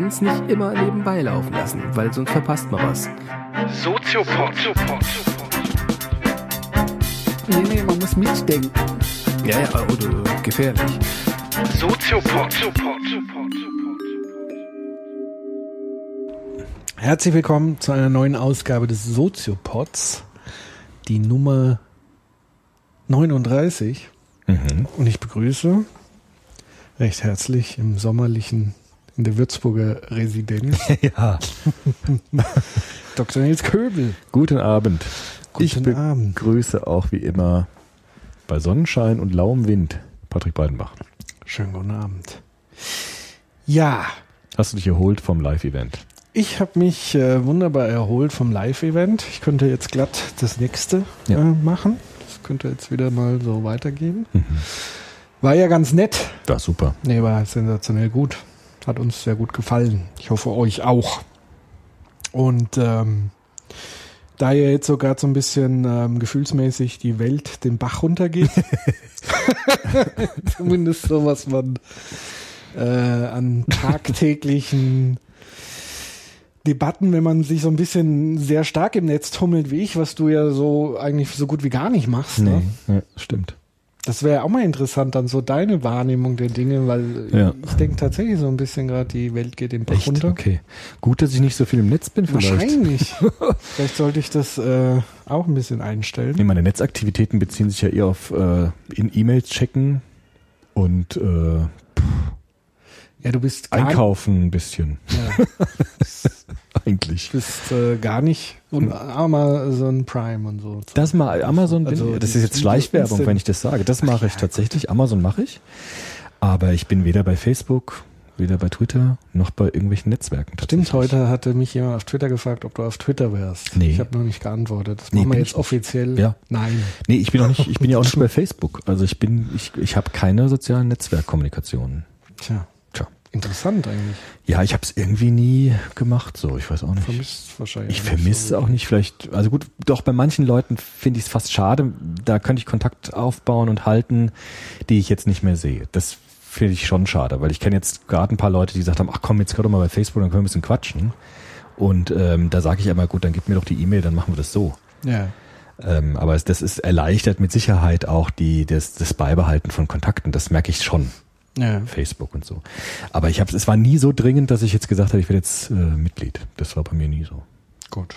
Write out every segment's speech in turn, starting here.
kann es nicht immer nebenbei laufen lassen, weil sonst verpasst man was. Soziopod. Nee, nee, man muss mitdenken. Ja, ja, oder gefährlich. Soziopod. Herzlich willkommen zu einer neuen Ausgabe des Soziopods, die Nummer 39. Mhm. Und ich begrüße recht herzlich im sommerlichen, in der Würzburger Residenz, Ja, Dr. Nils Köbel. guten Abend. Guten ich Abend. begrüße auch wie immer bei Sonnenschein und lauem Wind Patrick Beidenbach. Schönen guten Abend. Ja, Hast du dich erholt vom Live-Event? ich habe mich äh, wunderbar erholt vom Live-Event. Ich könnte jetzt glatt das nächste Ja. äh, machen. Das könnte jetzt wieder mal so weitergehen. Mhm. War ja ganz nett. War super. Nee, war sensationell gut. Hat uns sehr gut gefallen. Ich hoffe, euch auch. Und ähm, da ja jetzt sogar so ein bisschen ähm, gefühlsmäßig die Welt den Bach runtergeht, zumindest so, was man äh, an tagtäglichen Debatten, wenn man sich so ein bisschen sehr stark im Netz tummelt wie ich, was du ja so eigentlich so gut wie gar nicht machst. Ne? ja, stimmt. Das wäre auch mal interessant, dann so deine Wahrnehmung der Dinge, weil Ja. ich denke tatsächlich so ein bisschen gerade, die Welt geht den Bach Echt? runter. Okay. Gut, dass ich nicht so viel im Netz bin vielleicht. Wahrscheinlich. Vielleicht sollte ich das äh, auch ein bisschen Nee, einstellen. meine Netzaktivitäten beziehen sich ja eher auf äh, in E-Mails checken und äh, Ja, du bist einkaufen ein bisschen. ja, Eigentlich. bist äh, gar nicht und Amazon Prime und so. Das mal Amazon bin Also das die ist jetzt Schleichwerbung, wenn ich das sage. Das mache ich tatsächlich. Amazon mache ich. Aber ich bin weder bei Facebook, weder bei Twitter, noch bei irgendwelchen Netzwerken tatsächlich. Stimmt, heute hatte mich jemand auf Twitter gefragt, ob du auf Twitter wärst. Nee. Ich habe noch nicht geantwortet. Das Nee, machen wir bin jetzt offiziell. Ja. Nein. Nee, ich bin auch nicht, ich bin ja auch nicht bei Facebook. Also ich bin, ich, ich habe keine sozialen Netzwerkkommunikationen. Tja. Interessant eigentlich. Ja, ich habe es irgendwie nie gemacht, so, ich weiß auch nicht. Vermisst wahrscheinlich. Ich vermisse so auch nicht, vielleicht, also gut, doch bei manchen Leuten finde ich es fast schade, da könnte ich Kontakt aufbauen und halten, die ich jetzt nicht mehr sehe. Das finde ich schon schade, weil ich kenne jetzt gerade ein paar Leute, die gesagt haben, ach komm, jetzt doch mal bei Facebook, dann können wir ein bisschen quatschen. Und ähm, da sage ich einmal, gut, dann gib mir doch die E-Mail, dann machen wir das so. Ja. Ähm, aber es, das ist erleichtert mit Sicherheit auch die, das, das Beibehalten von Kontakten, das merke ich schon, Ja. Facebook und so. Aber ich habe es war nie so dringend, dass ich jetzt gesagt habe, ich werde jetzt äh, Mitglied. Das war bei mir nie so. Gut.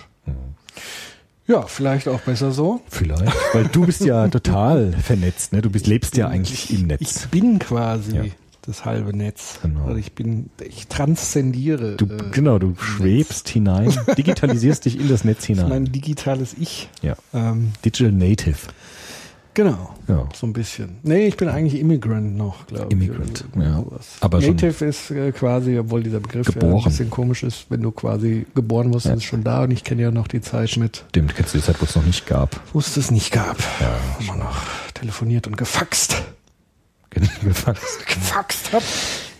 Ja, vielleicht auch besser so. Vielleicht. Weil du bist ja total vernetzt, ne? Du bist, lebst ja eigentlich im Netz. Ich bin quasi Ja. das halbe Netz. Genau. Also ich bin, ich transzendiere. Du, äh, genau, du schwebst hinein, digitalisierst dich in das Netz das ist hinein. mein digitales Ich. Ja. Ähm, Digital Native. Genau. Ja. So ein bisschen. Nee, ich bin eigentlich Immigrant noch, glaube ich. Immigrant, ja. Aber Native ist äh, quasi, obwohl dieser Begriff ja ein bisschen komisch ist, wenn du quasi geboren wirst, Ja. ist es schon da. Und ich kenne ja noch die Zeit mit, Stimmt, kennst du die Zeit, wo es noch nicht gab. wo es das nicht gab. Ja, man noch telefoniert und gefaxt. Gefangen. Gefaxt hat.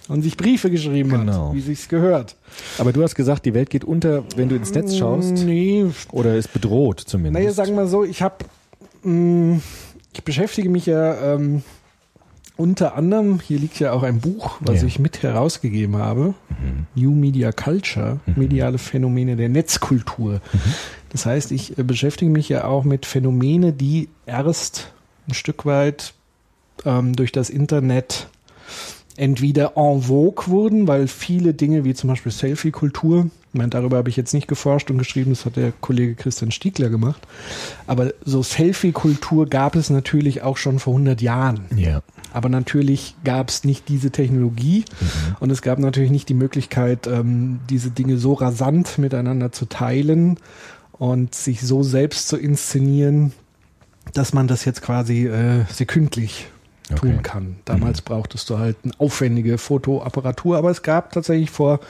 Und sich Briefe geschrieben Genau. hat, wie sich's gehört. Aber du hast gesagt, die Welt geht unter, wenn du ins Netz schaust. Nee, Oder ist bedroht zumindest. Naja, sagen wir so, ich habe, ich beschäftige mich ja ähm, unter anderem, hier liegt ja auch ein Buch, was Ja. ich mit herausgegeben habe, New Media Culture, mediale Phänomene der Netzkultur. Das heißt, ich äh, beschäftige mich ja auch mit Phänomene, die erst ein Stück weit ähm, durch das Internet entweder en vogue wurden, weil viele Dinge wie zum Beispiel Selfie-Kultur, meine, darüber habe ich jetzt nicht geforscht und geschrieben, das hat der Kollege Christian Stiegler gemacht, aber so Selfie-Kultur gab es natürlich auch schon vor 100 Jahren. ja. Aber natürlich gab es nicht diese Technologie und es gab natürlich nicht die Möglichkeit, ähm, diese Dinge so rasant miteinander zu teilen und sich so selbst zu inszenieren, dass man das jetzt quasi äh, sekündlich Okay. tun kann. Damals brauchtest du halt eine aufwendige Fotoapparatur, aber es gab tatsächlich vor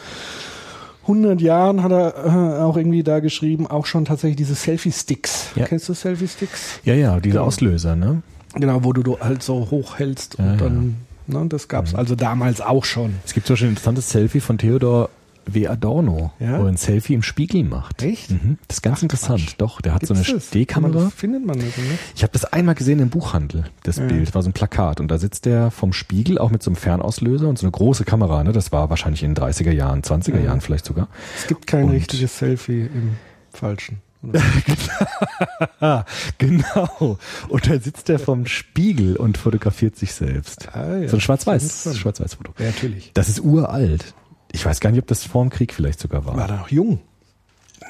100 Jahren, hat er äh, auch irgendwie da geschrieben, auch schon tatsächlich diese Selfie-Sticks. Ja. Kennst du Selfie-Sticks? Ja, ja, diese Genau. Auslöser, ne? Genau, wo du du halt so hochhältst und Ja, dann, ne, das gab's also damals auch schon. Es gibt zum Beispiel ein interessantes Selfie von Theodor W. Adorno, Ja? wo er ein Selfie im Spiegel macht. Echt? Mhm. Das ist ganz Ach, interessant. Quatsch. Doch, der hat so Gibt's eine das? Stehkamera. Findet man das, ne? Ich habe das einmal gesehen im Buchhandel, das Ja. Bild. War so ein Plakat. Und da sitzt der vom Spiegel, auch mit so einem Fernauslöser und so eine große Kamera. Ne? Das war wahrscheinlich in den 30er Jahren, 20er Ja. Jahren vielleicht sogar. Es gibt kein Und- richtiges Selfie im Falschen. Genau. Und da sitzt er vom Spiegel und fotografiert sich selbst. Ah, ja. So ein Schwarz-Weiß, Interessant. Schwarz-Weiß-Foto. ja, natürlich. Das ist uralt. Ich weiß gar nicht, ob das vor dem Krieg vielleicht sogar war. War da noch jung?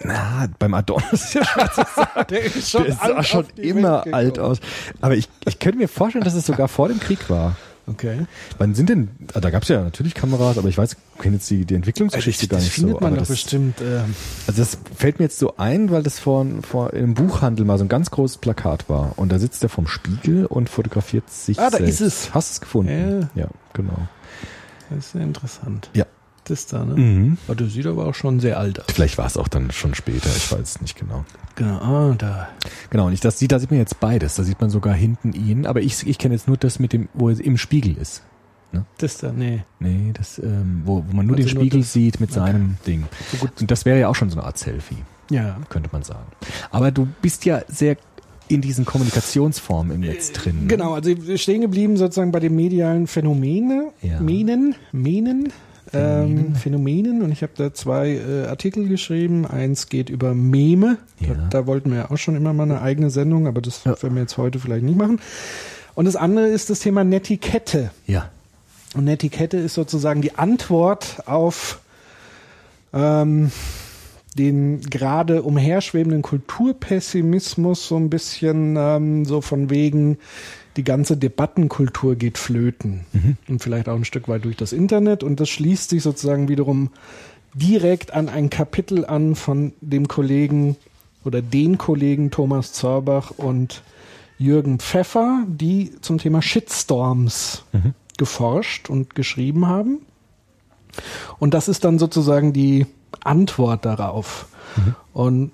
Na, beim Adorno ist ja schwarz. Der ist Der sah schon immer alt aus. Aber ich, ich könnte mir vorstellen, dass es sogar vor dem Krieg war. Okay. Wann sind denn, ah, da gab es ja natürlich Kameras, aber ich weiß, ich kenne jetzt die, die Entwicklungsgeschichte gar das nicht findet so. man aber doch das, bestimmt. ähm, Also das fällt mir jetzt so ein, weil das vor, vor im Buchhandel mal so ein ganz großes Plakat war. Und da sitzt er vom Spiegel und fotografiert sich Ah, da selbst. ist es. Hast du es gefunden? Ja, genau. Das ist sehr interessant. Ja. Das da, ne? Mhm. Aber der sieht aber auch schon sehr alt aus. Vielleicht war es auch dann schon später, ich weiß es nicht genau. Genau, ah, da. Genau, und ich, das sieht, da sieht man jetzt beides. Da sieht man sogar hinten ihn, aber ich, ich kenne jetzt nur das mit dem, wo er im Spiegel ist. Das da, nee. Nee, das, ähm, wo, wo man nur Also den nur Spiegel das- sieht mit okay. seinem Ding. So gut. Und das wäre ja auch schon so eine Art Selfie, Ja. könnte man sagen. Aber du bist ja sehr in diesen Kommunikationsformen im Netz drin. ne? Genau, also stehen geblieben sozusagen bei den medialen Phänomene, Ja. Menen, Menen, Phänomenen. ähm, Phänomenen und ich habe da zwei äh, Artikel geschrieben. Eins geht über Meme, Ja. da, da wollten wir ja auch schon immer mal eine eigene Sendung, aber das Ja. werden wir jetzt heute vielleicht nicht machen. Und das andere ist das Thema Netiquette. Ja. Und Netiquette ist sozusagen die Antwort auf ähm, den gerade umherschwebenden Kulturpessimismus so ein bisschen ähm, so von wegen, die ganze Debattenkultur geht flöten. Und vielleicht auch ein Stück weit durch das Internet. Und das schließt sich sozusagen wiederum direkt an ein Kapitel an von dem Kollegen oder den Kollegen Thomas Zorbach und Jürgen Pfeffer, die zum Thema Shitstorms geforscht und geschrieben haben. Und das ist dann sozusagen die Antwort darauf. Und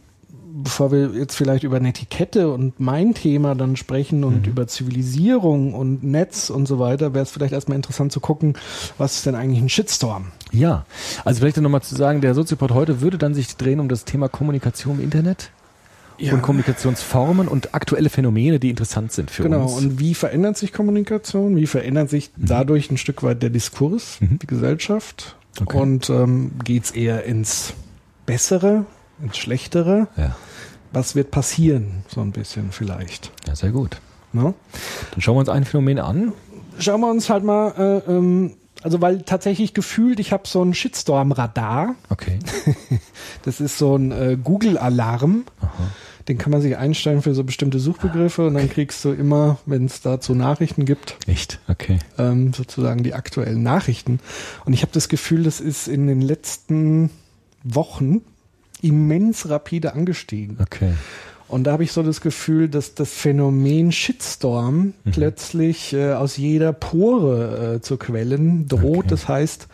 bevor wir jetzt vielleicht über Netiquette und mein Thema dann sprechen und über Zivilisierung und Netz und so weiter, wäre es vielleicht erstmal interessant zu gucken, was ist denn eigentlich ein Shitstorm? Ja. Also vielleicht nochmal zu sagen, der Soziopod heute würde dann sich drehen um das Thema Kommunikation im Internet und Kommunikationsformen und aktuelle Phänomene, die interessant sind für Genau, uns. und wie verändert sich Kommunikation? Wie verändert sich dadurch ein Stück weit der Diskurs, die Gesellschaft? Okay. Und ähm, geht es eher ins Bessere, ins Schlechtere? ja. Was wird passieren, so ein bisschen vielleicht? ja, sehr gut. Ne? Dann schauen wir uns ein Phänomen an. Schauen wir uns halt mal, äh, ähm, also weil tatsächlich gefühlt, ich habe so ein Shitstorm-Radar. Okay. Das ist so ein äh, Google-Alarm. Den kann man sich einstellen für so bestimmte Suchbegriffe und dann kriegst du immer, wenn es dazu Nachrichten gibt, Echt? Okay. ähm, sozusagen die aktuellen Nachrichten. Und ich habe das Gefühl, das ist in den letzten Wochen immens rapide angestiegen. Okay. Und da habe ich so das Gefühl, dass das Phänomen Shitstorm Mhm. plötzlich äh, aus jeder Pore äh, zu quellen droht. Okay. Das heißt,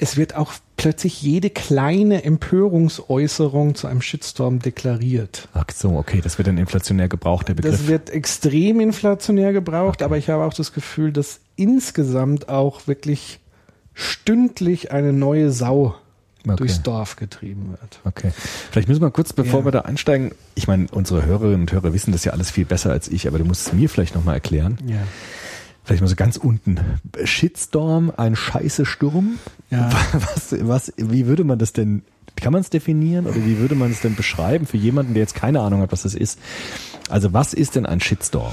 es wird auch plötzlich jede kleine Empörungsäußerung zu einem Shitstorm deklariert. Ach so, okay, das wird dann inflationär gebraucht, der Begriff. Das wird extrem inflationär gebraucht, Okay. aber ich habe auch das Gefühl, dass insgesamt auch wirklich stündlich eine neue Sau Okay. durchs Dorf getrieben wird. Okay. Vielleicht müssen wir kurz, bevor Ja. wir da einsteigen, ich meine, unsere Hörerinnen und Hörer wissen das ja alles viel besser als ich, aber du musst es mir vielleicht nochmal erklären. Ja. Vielleicht mal so ganz unten. Shitstorm, ein scheiße Sturm. Ja. Was, was, wie würde man das denn, kann man es definieren oder wie würde man es denn beschreiben für jemanden, der jetzt keine Ahnung hat, was das ist? Also was ist denn ein Shitstorm?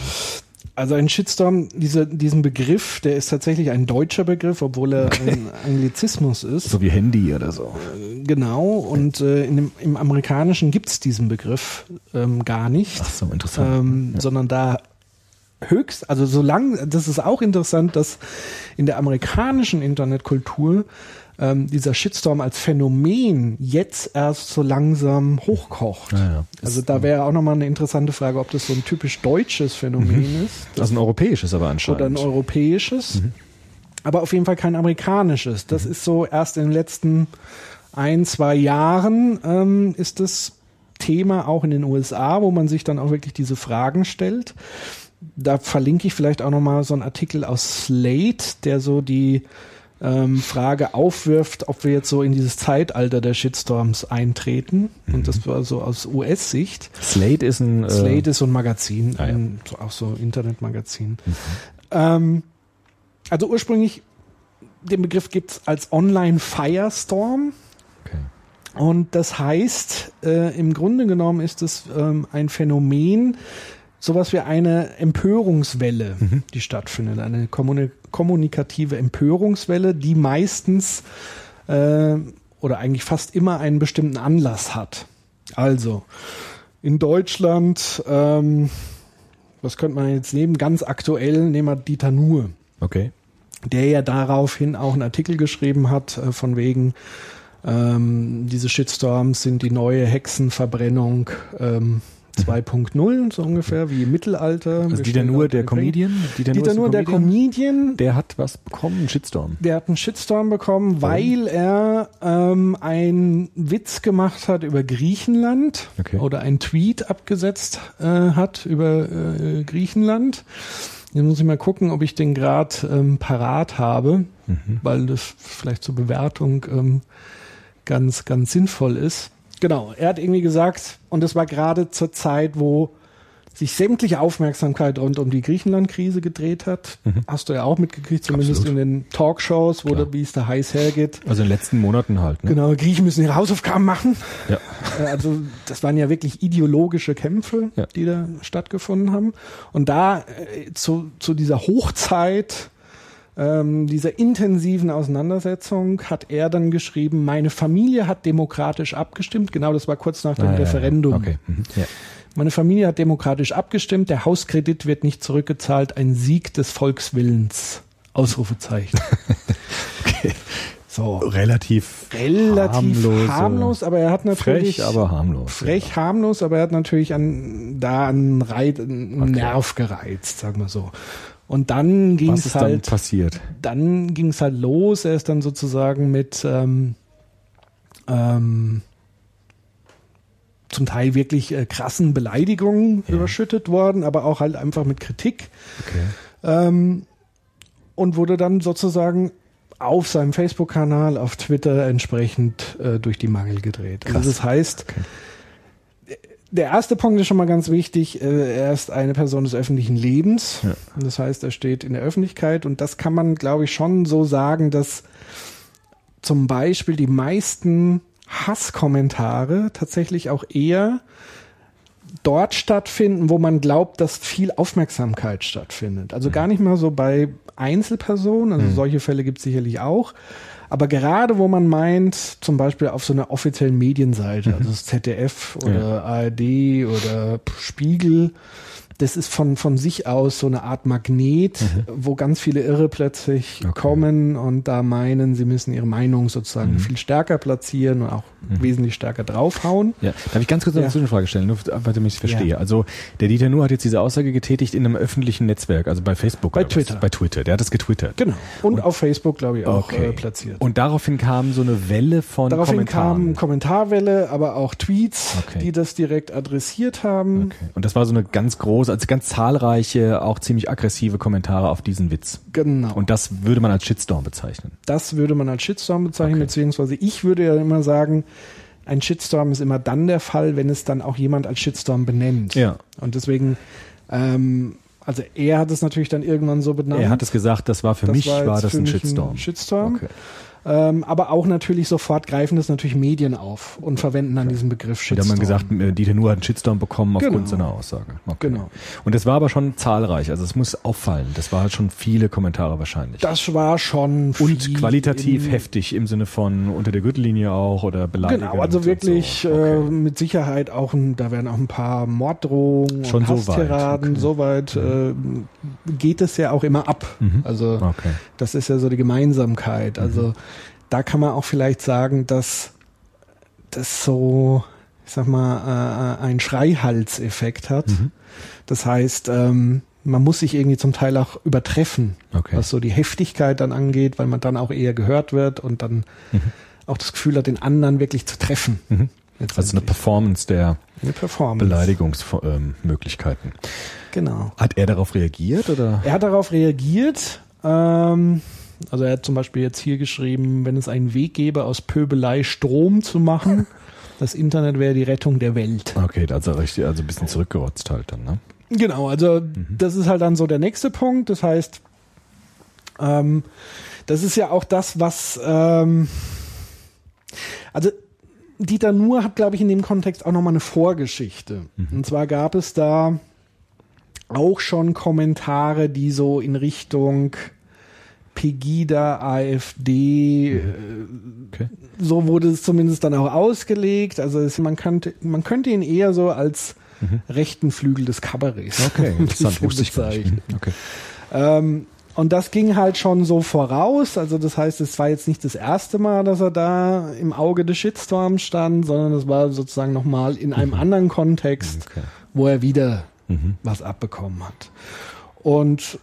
Also ein Shitstorm, diese, diesen Begriff, der ist tatsächlich ein deutscher Begriff, obwohl er ein Anglizismus ist. So wie Handy oder so. Genau, und äh, dem, im Amerikanischen gibt's diesen Begriff ähm, gar nicht. Ach so, interessant. ähm, sondern da höchst, also solange, das ist auch interessant, dass in der amerikanischen Internetkultur ähm, dieser Shitstorm als Phänomen jetzt erst so langsam hochkocht. Ja, ja. Also da wäre auch nochmal eine interessante Frage, ob das so ein typisch deutsches Phänomen ist Also ein europäisches aber oder anscheinend. ein europäisches, aber auf jeden Fall kein amerikanisches. Das ist so erst in den letzten ein, zwei Jahren ähm, ist das Thema auch in den USA, wo man sich dann auch wirklich diese Fragen stellt. Da verlinke ich vielleicht auch nochmal so einen Artikel aus Slate, der so die ähm, Frage aufwirft, ob wir jetzt so in dieses Zeitalter der Shitstorms eintreten. Mhm. Und das war so aus US-Sicht. Slate ist ein. Äh, Slate ist so ein Magazin, Ah, ja. ein, auch so Internetmagazin. Ähm, also ursprünglich, den Begriff gibt's als Online-Firestorm. Okay. Und das heißt, äh, im Grunde genommen ist es ähm, ein Phänomen, sowas wie eine Empörungswelle, die stattfindet. Eine kommuni kommunikative Empörungswelle, die meistens äh, oder eigentlich fast immer einen bestimmten Anlass hat. Also in Deutschland, ähm, was könnte man jetzt nehmen? Ganz aktuell nehmen wir Dieter Nuhr Okay. der ja daraufhin auch einen Artikel geschrieben hat, äh, von wegen, ähm, diese Shitstorms sind die neue Hexenverbrennung ähm, 2.0, so ungefähr, wie im Mittelalter. Also Dieter stehen Nuhr, dort der. Comedian. Dieter ist ein Nuhr, der Comedian, Der hat was bekommen, einen Shitstorm. der hat einen Shitstorm bekommen, weil er ähm, einen Witz gemacht hat über Griechenland Okay. oder einen Tweet abgesetzt äh, hat über äh, Griechenland. Jetzt muss ich mal gucken, ob ich den gerade ähm, parat habe, Mhm. weil das vielleicht zur Bewertung ähm, ganz, ganz sinnvoll ist. Genau, er hat irgendwie gesagt, und das war gerade zur Zeit, wo sich sämtliche Aufmerksamkeit rund um die Griechenland-Krise gedreht hat. Hast du ja auch mitgekriegt, zumindest Mhm. Absolut. in den Talkshows, wo da, wie es da heiß hergeht. Also in den letzten Monaten halt. Ne? Genau, Griechen müssen ihre Hausaufgaben machen. Ja. Äh, Also das waren ja wirklich ideologische Kämpfe, Ja. die da stattgefunden haben. Und da äh, zu, zu dieser Hochzeit ähm, dieser intensiven Auseinandersetzung hat er dann geschrieben, meine Familie hat demokratisch abgestimmt. Genau, das war kurz nach dem Ah, ja, ja. Referendum. Okay. Mhm. Ja. Meine Familie hat demokratisch abgestimmt. Der Hauskredit wird nicht zurückgezahlt. Ein Sieg des Volkswillens. Ausrufezeichen. Okay. So. Relativ, Relativ harmlose- harmlos, aber er hat natürlich frech, aber harmlos. frech, harmlos, aber er hat natürlich an, da einen, Reit, einen Okay. Nerv gereizt, sagen wir so. Und dann ging es ist dann halt, passiert? dann ging es halt los. Er ist dann sozusagen mit ähm, ähm, zum Teil wirklich äh, krassen Beleidigungen Ja. überschüttet worden, aber auch halt einfach mit Kritik Okay. ähm, und wurde dann sozusagen auf seinem Facebook-Kanal, auf Twitter entsprechend äh, durch die Mangel gedreht. Krass. Also das heißt, Okay. Der erste Punkt ist schon mal ganz wichtig. Äh, er ist eine Person des öffentlichen Lebens. Ja. Das heißt, er steht in der Öffentlichkeit und das kann man, glaube ich, schon so sagen, dass zum Beispiel die meisten Hasskommentare tatsächlich auch eher dort stattfinden, wo man glaubt, dass viel Aufmerksamkeit stattfindet. Also gar nicht mal so bei Einzelpersonen, also solche Fälle gibt es sicherlich auch. Aber gerade wo man meint, zum Beispiel auf so einer offiziellen Medienseite, also das ZDF oder ARD oder Spiegel, das ist von, von sich aus so eine Art Magnet, wo ganz viele Irre plötzlich Okay. kommen und da meinen, sie müssen ihre Meinung sozusagen viel stärker platzieren und auch wesentlich stärker draufhauen. Ja, darf ich ganz kurz noch Ja. eine Zwischenfrage stellen, nur damit ich es verstehe. Ja. Also der Dieter Nuhr hat jetzt diese Aussage getätigt in einem öffentlichen Netzwerk, also bei Facebook. Bei oder was? Twitter. Bei Twitter, der hat es getwittert. Genau. Und, auf Facebook, glaube ich, auch Okay. äh, platziert. Und daraufhin kam so eine Welle von Daraufhin Kommentaren. kam Kommentarwelle, aber auch Tweets, Okay. die das direkt adressiert haben. Okay. Und das war so eine ganz große, also ganz zahlreiche, auch ziemlich aggressive Kommentare auf diesen Witz. Genau. Und das würde man als Shitstorm bezeichnen. das würde man als Shitstorm bezeichnen, Okay. beziehungsweise ich würde ja immer sagen, ein Shitstorm ist immer dann der Fall, wenn es dann auch jemand als Shitstorm benennt. Ja. Und deswegen, ähm, also er hat es natürlich dann irgendwann so benannt. Er hat es gesagt, das war für Das mich war war, das ein Shitstorm. ein Shitstorm. Okay. Ähm, aber auch natürlich sofort greifen das natürlich Medien auf und verwenden dann diesen Begriff Da Shitstorm. man gesagt, äh, Dieter Nuhr hat einen Shitstorm bekommen aufgrund Genau. seiner Aussage. Okay. Genau. Und das war aber schon zahlreich, also es muss auffallen. Das war halt schon viele Kommentare wahrscheinlich. das war schon und viel qualitativ im- heftig im Sinne von unter der Gürtellinie auch oder Beleidigungen. Genau, also und wirklich so. äh, Okay. mit Sicherheit auch, ein, da werden auch ein paar Morddrohungen Schon und so weit, Hasstiraden, okay. soweit äh, geht es ja auch immer ab. Mhm. Also Okay. das ist ja so die Gemeinsamkeit. Also da kann man auch vielleicht sagen, dass das so, ich sag mal, äh, einen Schreihalseffekt hat. Mhm. Das heißt, ähm, man muss sich irgendwie zum Teil auch übertreffen, Okay. was so die Heftigkeit dann angeht, weil man dann auch eher gehört wird und dann auch das Gefühl hat, den anderen wirklich zu treffen. Mhm. Also eine. Performance der eine Performance. Beleidigungsmöglichkeiten. Genau. Hat er darauf reagiert oder? Er hat darauf reagiert. Ähm, Also er hat zum Beispiel jetzt hier geschrieben, wenn es einen Weg gäbe, aus Pöbelei Strom zu machen, das Internet wäre die Rettung der Welt. Okay, also richtig, also ein bisschen zurückgerotzt halt dann, ne? Genau, also das ist halt dann so der nächste Punkt. Das heißt, ähm, das ist ja auch das, was ähm, also Dieter Nuhr hat, glaube ich, in dem Kontext auch nochmal eine Vorgeschichte. Und zwar gab es da auch schon Kommentare, die so in Richtung Pegida, AfD, äh, Okay. so wurde es zumindest dann auch ausgelegt. Also es, man, könnte, man könnte ihn eher so als rechten Flügel des Kabarets Okay, interessant, wusste ich bezeichnen. Okay. Ähm, und das ging halt schon so voraus. Also das heißt, es war jetzt nicht das erste Mal, dass er da im Auge des Shitstorms stand, sondern es war sozusagen nochmal in einem anderen Kontext, Okay. wo er wieder Mhm. was abbekommen hat. Und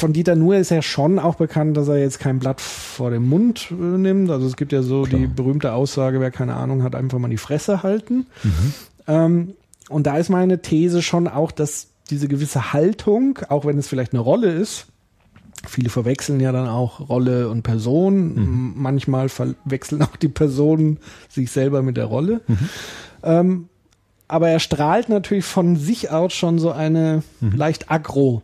von Dieter Nuhr ist ja schon auch bekannt, dass er jetzt kein Blatt vor dem Mund äh, nimmt. Also es gibt ja so Klar. die berühmte Aussage, wer keine Ahnung hat, einfach mal die Fresse halten. Mhm. Ähm, und da ist meine These schon auch, dass diese gewisse Haltung, auch wenn es vielleicht eine Rolle ist, viele verwechseln ja dann auch Rolle und Person. M- Manchmal verwechseln auch die Personen sich selber mit der Rolle. Ähm, aber er strahlt natürlich von sich aus schon so eine leicht aggro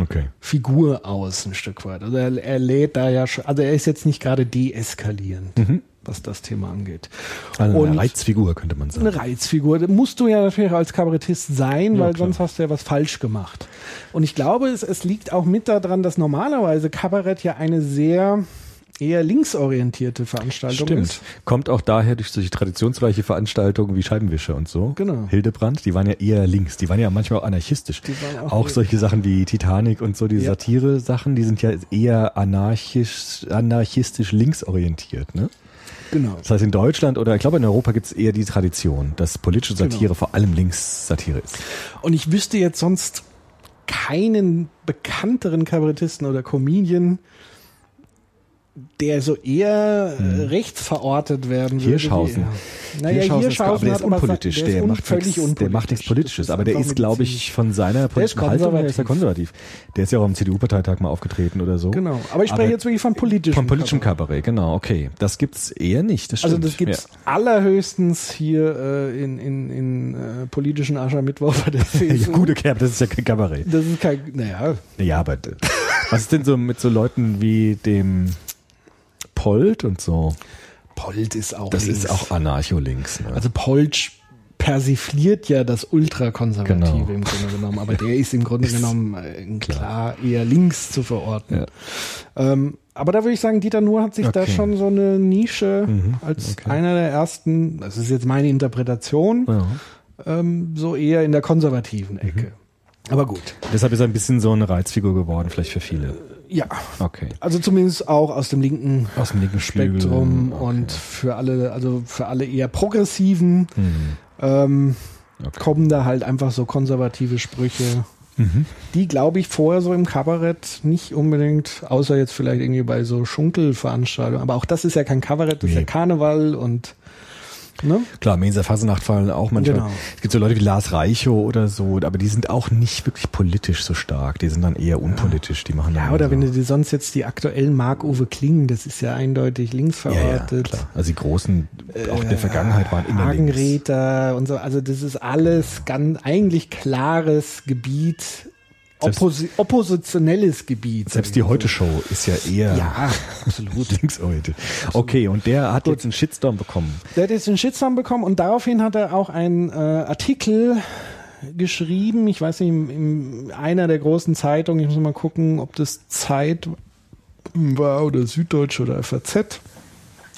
Okay. Figur aus, ein Stück weit. Also er, er lädt da ja schon, also er ist jetzt nicht gerade deeskalierend, was das Thema angeht. Also Und- eine Reizfigur könnte man sagen. Eine Reizfigur. Da musst du ja natürlich als Kabarettist sein, Ja, weil klar. sonst hast du ja was falsch gemacht. Und ich glaube, es, es liegt auch mit daran, dass normalerweise Kabarett ja eine sehr eher linksorientierte Veranstaltung Stimmt. ist. Kommt auch daher durch solche traditionsreiche Veranstaltungen wie Scheibenwische und so. Genau. Hildebrand, die waren ja eher links. Die waren ja manchmal auch anarchistisch. Die waren auch auch solche Sachen wie Titanic und so, die Ja. Satire-Sachen, die sind ja eher anarchisch, anarchistisch linksorientiert, ne? Genau. Das heißt, in Deutschland oder ich glaube in Europa gibt es eher die Tradition, dass politische Satire Genau. vor allem Linkssatire ist. Und ich wüsste jetzt sonst keinen bekannteren Kabarettisten oder Comedian, der so eher äh, rechts verortet werden würde. Hm. Hirschhausen. Wie, naja, Hirschhausen, ist, aber Hirschhausen der ist aber unpolitisch. der, Der, macht völlig nichts, unpolitisch. der macht nichts Politisches, aber der ist, glaube ich, von seiner Der politischen Haltung her ist er konservativ. Der ist ja auch am CDU-Parteitag mal aufgetreten oder so. Genau. Aber ich spreche jetzt wirklich von politischem Von politischem Kabarett. Genau, okay. Das gibt's eher nicht, das Also das gibt's allerhöchstens hier äh, in, in, in äh, politischen Aschermittwoch bei der Ja, CSU. ja gute Kerb, das ist ja kein Kabarett. Das ist kein, naja, Ja, aber was ist denn so mit so Leuten wie dem Polt und so? Polt ist auch Das links. ist auch Anarcho-Links. Ne? Also Polt persifliert ja das Ultrakonservative Genau. im Grunde genommen, aber der ist im Grunde genommen äh, klar eher links zu verorten. Ähm, aber da würde ich sagen, Dieter Nuhr hat sich da Okay. schon so eine Nische als okay. einer der ersten, das ist jetzt meine Interpretation, ja. ähm, so eher in der konservativen Ecke. Aber gut, Deshalb ist er ein bisschen so eine Reizfigur geworden, vielleicht für viele. Ja. Okay. Also zumindest auch aus dem linken Aus dem linken. Spektrum Okay. und für alle, also für alle eher progressiven Hm. ähm, Okay. kommen da halt einfach so konservative Sprüche, Mhm. die glaube ich vorher so im Kabarett nicht unbedingt, außer jetzt vielleicht irgendwie bei so Schunkelveranstaltungen, aber auch das ist ja kein Kabarett, das ist Nee. ja Karneval und ne? Klar, Mensa Fasenacht fallen auch manchmal. Genau. Es gibt so Leute wie Lars Reichow oder so, aber die sind auch nicht wirklich politisch so stark. Die sind dann eher unpolitisch. Die machen Ja, oder so. wenn du dir sonst jetzt die aktuellen Mark-Uwe Kling, das ist ja eindeutig links ja, ja, verortet. klar. Also die großen, auch in der Vergangenheit waren immer links. Hagenräter und so, also das ist alles ganz eigentlich klares Gebiet, opposi oppositionelles Gebiet. Selbst die Heute-Show ist ja eher Ja, absolut. linksorientiert. Okay, und der hat jetzt einen Shitstorm bekommen. Der hat jetzt den Shitstorm bekommen und daraufhin hat er auch einen äh, Artikel geschrieben, ich weiß nicht, in, in einer der großen Zeitungen, ich muss mal gucken, ob das Zeit war oder Süddeutsche oder FAZ,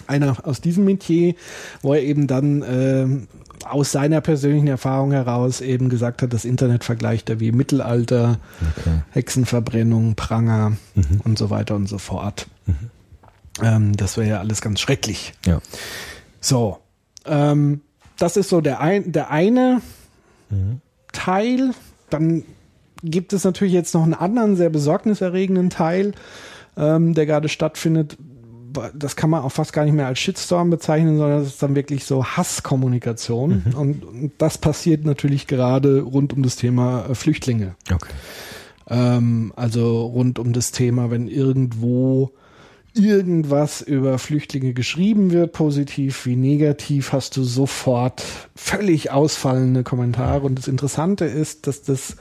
einer aus diesem Metier, wo er eben dann ähm, aus seiner persönlichen Erfahrung heraus eben gesagt hat, das Internet vergleicht er wie Mittelalter, Okay. Hexenverbrennung, Pranger Mhm. und so weiter und so fort. Ähm, das wäre ja alles ganz schrecklich. Ja. So, ähm, das ist so der, ein, der eine Teil. Dann gibt es natürlich jetzt noch einen anderen, sehr besorgniserregenden Teil, ähm, der gerade stattfindet. Das kann man auch fast gar nicht mehr als Shitstorm bezeichnen, sondern das ist dann wirklich so Hasskommunikation. Und, und das passiert natürlich gerade rund um das Thema äh, Flüchtlinge. Okay. Ähm, also rund um das Thema, wenn irgendwo irgendwas über Flüchtlinge geschrieben wird, positiv wie negativ, hast du sofort völlig ausfallende Kommentare. Und das Interessante ist, dass das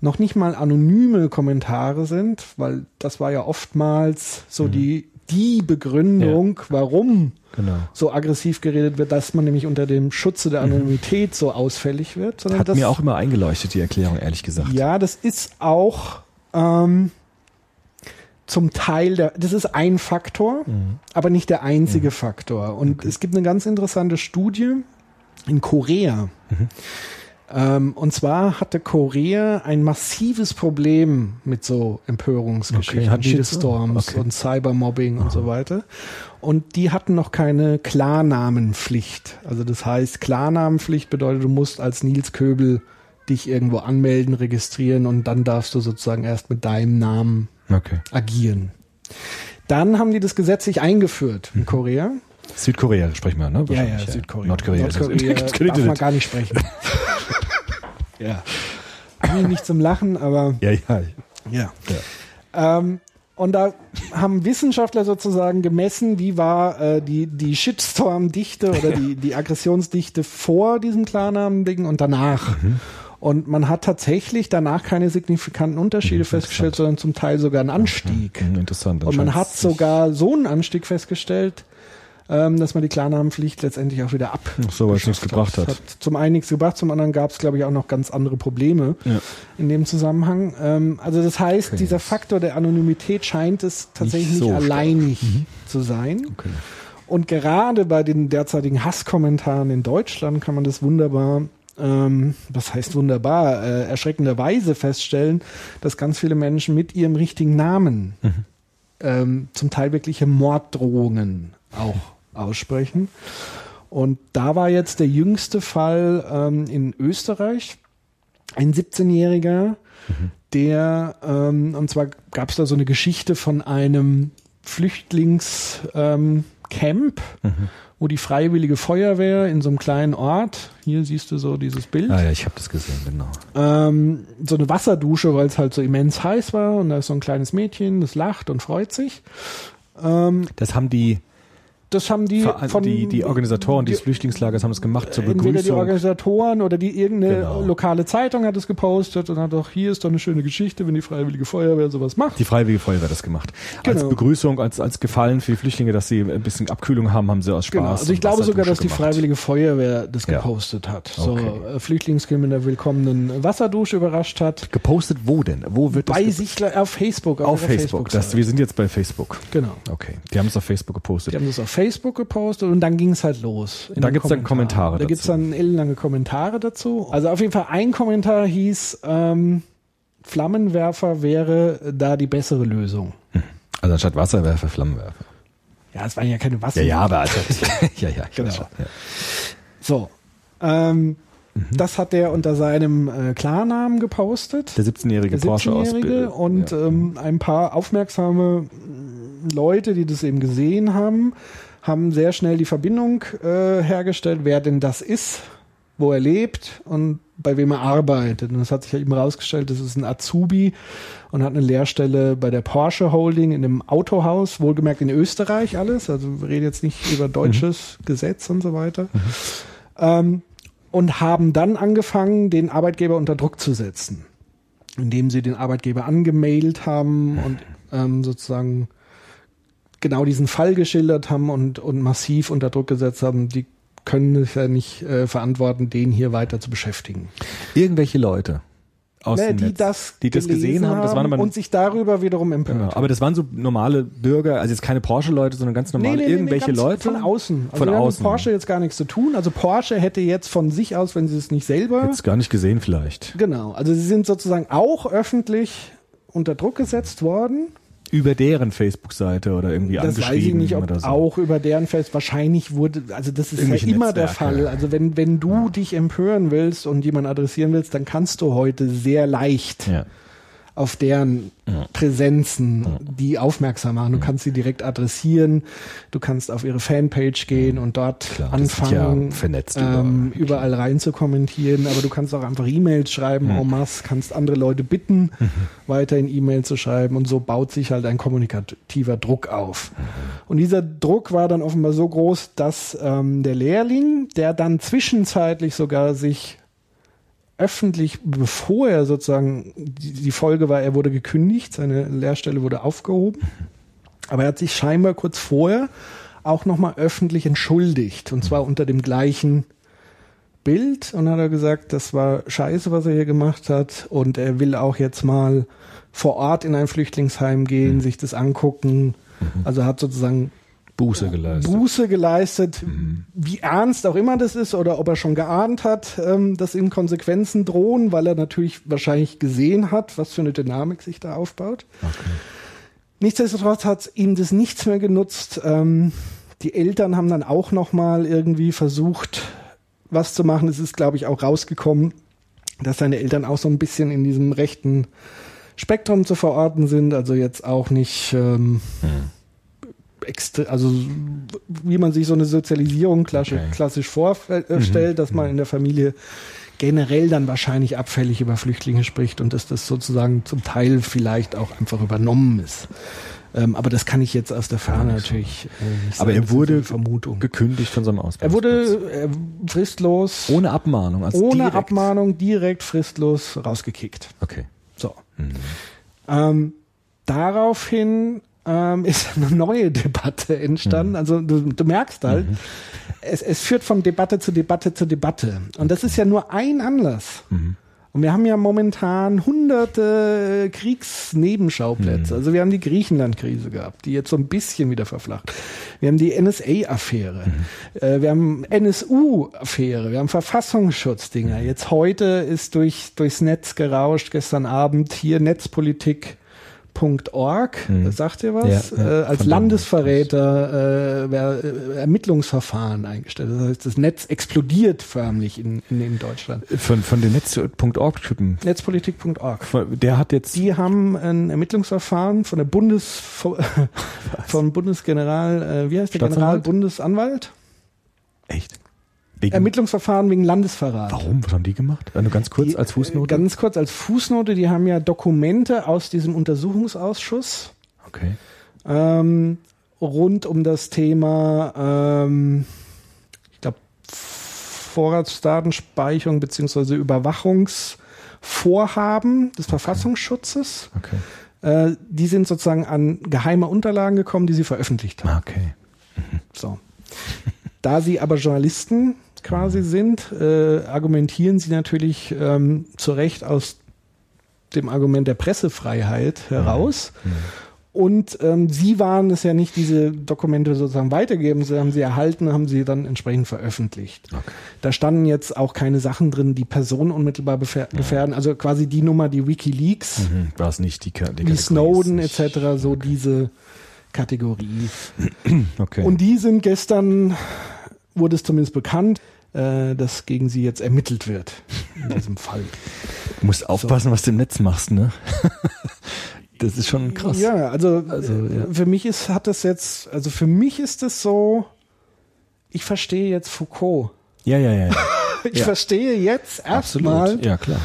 noch nicht mal anonyme Kommentare sind, weil das war ja oftmals so Mhm. die, die Begründung, warum Genau. so aggressiv geredet wird, dass man nämlich unter dem Schutze der Anonymität so ausfällig wird. Sondern Hat das, mir auch immer eingeleuchtet, die Erklärung, ehrlich gesagt. ja, das ist auch ähm, zum Teil der, das ist ein Faktor, aber nicht der einzige Faktor. Und es gibt eine ganz interessante Studie in Korea. Ähm, und zwar hatte Korea ein massives Problem mit so Empörungsgeschichten, Okay? Shitstorms Okay. und Cybermobbing und so weiter. Und die hatten noch keine Klarnamenpflicht. Also das heißt, Klarnamenpflicht bedeutet, du musst als Nils Köbel dich irgendwo anmelden, registrieren und dann darfst du sozusagen erst mit deinem Namen Okay. agieren. Dann haben die das gesetzlich eingeführt in Korea. Südkorea sprechen wir, ne? Wahrscheinlich, Südkorea. Nordkorea. Nordkorea darf man gar nicht sprechen. ja. Nicht zum Lachen, aber ja, ja. ja. Ähm, und da haben Wissenschaftler sozusagen gemessen, wie war äh, die, die Shitstorm-Dichte oder die, die Aggressionsdichte vor diesem Klarnamen-Ding und danach. Und man hat tatsächlich danach keine signifikanten Unterschiede festgestellt, sondern zum Teil sogar einen Anstieg. Hm, Interessant. Und man hat sogar so einen Anstieg festgestellt, ähm, dass man die Klarnamenpflicht letztendlich auch wieder ab. so, weil es nichts gebracht hat. Hat zum einen nichts gebracht, zum anderen gab es, glaube ich, auch noch ganz andere Probleme Ja. in dem Zusammenhang. Ähm, also das heißt, Okay. dieser Faktor der Anonymität scheint es tatsächlich Nicht nicht, so stark. alleinig zu sein. Okay. Und gerade bei den derzeitigen Hasskommentaren in Deutschland kann man das wunderbar, ähm, was heißt wunderbar, äh, erschreckenderweise feststellen, dass ganz viele Menschen mit ihrem richtigen Namen ähm, zum Teil wirkliche Morddrohungen auch aussprechen. Und da war jetzt der jüngste Fall ähm, in Österreich, ein 17-Jähriger, der, ähm, und zwar gab es da so eine Geschichte von einem Flüchtlingscamp, ähm, Camp, wo die Freiwillige Feuerwehr in so einem kleinen Ort, hier siehst du so dieses Bild, Ah ja, ich habe das gesehen, genau. ähm, so eine Wasserdusche, weil es halt so immens heiß war und da ist so ein kleines Mädchen, das lacht und freut sich. Ähm, Das haben die, das haben die Ver- von die, die Organisatoren die- dieses Flüchtlingslagers haben das gemacht zur entweder die Begrüßung. Organisatoren oder die irgendeine Genau. lokale Zeitung hat es gepostet und hat doch hier ist doch eine schöne Geschichte, wenn die Freiwillige Feuerwehr sowas macht. Die Freiwillige Feuerwehr hat das gemacht. Als Genau. Begrüßung, als, als Gefallen für die Flüchtlinge, dass sie ein bisschen Abkühlung haben, haben sie aus Spaß. Genau. Also ich glaube sogar, dass die gemacht. Freiwillige Feuerwehr das Ja. gepostet hat. So äh, Flüchtlingskind mit einer willkommenen Wasserdusche überrascht hat. Gepostet wo denn? Wo wird das Bei sich auf Facebook. auf ihrer Facebook. Das, Facebook-Seite. wir sind jetzt bei Facebook. genau. Okay. Die haben es auf Facebook gepostet. Die haben das auf Facebook gepostet und dann ging es halt los. Da den gibt's dann Kommentare Da dazu. gibt's dann ellenlange Kommentare dazu. Also auf jeden Fall ein Kommentar hieß, ähm, Flammenwerfer wäre da die bessere Lösung. Also anstatt Wasserwerfer, Flammenwerfer. Ja, es waren ja keine Wasser. Ja, ja, aber also, ja, ja, Genau. schon, ja. So. Ähm, Mhm. Das hat er unter seinem äh, Klarnamen gepostet. Der 17-jährige der Porsche aus 17-Jährige und ja. ähm, ein paar aufmerksame Leute, die das eben gesehen haben, haben sehr schnell die Verbindung äh, hergestellt, wer denn das ist, wo er lebt und bei wem er arbeitet. Und es hat sich ja eben herausgestellt, das ist ein Azubi und hat eine Lehrstelle bei der Porsche Holding in einem Autohaus, wohlgemerkt in Österreich alles. Also wir reden jetzt nicht über deutsches Gesetz und so weiter. Ähm, und haben dann angefangen, den Arbeitgeber unter Druck zu setzen, indem sie den Arbeitgeber angemailt haben und ähm, sozusagen genau diesen Fall geschildert haben und, und massiv unter Druck gesetzt haben, die können es ja nicht äh, verantworten, den hier weiter zu beschäftigen. Irgendwelche Leute aus Ne, dem die Netz, das, die das gesehen haben, das waren aber und sich darüber wiederum empört. Genau. Aber das waren so normale Bürger, also jetzt keine Porsche-Leute, sondern ganz normale irgendwelche ganz Leute. Von außen. Also Von wir haben außen. mit Porsche jetzt gar nichts zu tun. Also Porsche hätte jetzt von sich aus, wenn sie es nicht selber. Jetzt gar nicht gesehen vielleicht. Genau. Also sie sind sozusagen auch öffentlich unter Druck gesetzt worden. Über deren Facebook-Seite oder irgendwie Das weiß ich angeschrieben nicht, ob so. auch über deren Fest. Wahrscheinlich wurde, also das ist ja immer der Netzwerke. Fall. Also wenn, wenn du dich empören willst und jemanden adressieren willst, dann kannst du heute sehr leicht Ja. Auf deren Präsenzen, die aufmerksam machen. Du kannst sie direkt adressieren, du kannst auf ihre Fanpage gehen und dort Klar, anfangen, ja vernetzt ähm, überall. überall rein zu kommentieren. Aber du kannst auch einfach E-Mails schreiben, en masse, kannst andere Leute bitten, weiterhin E-Mail zu schreiben. Und so baut sich halt ein kommunikativer Druck auf. Und dieser Druck war dann offenbar so groß, dass ähm, der Lehrling, der dann zwischenzeitlich sogar sich öffentlich, bevor er sozusagen, die, Folge war, er wurde gekündigt, seine Lehrstelle wurde aufgehoben, aber er hat sich scheinbar kurz vorher auch nochmal öffentlich entschuldigt und zwar unter dem gleichen Bild. Und hat er gesagt, das war scheiße, was er hier gemacht hat und er will auch jetzt mal vor Ort in ein Flüchtlingsheim gehen, sich das angucken. Also hat sozusagen Buße geleistet. Buße geleistet, wie ernst auch immer das ist oder ob er schon geahnt hat, ähm, dass ihm Konsequenzen drohen, weil er natürlich wahrscheinlich gesehen hat, was für eine Dynamik sich da aufbaut. Nichtsdestotrotz hat ihm das nichts mehr genutzt. Ähm, die Eltern haben dann auch noch mal irgendwie versucht, was zu machen. Es ist, glaube ich, auch rausgekommen, dass seine Eltern auch so ein bisschen in diesem rechten Spektrum zu verorten sind. Also jetzt auch nicht ähm, also wie man sich so eine Sozialisierung klassisch, Okay. klassisch vorstellt, dass man in der Familie generell dann wahrscheinlich abfällig über Flüchtlinge spricht und dass das sozusagen zum Teil vielleicht auch einfach übernommen ist. Ähm, aber das kann ich jetzt aus der Ferne natürlich äh, nicht Aber sagen. er wurde Vermutung. gekündigt von seinem Ausbildungsplatz. Er wurde äh, fristlos, ohne Abmahnung. Also ohne direkt. Abmahnung, direkt fristlos rausgekickt. Okay. So. Ähm, daraufhin ähm, ist eine neue Debatte entstanden. Also du, du merkst halt, es, es führt von Debatte zu Debatte zu Debatte. Und das ist ja nur ein Anlass. Und wir haben ja momentan hunderte Kriegsnebenschauplätze. Also wir haben die Griechenland-Krise gehabt, die jetzt so ein bisschen wieder verflacht. Wir haben die NSA-Affäre. Äh, wir haben NSU-Affäre. Wir haben Verfassungsschutzdinger. Jetzt heute ist durch, durchs Netz gerauscht, gestern Abend hier Netzpolitik. .org, das sagt ihr was? Ja, ja, äh, als Landesverräter äh, äh, Ermittlungsverfahren eingestellt. Das heißt, das Netz explodiert förmlich in, in, in Deutschland. Von, von den Netz.org-Typen. Netzpolitik.org. Der hat jetzt. Die haben ein Ermittlungsverfahren von der Bundes von Bundesgeneral, äh, wie heißt der? Generalbundesanwalt? Echt? Wegen, Ermittlungsverfahren wegen Landesverrat. warum? Was haben die gemacht? Nur ganz kurz Die, als Fußnote? äh, Ganz kurz als Fußnote, die haben ja Dokumente aus diesem Untersuchungsausschuss okay. ähm, rund um das Thema, ähm, ich glaube, Vorratsdatenspeicherung beziehungsweise Überwachungsvorhaben des Verfassungsschutzes. Okay. Äh, die sind sozusagen an geheime Unterlagen gekommen, die sie veröffentlicht haben. Ah, Okay. So. Da sie aber Journalisten quasi sind, äh, argumentieren sie natürlich ähm, zu Recht aus dem Argument der Pressefreiheit heraus. Und ähm, sie waren es ja nicht, diese Dokumente sozusagen weitergeben, sie haben sie erhalten, haben sie dann entsprechend veröffentlicht. Da standen jetzt auch keine Sachen drin, die Personen unmittelbar befer- gefährden. Also quasi die Nummer, die WikiLeaks, Hm, War es nicht die, Ka- die Kategorie Snowden ist etc., so diese Kategorie. nicht- Okay. Und die sind gestern, wurde es zumindest bekannt, äh, dass gegen sie jetzt ermittelt wird. In diesem Fall. du musst aufpassen, was du im Netz machst, ne? das ist schon krass. Ja, also, Also, äh, ja. für mich ist, hat das jetzt, also für mich ist es so, ich verstehe jetzt Foucault. Ja, ja, ja. ja. Ich Ja. verstehe jetzt erstmal. Ja, klar.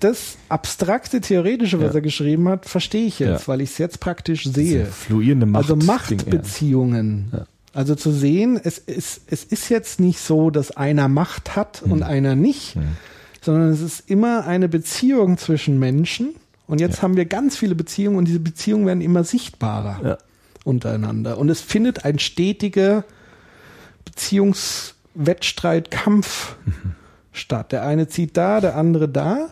das abstrakte Theoretische, was er geschrieben hat, verstehe ich jetzt, weil ich es jetzt praktisch sehe. Fluierende Macht. also Ding, ja. Machtbeziehungen. Also zu sehen, es ist, es ist jetzt nicht so, dass einer Macht hat und einer nicht, sondern es ist immer eine Beziehung zwischen Menschen. Und jetzt Ja. haben wir ganz viele Beziehungen und diese Beziehungen werden immer sichtbarer Ja. untereinander. Und es findet ein stetiger Beziehungswettstreit, Kampf Mhm. statt. Der eine zieht da, der andere da.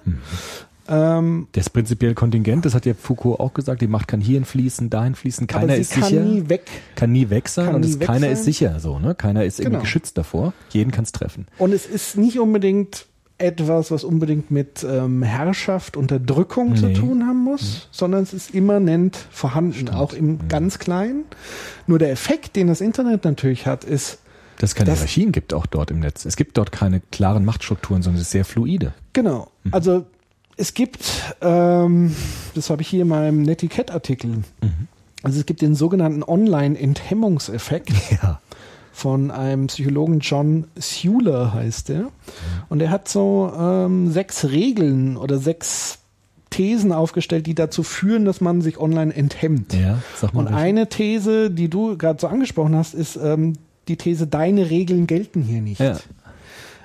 Ähm, Das ist prinzipiell kontingent, das hat ja Foucault auch gesagt, die Macht kann hierhin fließen, dahin fließen, keiner ist kann sicher. nie weg. kann nie weg sein kann und es, keiner sein. ist sicher so, ne? Keiner ist irgendwie Genau. geschützt davor. Jeden kann es treffen. Und es ist nicht unbedingt etwas, was unbedingt mit ähm, Herrschaft, Unterdrückung zu Nee. tun haben muss, sondern es ist immanent vorhanden, auch im ganz Kleinen. Nur der Effekt, den das Internet natürlich hat, ist, Dass es keine Hierarchien gibt auch dort im Netz. Es gibt dort keine klaren Machtstrukturen, sondern es ist sehr fluide. genau, also Es gibt, ähm, das habe ich hier in meinem Netiquette-Artikel, also es gibt den sogenannten Online-Enthemmungseffekt Ja. von einem Psychologen John Sewler heißt er. Und er hat so ähm, sechs Regeln oder sechs Thesen aufgestellt, die dazu führen, dass man sich online enthemmt. Ja. Und welche. eine These, die du gerade so angesprochen hast, ist ähm, die These, deine Regeln gelten hier nicht. Ja.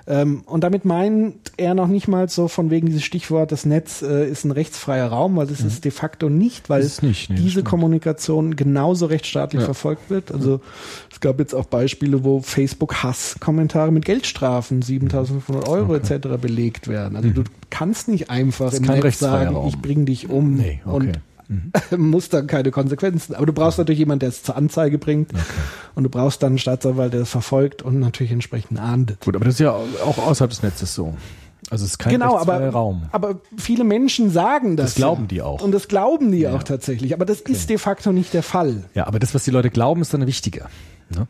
Ähm, und damit meint er noch nicht mal so von wegen dieses Stichwort, das Netz äh, ist ein rechtsfreier Raum, weil das ist de facto nicht, weil Mhm. Es nicht, nee, das diese. Kommunikation genauso rechtsstaatlich Ja. verfolgt wird. Also es gab jetzt auch Beispiele, wo Facebook Hasskommentare mit Geldstrafen 7.500 Euro etc. belegt werden. Also du kannst nicht einfach ist im Netz sagen, ich bring dich um Nee, okay. und muss dann keine Konsequenzen. Aber du brauchst natürlich jemanden, der es zur Anzeige bringt. Und du brauchst dann einen Staatsanwalt, der es verfolgt und natürlich entsprechend ahndet. Gut, aber das ist ja auch außerhalb des Netzes so. Also es ist kein Genau, aber, Raum. aber viele Menschen sagen das. Das glauben ja. die auch. Und das glauben die Ja. auch tatsächlich. Aber das ist de facto nicht der Fall. Ja, aber das, was die Leute glauben, ist dann wichtiger. Ne?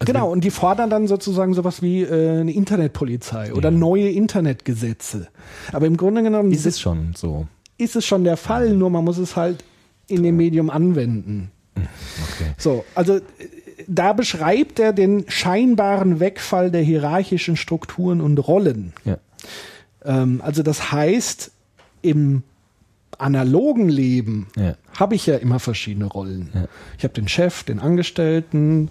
Also genau, und die fordern dann sozusagen sowas wie äh, eine Internetpolizei oder neue Internetgesetze. Aber im Grunde genommen Ist es schon so. Ist es schon der Fall, nur man muss es halt in dem Medium anwenden. Okay. So, also da beschreibt er den scheinbaren Wegfall der hierarchischen Strukturen und Rollen. Ja. Ähm, also das heißt, im analogen Leben Ja. habe ich ja immer verschiedene Rollen. Ja. Ich habe den Chef, den Angestellten,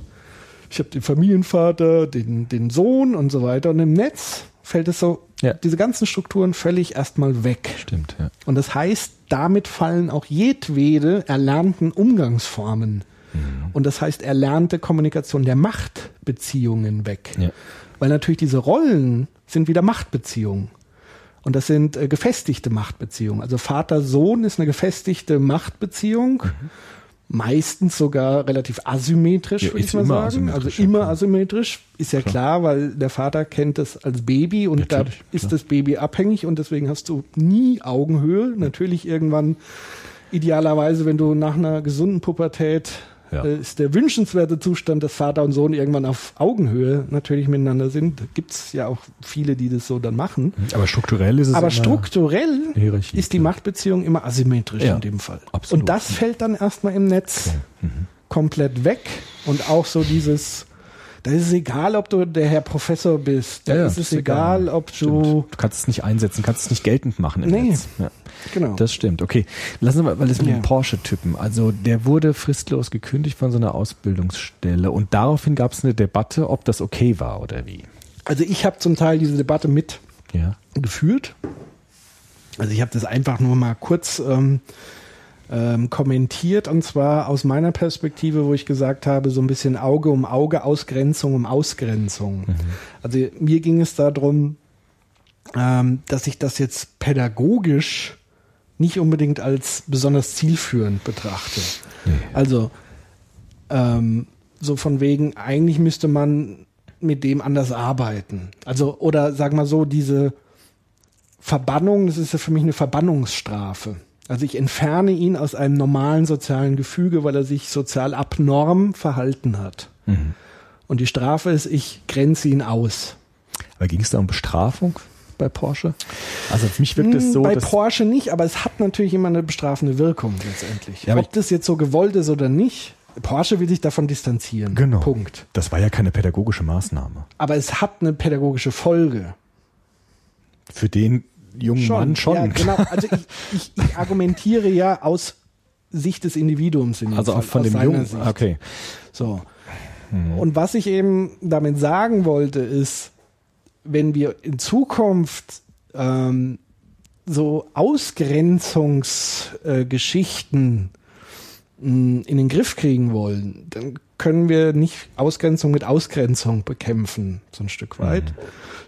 ich habe den Familienvater, den, den Sohn und so weiter. Und im Netz fällt es so, Ja. diese ganzen Strukturen völlig erstmal weg. Stimmt, ja. Und das heißt, damit fallen auch jedwede erlernten Umgangsformen. Mhm. Und das heißt, erlernte Kommunikation der Machtbeziehungen weg. Ja. Weil natürlich diese Rollen sind wieder Machtbeziehungen. Und das sind äh, gefestigte Machtbeziehungen. Also Vater-Sohn ist eine gefestigte Machtbeziehung. Mhm. Meistens sogar relativ asymmetrisch, Ja, würde ich mal sagen. Also immer klar. asymmetrisch. Ist ja klar, weil der Vater kennt es als Baby und Natürlich, da ist klar. das Baby abhängig und deswegen hast du nie Augenhöhe. Natürlich irgendwann, idealerweise, wenn du nach einer gesunden Pubertät Ja. äh, ist der wünschenswerte Zustand, dass Vater und Sohn irgendwann auf Augenhöhe natürlich miteinander sind. Gibt es ja auch viele, die das so dann machen. Aber strukturell ist es Aber strukturell ist die klar. Machtbeziehung immer asymmetrisch Ja, in dem Fall. absolut. Und das fällt dann erstmal im Netz Mhm. komplett weg. Und auch so dieses, da ist es egal, ob du der Herr Professor bist. Da Ja, ist es ist egal, egal. ob Stimmt. du. Du kannst es nicht einsetzen, kannst es nicht geltend machen im Nee. Netz. Ja. Genau. Das stimmt. Okay, lassen wir mal, weil es mit Ja. dem Porsche-Typen. Also der wurde fristlos gekündigt von so einer Ausbildungsstelle und daraufhin gab es eine Debatte, ob das okay war oder wie. Also ich habe zum Teil diese Debatte mit Ja. geführt. Also ich habe das einfach nur mal kurz ähm, ähm, kommentiert und zwar aus meiner Perspektive, wo ich gesagt habe, so ein bisschen Auge um Auge, Ausgrenzung um Ausgrenzung. Also mir ging es darum, ähm, dass ich das jetzt pädagogisch nicht unbedingt als besonders zielführend betrachte. Also ähm, so von wegen, eigentlich müsste man mit dem anders arbeiten. Also, oder sag mal so, diese Verbannung, das ist ja für mich eine Verbannungsstrafe. Also ich entferne ihn aus einem normalen sozialen Gefüge, weil er sich sozial abnorm verhalten hat. Und die Strafe ist, ich grenze ihn aus. Aber ging es da um Bestrafung bei Porsche? Also für mich wirkt es Hm, so, Bei Porsche nicht, aber es hat natürlich immer eine bestrafende Wirkung letztendlich. Ja, Ob das jetzt so gewollt ist oder nicht, Porsche will sich davon distanzieren. genau. Punkt. Das war ja keine pädagogische Maßnahme. Aber es hat eine pädagogische Folge. Für den jungen Mann schon. Ja, genau. Also ich, ich, ich argumentiere ja aus Sicht des Individuums in Also Fall, auch von dem Jungen. Sicht. Okay. So. Und was ich eben damit sagen wollte, ist, wenn wir in Zukunft ähm, so Ausgrenzungsgeschichten äh, in den Griff kriegen wollen, dann können wir nicht Ausgrenzung mit Ausgrenzung bekämpfen, so ein Stück weit,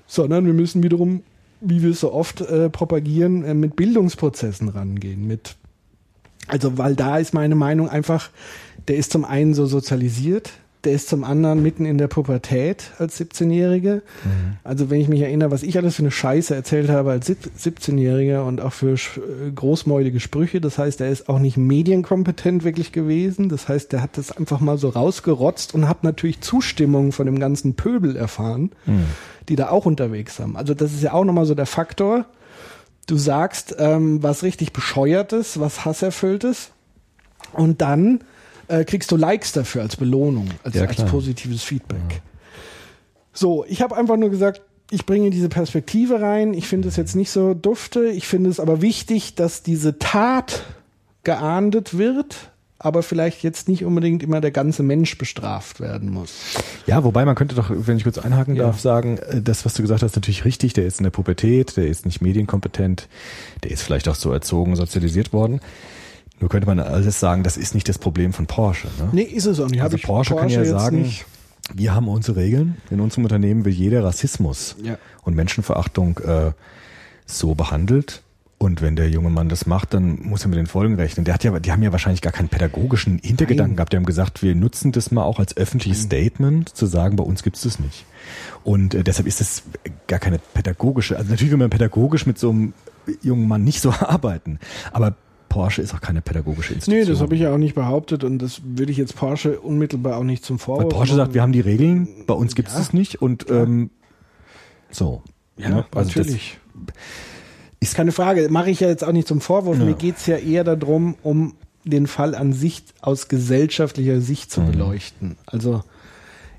sondern wir müssen wiederum, wie wir es so oft äh, propagieren, äh, mit Bildungsprozessen rangehen, mit also, weil da ist meine Meinung einfach, der ist zum einen so sozialisiert, der ist zum anderen mitten in der Pubertät als 17-Jährige. Also, wenn ich mich erinnere, was ich alles für eine Scheiße erzählt habe als Sieb- 17-Jähriger und auch für äh, großmäulige Sprüche, das heißt, er ist auch nicht medienkompetent wirklich gewesen. Das heißt, der hat das einfach mal so rausgerotzt und hat natürlich Zustimmung von dem ganzen Pöbel erfahren, die da auch unterwegs haben. Also, das ist ja auch nochmal so der Faktor Du sagst ähm, was richtig bescheuertes, was hasserfülltes und dann äh, kriegst du Likes dafür als Belohnung, als, Ja, als positives Feedback. So, ich habe einfach nur gesagt, ich bringe diese Perspektive rein. Ich finde es jetzt nicht so dufte. Ich finde es aber wichtig, dass diese Tat geahndet wird, aber vielleicht jetzt nicht unbedingt immer der ganze Mensch bestraft werden muss. Ja, wobei man könnte doch, wenn ich kurz einhaken Ja. darf, sagen, äh, das, was du gesagt hast, ist natürlich richtig. Der ist in der Pubertät, der ist nicht medienkompetent, der ist vielleicht auch so erzogen, sozialisiert worden. Nur könnte man alles sagen, das ist nicht das Problem von Porsche. Ne? Nee, ist es auch nicht. Also ich Porsche, kann ja sagen, nicht- wir haben unsere Regeln. In unserem Unternehmen wird jeder Rassismus Ja. und Menschenverachtung äh, so behandelt. Und wenn der junge Mann das macht, dann muss er mit den Folgen rechnen. Der hat ja, die haben ja wahrscheinlich gar keinen pädagogischen Hintergedanken Nein. gehabt. Die haben gesagt, wir nutzen das mal auch als öffentliches Statement, zu sagen, bei uns gibt's das nicht. Und äh, deshalb ist das gar keine pädagogische, also natürlich will man pädagogisch mit so einem jungen Mann nicht so arbeiten. Aber Porsche ist auch keine pädagogische Institution. Nee, das habe ich ja auch nicht behauptet und das würde ich jetzt Porsche unmittelbar auch nicht zum Weil Vorwurf Porsche sagt, wir haben die Regeln, bei uns gibt es Ja. das nicht und ähm, so. Ja, Ne? Also natürlich. Ist keine Frage, mache ich ja jetzt auch nicht zum Vorwurf. Ja. Mir geht's ja eher darum, um den Fall an sich aus gesellschaftlicher Sicht Mhm. zu beleuchten. Also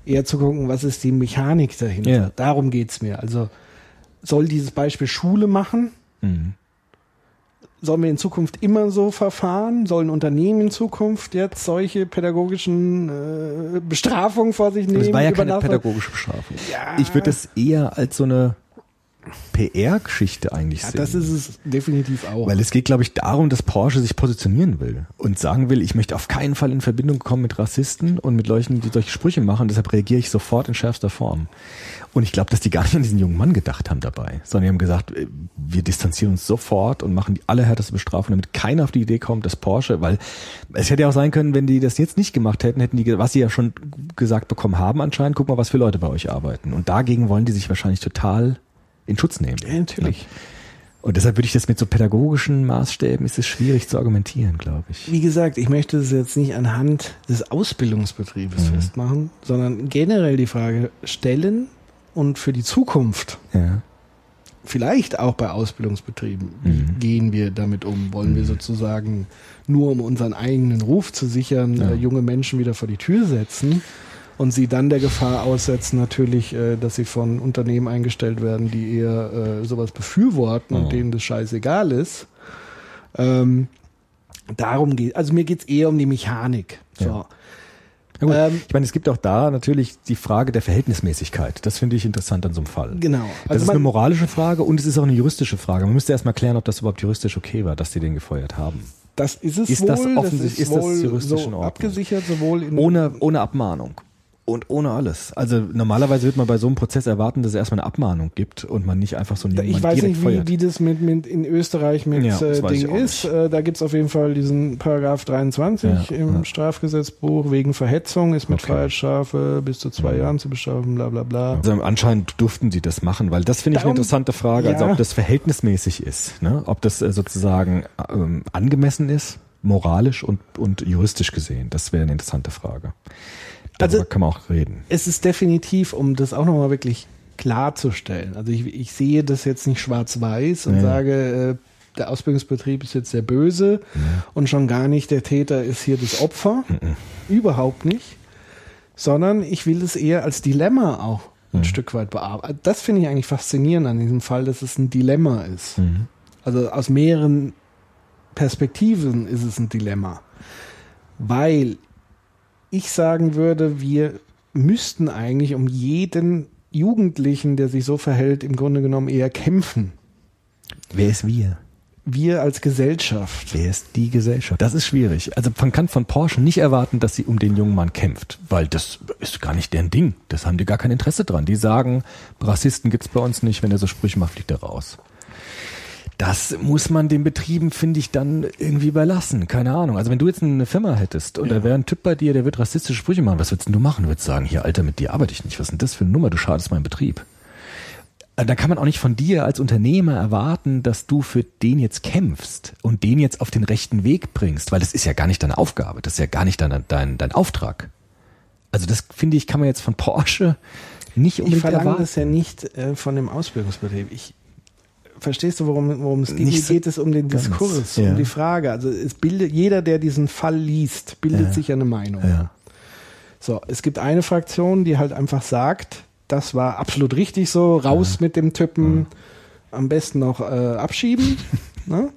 eher zu gucken, was ist die Mechanik dahinter. Ja. Darum geht's mir. Also soll dieses Beispiel Schule machen? Mhm. Sollen wir in Zukunft immer so verfahren? Sollen Unternehmen in Zukunft jetzt solche pädagogischen äh, Bestrafungen vor sich nehmen? Das war ja keine pädagogische Bestrafung. Ja. Ich würde es eher als so eine PR-Geschichte eigentlich Ja, sehen. das ist es definitiv auch. Weil es geht, glaube ich, darum, dass Porsche sich positionieren will und sagen will, ich möchte auf keinen Fall in Verbindung kommen mit Rassisten und mit Leuten, die solche Sprüche machen. Deshalb reagiere ich sofort in schärfster Form. Und ich glaube, dass die gar nicht an diesen jungen Mann gedacht haben dabei, sondern die haben gesagt, äh, wir distanzieren uns sofort und machen die allerhärteste Bestrafung, damit keiner auf die Idee kommt, dass Porsche, weil es hätte ja auch sein können, wenn die das jetzt nicht gemacht hätten, hätten die, was sie ja schon gesagt bekommen haben anscheinend, guck mal, was für Leute bei euch arbeiten. Und dagegen wollen die sich wahrscheinlich total in Schutz nehmen. Ja, natürlich. Und deshalb würde ich das mit so pädagogischen Maßstäben, ist es schwierig zu argumentieren, glaube ich. Wie gesagt, ich möchte es jetzt nicht anhand des Ausbildungsbetriebes Mhm. festmachen, sondern generell die Frage stellen und für die Zukunft, Ja. vielleicht auch bei Ausbildungsbetrieben, Mhm. gehen wir damit um? Wollen wir sozusagen nur um unseren eigenen Ruf zu sichern, Ja. äh, junge Menschen wieder vor die Tür setzen und sie dann der Gefahr aussetzen, natürlich, äh, dass sie von Unternehmen eingestellt werden, die eher äh, sowas befürworten Oh. und denen das scheißegal ist? Ähm, darum geht, also mir geht's eher um die Mechanik. So. Ja. Ja. Ähm, ich meine, es gibt auch da natürlich die Frage der Verhältnismäßigkeit. Das finde ich interessant an so einem Fall. Genau. Das ist eine moralische Frage und es ist auch eine juristische Frage. Man müsste erstmal klären, ob das überhaupt juristisch okay war, dass die den gefeuert haben. Das ist es Ist wohl. das offensichtlich- ist das wohl juristisch so in Ordnung? abgesichert, sowohl in Ohne, ohne Abmahnung. Und ohne alles. Also normalerweise wird man bei so einem Prozess erwarten, dass es erstmal eine Abmahnung gibt und man nicht einfach so einen Ich weiß nicht, wie, wie das mit, mit in Österreich mit Ja, äh, Ding ist. Äh, da gibt's auf jeden Fall diesen Paragraph 23 Ja, im ja. Strafgesetzbuch wegen Verhetzung ist mit Okay. Mhm. Freiheitsstrafe bis zu zwei Jahren zu bestrafen, bla bla bla. Also anscheinend durften sie das machen, weil das finde ich eine Darum- interessante Frage, also ob das verhältnismäßig ist, ne? ob das äh, sozusagen ähm, angemessen ist, moralisch und, und juristisch gesehen. Das wäre eine interessante Frage. Darüber Also- kann man auch reden. Es ist definitiv, um das auch nochmal wirklich klarzustellen. Also ich, ich sehe das jetzt nicht schwarz-weiß und Ja. sage, äh, der Ausbildungsbetrieb ist jetzt sehr böse und schon gar nicht der Täter ist hier das Opfer. Überhaupt nicht. Sondern ich will es eher als Dilemma auch ein Stück weit bearbeiten. Das finde ich eigentlich faszinierend an diesem Fall, dass es ein Dilemma ist. Mhm. Also aus mehreren Perspektiven ist es ein Dilemma. Weil ich sagen würde, wir müssten eigentlich um jeden Jugendlichen, der sich so verhält, im Grunde genommen eher kämpfen. Wer ist wir? Wir als Gesellschaft. Wer ist die Gesellschaft? Das ist schwierig. Also man kann von Porsche nicht erwarten, dass sie um den jungen Mann kämpft, weil das ist gar nicht deren Ding. Das haben die gar kein Interesse dran. Die sagen, Rassisten gibt's bei uns nicht, wenn er so Sprüche macht, fliegt er raus. Das muss man den Betrieben, finde ich, dann irgendwie überlassen. Keine Ahnung. Also wenn du jetzt eine Firma hättest und da wäre ein Typ bei dir, der wird rassistische Sprüche machen, was würdest du machen? Du würdest sagen, hier, Alter, mit dir arbeite ich nicht. Was ist denn das für eine Nummer? Du schadest meinem Betrieb. Äh, Da kann man auch nicht von dir als Unternehmer erwarten, dass du für den jetzt kämpfst und den jetzt auf den rechten Weg bringst, weil das ist ja gar nicht deine Aufgabe, das ist ja gar nicht dein, dein, dein Auftrag. Also das finde ich, kann man jetzt von Porsche nicht Ich unbedingt verlange erwarten. das ja nicht äh, von dem Ausbildungsbetrieb. Ich verstehst du, worum, worum es geht? Nicht so geht es um den ganz, Diskurs, ja. um die Frage. Also es bildet, jeder, der diesen Fall liest, bildet Ja. sich eine Meinung. Ja. So, es gibt eine Fraktion, die halt einfach sagt, das war absolut richtig so, raus mit dem Typen, am besten noch äh, abschieben. ne?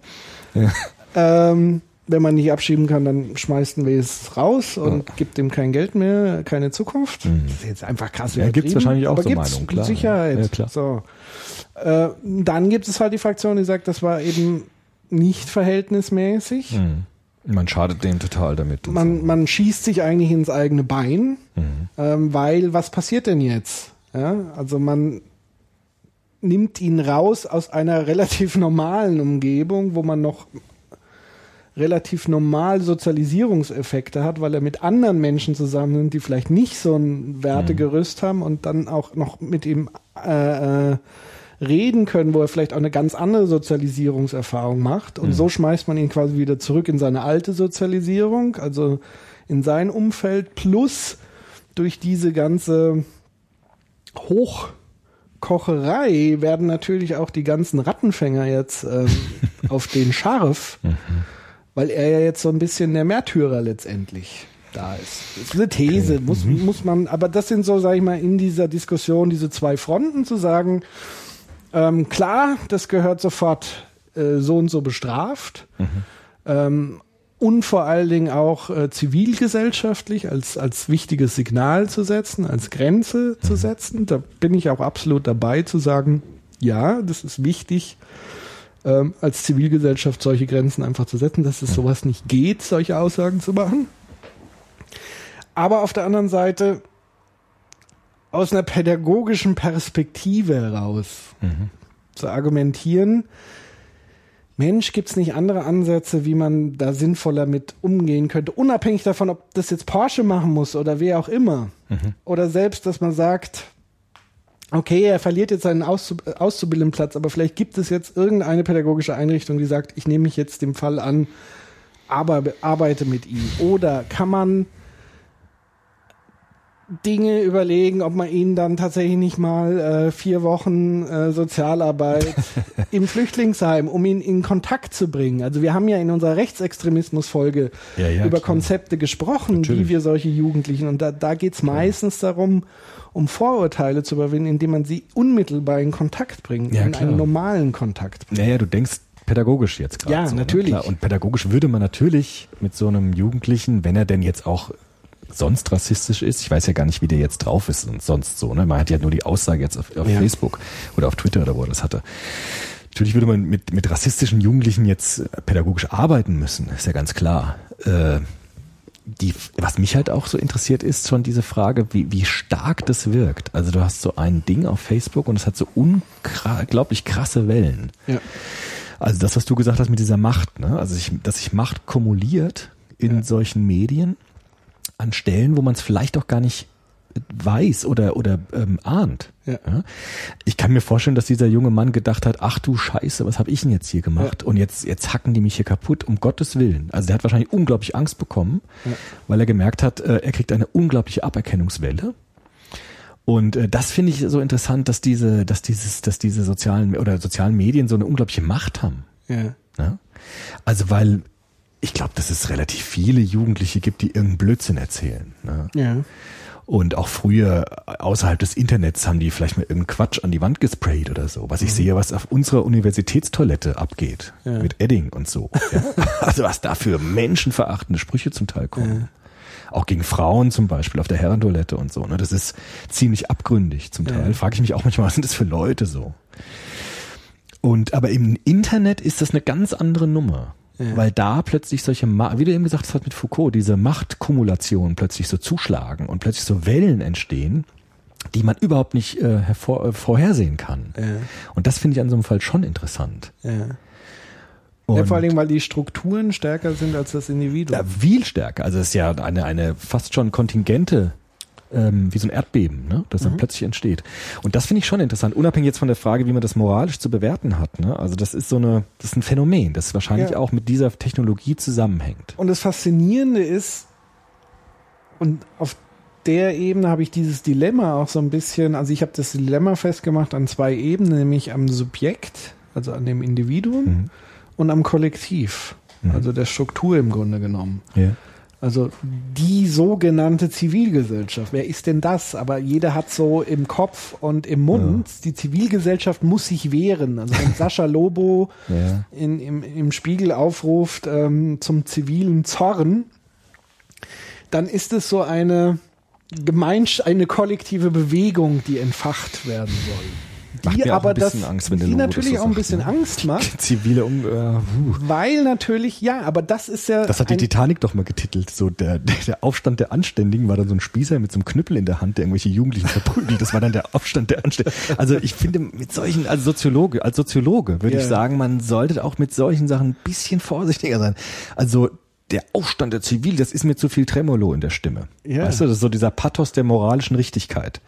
Ja. ähm, wenn man nicht abschieben kann, dann schmeißen wir es raus und gibt ihm kein Geld mehr, keine Zukunft. Das ist jetzt einfach krass. Mhm. Ja, gibt's übertrieben, wahrscheinlich auch aber so mit klar. Sicherheit. Ja, klar. So. Äh, dann gibt es halt die Fraktion, die sagt, das war eben nicht verhältnismäßig. Hm. Man schadet dem total damit. Man, so. man schießt sich eigentlich ins eigene Bein, Mhm. ähm, weil was passiert denn jetzt? Ja, also man nimmt ihn raus aus einer relativ normalen Umgebung, wo man noch relativ normal Sozialisierungseffekte hat, weil er mit anderen Menschen zusammen sind, die vielleicht nicht so ein Wertegerüst haben und dann auch noch mit ihm äh, äh, reden können, wo er vielleicht auch eine ganz andere Sozialisierungserfahrung macht. Und so schmeißt man ihn quasi wieder zurück in seine alte Sozialisierung, also in sein Umfeld, plus durch diese ganze Hochkocherei werden natürlich auch die ganzen Rattenfänger jetzt ähm, auf den Scharf, weil er ja jetzt so ein bisschen der Märtyrer letztendlich da ist. Das ist eine These, muss, muss man, aber das sind so, sag ich mal, in dieser Diskussion diese zwei Fronten zu sagen, ähm, klar, das gehört sofort äh, so und so bestraft. Ähm, und vor allen Dingen auch äh, zivilgesellschaftlich als, als wichtiges Signal zu setzen, als Grenze zu setzen. Da bin ich auch absolut dabei zu sagen, ja, das ist wichtig, ähm, als Zivilgesellschaft solche Grenzen einfach zu setzen, dass es sowas nicht geht, solche Aussagen zu machen. Aber auf der anderen Seite aus einer pädagogischen Perspektive heraus zu argumentieren, Mensch, gibt es nicht andere Ansätze, wie man da sinnvoller mit umgehen könnte, unabhängig davon, ob das jetzt Porsche machen muss oder wer auch immer. Oder selbst, dass man sagt, okay, er verliert jetzt seinen Auszub Auszubildendenplatz, aber vielleicht gibt es jetzt irgendeine pädagogische Einrichtung, die sagt, ich nehme mich jetzt dem Fall an, aber arbeite mit ihm. Oder kann man Dinge überlegen, ob man ihnen dann tatsächlich nicht mal äh, vier Wochen äh, Sozialarbeit im Flüchtlingsheim, um ihn in Kontakt zu bringen. Also wir haben ja in unserer Rechtsextremismus-Folge Ja, ja, über klar. Konzepte gesprochen, Natürlich. wie wir solche Jugendlichen, und da, da geht's meistens darum, um Vorurteile zu überwinden, indem man sie unmittelbar in Kontakt bringt, Ja, in klar. einen normalen Kontakt bringt. Naja, du denkst pädagogisch jetzt gerade. Ja, so, natürlich. Ne? Und pädagogisch würde man natürlich mit so einem Jugendlichen, wenn er denn jetzt auch sonst rassistisch ist, ich weiß ja gar nicht, wie der jetzt drauf ist und sonst so, ne? Man hat ja nur die Aussage jetzt auf, auf Ja. Facebook oder auf Twitter oder wo er das hatte. Natürlich würde man mit, mit rassistischen Jugendlichen jetzt pädagogisch arbeiten müssen, ist ja ganz klar. Äh, die, was mich halt auch so interessiert, ist schon diese Frage, wie, wie stark das wirkt. Also du hast so ein Ding auf Facebook und es hat so unglaublich krasse Wellen. Ja. Also das, was du gesagt hast mit dieser Macht, ne? also ich, dass sich Macht kumuliert in Ja. solchen Medien an Stellen, wo man es vielleicht auch gar nicht weiß oder, oder ähm, ahnt. Ja. Ich kann mir vorstellen, dass dieser junge Mann gedacht hat, ach du Scheiße, was habe ich denn jetzt hier gemacht? Und jetzt, jetzt hacken die mich hier kaputt, um Gottes Willen. Also der hat wahrscheinlich unglaublich Angst bekommen, weil er gemerkt hat, äh, er kriegt eine unglaubliche Aberkennungswelle. Und äh, das finde ich so interessant, dass diese, dass dieses, dass diese sozialen oder sozialen Medien so eine unglaubliche Macht haben. Ja. Ne? Also weil ich glaube, dass es relativ viele Jugendliche gibt, die irgendeinen Blödsinn erzählen. Ne? Ja. Und auch früher außerhalb des Internets haben die vielleicht mal irgendeinen Quatsch an die Wand gesprayt oder so. Was ich sehe, was auf unserer Universitätstoilette abgeht. Ja. Mit Edding und so. Ja? Also was da für menschenverachtende Sprüche zum Teil kommen. Auch gegen Frauen zum Beispiel auf der Herrentoilette und so. Ne? Das ist ziemlich abgründig zum Teil. Ja. Frage ich mich auch manchmal, was sind das für Leute so? Und aber im Internet ist das eine ganz andere Nummer. Ja. Weil da plötzlich solche, Ma wie du eben gesagt hast mit Foucault, diese Machtkumulation plötzlich so zuschlagen und plötzlich so Wellen entstehen, die man überhaupt nicht äh, hervor, äh, vorhersehen kann. Ja. Und das finde ich an so einem Fall schon interessant. Ja. Und ja, vor allen Dingen, weil die Strukturen stärker sind als das Individuum. ja, viel stärker. Also es ist ja eine, eine fast schon kontingente, ähm, wie so ein Erdbeben, ne? das dann plötzlich entsteht. Und das finde ich schon interessant, unabhängig jetzt von der Frage, wie man das moralisch zu bewerten hat. Ne? Also das ist so eine, das ist ein Phänomen, das wahrscheinlich Ja. auch mit dieser Technologie zusammenhängt. Und das Faszinierende ist, und auf der Ebene habe ich dieses Dilemma auch so ein bisschen, also ich habe das Dilemma festgemacht an zwei Ebenen, nämlich am Subjekt, also an dem Individuum und am Kollektiv, also der Struktur im Grunde genommen. Ja. Also die sogenannte Zivilgesellschaft. Wer ist denn das? Aber jeder hat so im Kopf und im Mund, die Zivilgesellschaft muss sich wehren. Also wenn Sascha Lobo Ja. in, im, im Spiegel aufruft ähm, zum zivilen Zorn, dann ist es so eine Gemeinsch eine kollektive Bewegung, die entfacht werden soll. Die aber das, Angst, die natürlich das auch ein bisschen ne? Angst macht, Zivile um. Äh, puh. weil natürlich, ja, aber das ist ja. Das hat die Titanic doch mal getitelt. So der, der, Aufstand der Anständigen war dann so ein Spießer mit so einem Knüppel in der Hand, der irgendwelche Jugendlichen verprügelt. Das war dann der Aufstand der Anständigen. Also ich finde mit solchen, als Soziologe, als Soziologe würde Ja. ich sagen, man sollte auch mit solchen Sachen ein bisschen vorsichtiger sein. Also der Aufstand der Zivil, das ist mir zu viel Tremolo in der Stimme. Ja. Weißt du, das ist so dieser Pathos der moralischen Richtigkeit.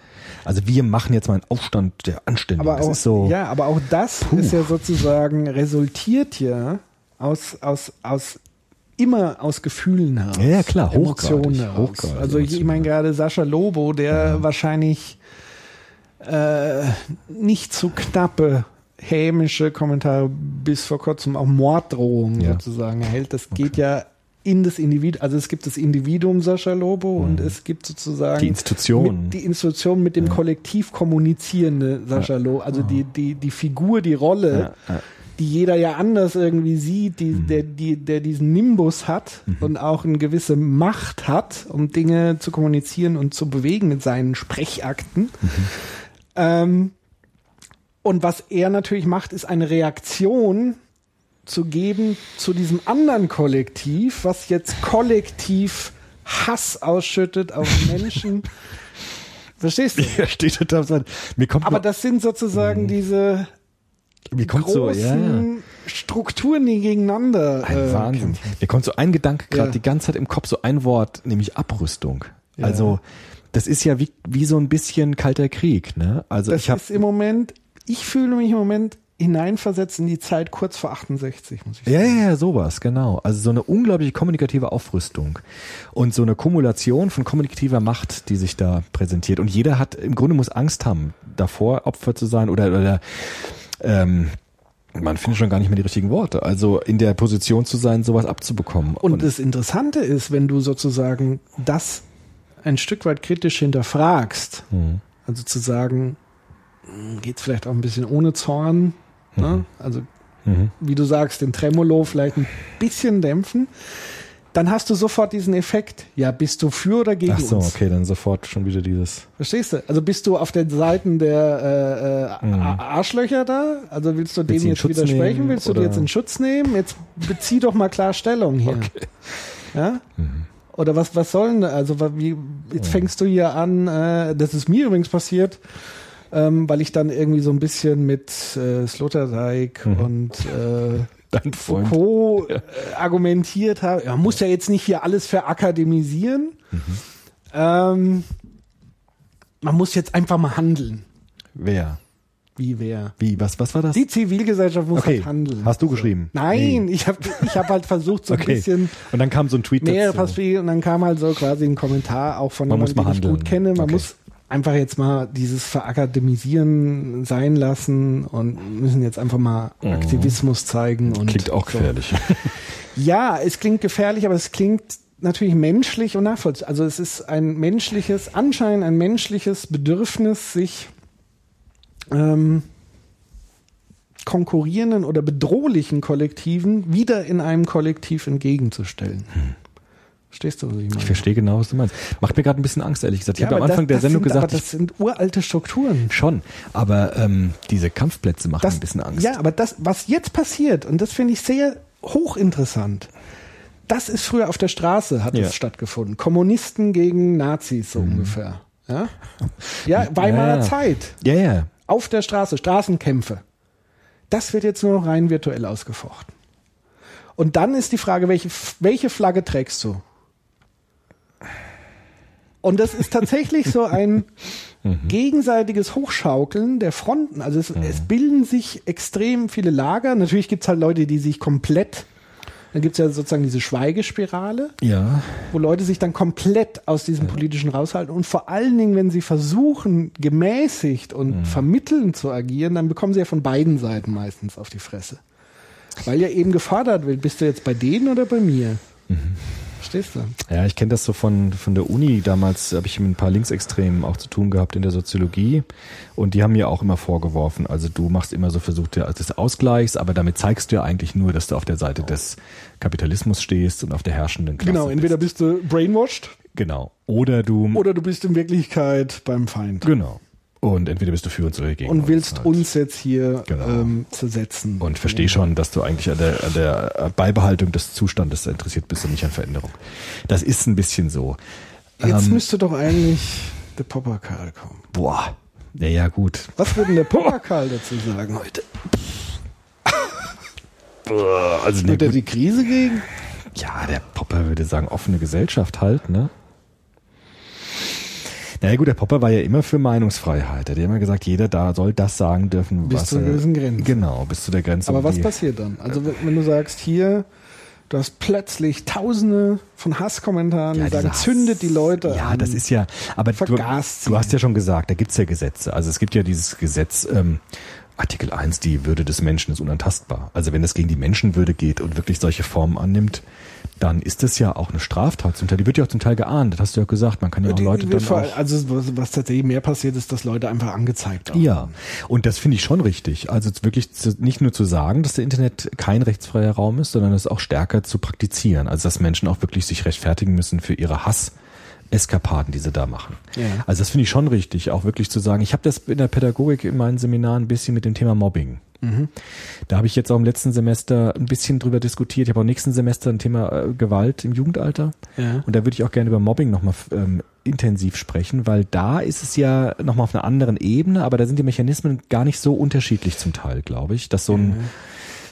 Also wir machen jetzt mal einen Aufstand der Anständigen. Aber auch, ist so. ja, aber auch das Puh. ist ja sozusagen resultiert ja aus, aus, aus immer aus Gefühlen heraus. Ja, ja, klar, Emotionen heraus. Also ich, meine gerade Sascha Lobo, der wahrscheinlich äh, nicht zu knappe hämische Kommentare bis vor kurzem auch Morddrohungen Ja. sozusagen erhält. Das geht ja in das Individuum, also es gibt das Individuum Sascha Lobo und es gibt sozusagen Mhm. Die Institution. mit, die Institution mit dem Kollektiv kommunizierende Sascha Lobo, also die, die, die Figur, die Rolle, Ja, ja. die jeder ja anders irgendwie sieht, die, der, die, der diesen Nimbus hat und auch eine gewisse Macht hat, um Dinge zu kommunizieren und zu bewegen mit seinen Sprechakten. Ähm, und was er natürlich macht, ist eine Reaktion zu geben zu diesem anderen Kollektiv, was jetzt kollektiv Hass ausschüttet auf Menschen. Verstehst du? Ja, steht total. Mir kommt Aber das sind sozusagen diese mir kommt so, großen ja, ja. Strukturen, die gegeneinander Ein äh, Wahnsinn. Mir kommt so ein Gedanke gerade Ja. die ganze Zeit im Kopf, so ein Wort, nämlich Abrüstung. Ja. Also das ist ja wie, wie so ein bisschen kalter Krieg, ne? Also Das ich habe ist im Moment, ich fühle mich im Moment hineinversetzt in die Zeit kurz vor 68, muss ich ja, sagen. ja, ja, sowas, genau. Also so eine unglaubliche kommunikative Aufrüstung und so eine Kumulation von kommunikativer Macht, die sich da präsentiert. Und jeder hat, im Grunde muss Angst haben, davor Opfer zu sein oder, oder ähm, man findet schon gar nicht mehr die richtigen Worte. Also in der Position zu sein, sowas abzubekommen. Und das Interessante ist, wenn du sozusagen das ein Stück weit kritisch hinterfragst, Mhm. also zu sagen, geht es vielleicht auch ein bisschen ohne Zorn, ne? also Mhm. wie du sagst, den Tremolo vielleicht ein bisschen dämpfen, dann hast du sofort diesen Effekt, ja, bist du für oder gegen Ach so, uns? okay, dann sofort schon wieder dieses. Verstehst du? Also bist du auf den Seiten der äh, äh, A- Arschlöcher da? Also willst du Mhm. Willst in jetzt widersprechen? willst du oder? jetzt in Schutz nehmen? Jetzt bezieh doch mal klar Stellung hier. Ja? Mhm. Oder was, was soll denn, da? also wie, jetzt fängst du hier an, äh, das ist mir übrigens passiert, ähm, weil ich dann irgendwie so ein bisschen mit äh, Sloterdijk Mhm. und äh, Dein Freund. Foucault äh, argumentiert habe. Man muss ja jetzt nicht hier alles verakademisieren. Mhm. Ähm, man muss jetzt einfach mal handeln. Wer? Wie wer? Wie? Was, was war das? Die Zivilgesellschaft muss Okay. halt handeln. Hast du geschrieben? Nein, ich habe ich hab halt versucht, so ein Okay. bisschen Und dann kam so ein Tweet mehr dazu. Und dann kam halt so quasi ein Kommentar auch von Man jemandem, den ich gut kenne. Man Okay. muss einfach jetzt mal dieses Verakademisieren sein lassen und müssen jetzt einfach mal Aktivismus zeigen. Und Mhm. Klingt auch so. gefährlich. Ja, es klingt gefährlich, aber es klingt natürlich menschlich und nachvollziehbar. Also es ist ein menschliches, anscheinend ein menschliches Bedürfnis, sich ähm, konkurrierenden oder bedrohlichen Kollektiven wieder in einem Kollektiv entgegenzustellen. Verstehst du, was ich meine? Ich verstehe genau, was du meinst. Macht mir gerade ein bisschen Angst, ehrlich gesagt. Ich habe am Anfang das, der Sendung das sind, gesagt, aber das sind uralte Strukturen. schon. Aber ähm, diese Kampfplätze machen Das, ein bisschen Angst. Ja, aber das, was jetzt passiert, und das finde ich sehr hochinteressant, das ist früher auf der Straße, hat Ja. es stattgefunden. Kommunisten gegen Nazis, so ungefähr. Ja, ja Weimarer Ja, ja. Zeit. ja, ja. Auf der Straße, Straßenkämpfe. Das wird jetzt nur noch rein virtuell ausgefochten. Und dann ist die Frage, welche, welche Flagge trägst du? Und das ist tatsächlich so ein gegenseitiges Hochschaukeln der Fronten. Also es, es bilden sich extrem viele Lager. Natürlich gibt es halt Leute, die sich komplett Dann gibt's ja sozusagen diese Schweigespirale, Ja. wo Leute sich dann komplett aus diesem politischen raushalten und vor allen Dingen, wenn sie versuchen, gemäßigt und vermittelnd zu agieren, dann bekommen sie ja von beiden Seiten meistens auf die Fresse. Weil ja eben gefordert wird, bist du jetzt bei denen oder bei mir? Verstehst du? Ja, ich kenne das so von, von der Uni. Damals habe ich mit ein paar Linksextremen auch zu tun gehabt in der Soziologie. Und die haben mir auch immer vorgeworfen, also du machst immer so Versuch der- des Ausgleichs, aber damit zeigst du ja eigentlich nur, dass du auf der Seite des Kapitalismus stehst und auf der herrschenden Klasse. Genau, entweder bist. bist du brainwashed Genau. Oder du. oder du bist in Wirklichkeit beim Feind. genau. Und entweder bist du für uns oder gegen Und willst halt. uns jetzt hier Genau. ähm, zersetzen. Und versteh schon, dass du eigentlich an der, an der Beibehaltung des Zustandes interessiert bist und nicht an Veränderung. Das ist ein bisschen so. Jetzt Ähm, müsste doch eigentlich der Popper Karl kommen. Boah. Ja, ja, gut. Was würde denn der Popper Karl dazu sagen heute? Also, Wird er die Krise gegen? Ja, der Popper würde sagen, offene Gesellschaft halt, ne? Naja gut, der Popper war ja immer für Meinungsfreiheit. Er hat ja immer gesagt, jeder da soll das sagen dürfen, Bis was zu einer er- gewissen Grenze. Genau, bis zu der Grenze. Aber was die- passiert dann? Also wenn, du sagst, hier, du hast plötzlich tausende von Hasskommentaren, Ja, die sagen, Hass. zündet die Leute Ja, an. das ist ja, aber du, du hast ja schon gesagt, da gibt's ja Gesetze. Also es gibt ja dieses Gesetz, ähm, Artikel 1, die Würde des Menschen ist unantastbar. Also wenn es gegen die Menschenwürde geht und wirklich solche Formen annimmt, dann ist das ja auch eine Straftat zum Teil. Die wird ja auch zum Teil geahndet, hast du ja gesagt. Man kann ja auch Die- Leute dann vor- auch also was, was tatsächlich mehr passiert ist, dass Leute einfach angezeigt haben. Ja, und das finde ich schon richtig. Also wirklich zu, nicht nur zu sagen, dass der Internet kein rechtsfreier Raum ist, sondern es auch stärker zu praktizieren. Also dass Menschen auch wirklich sich rechtfertigen müssen für ihre Hasseskapaden, die sie da machen. Ja. Also das finde ich schon richtig, auch wirklich zu sagen. Ich habe das in der Pädagogik in meinen Seminaren ein bisschen mit dem Thema Mobbing. Da habe ich jetzt auch im letzten Semester ein bisschen drüber diskutiert. Ich habe auch im nächsten Semester ein Thema äh, Gewalt im Jugendalter. Ja. Und da würde ich auch gerne über Mobbing nochmal ähm, intensiv sprechen, weil da ist es ja nochmal auf einer anderen Ebene, aber da sind die Mechanismen gar nicht so unterschiedlich zum Teil, glaube ich, dass so ein,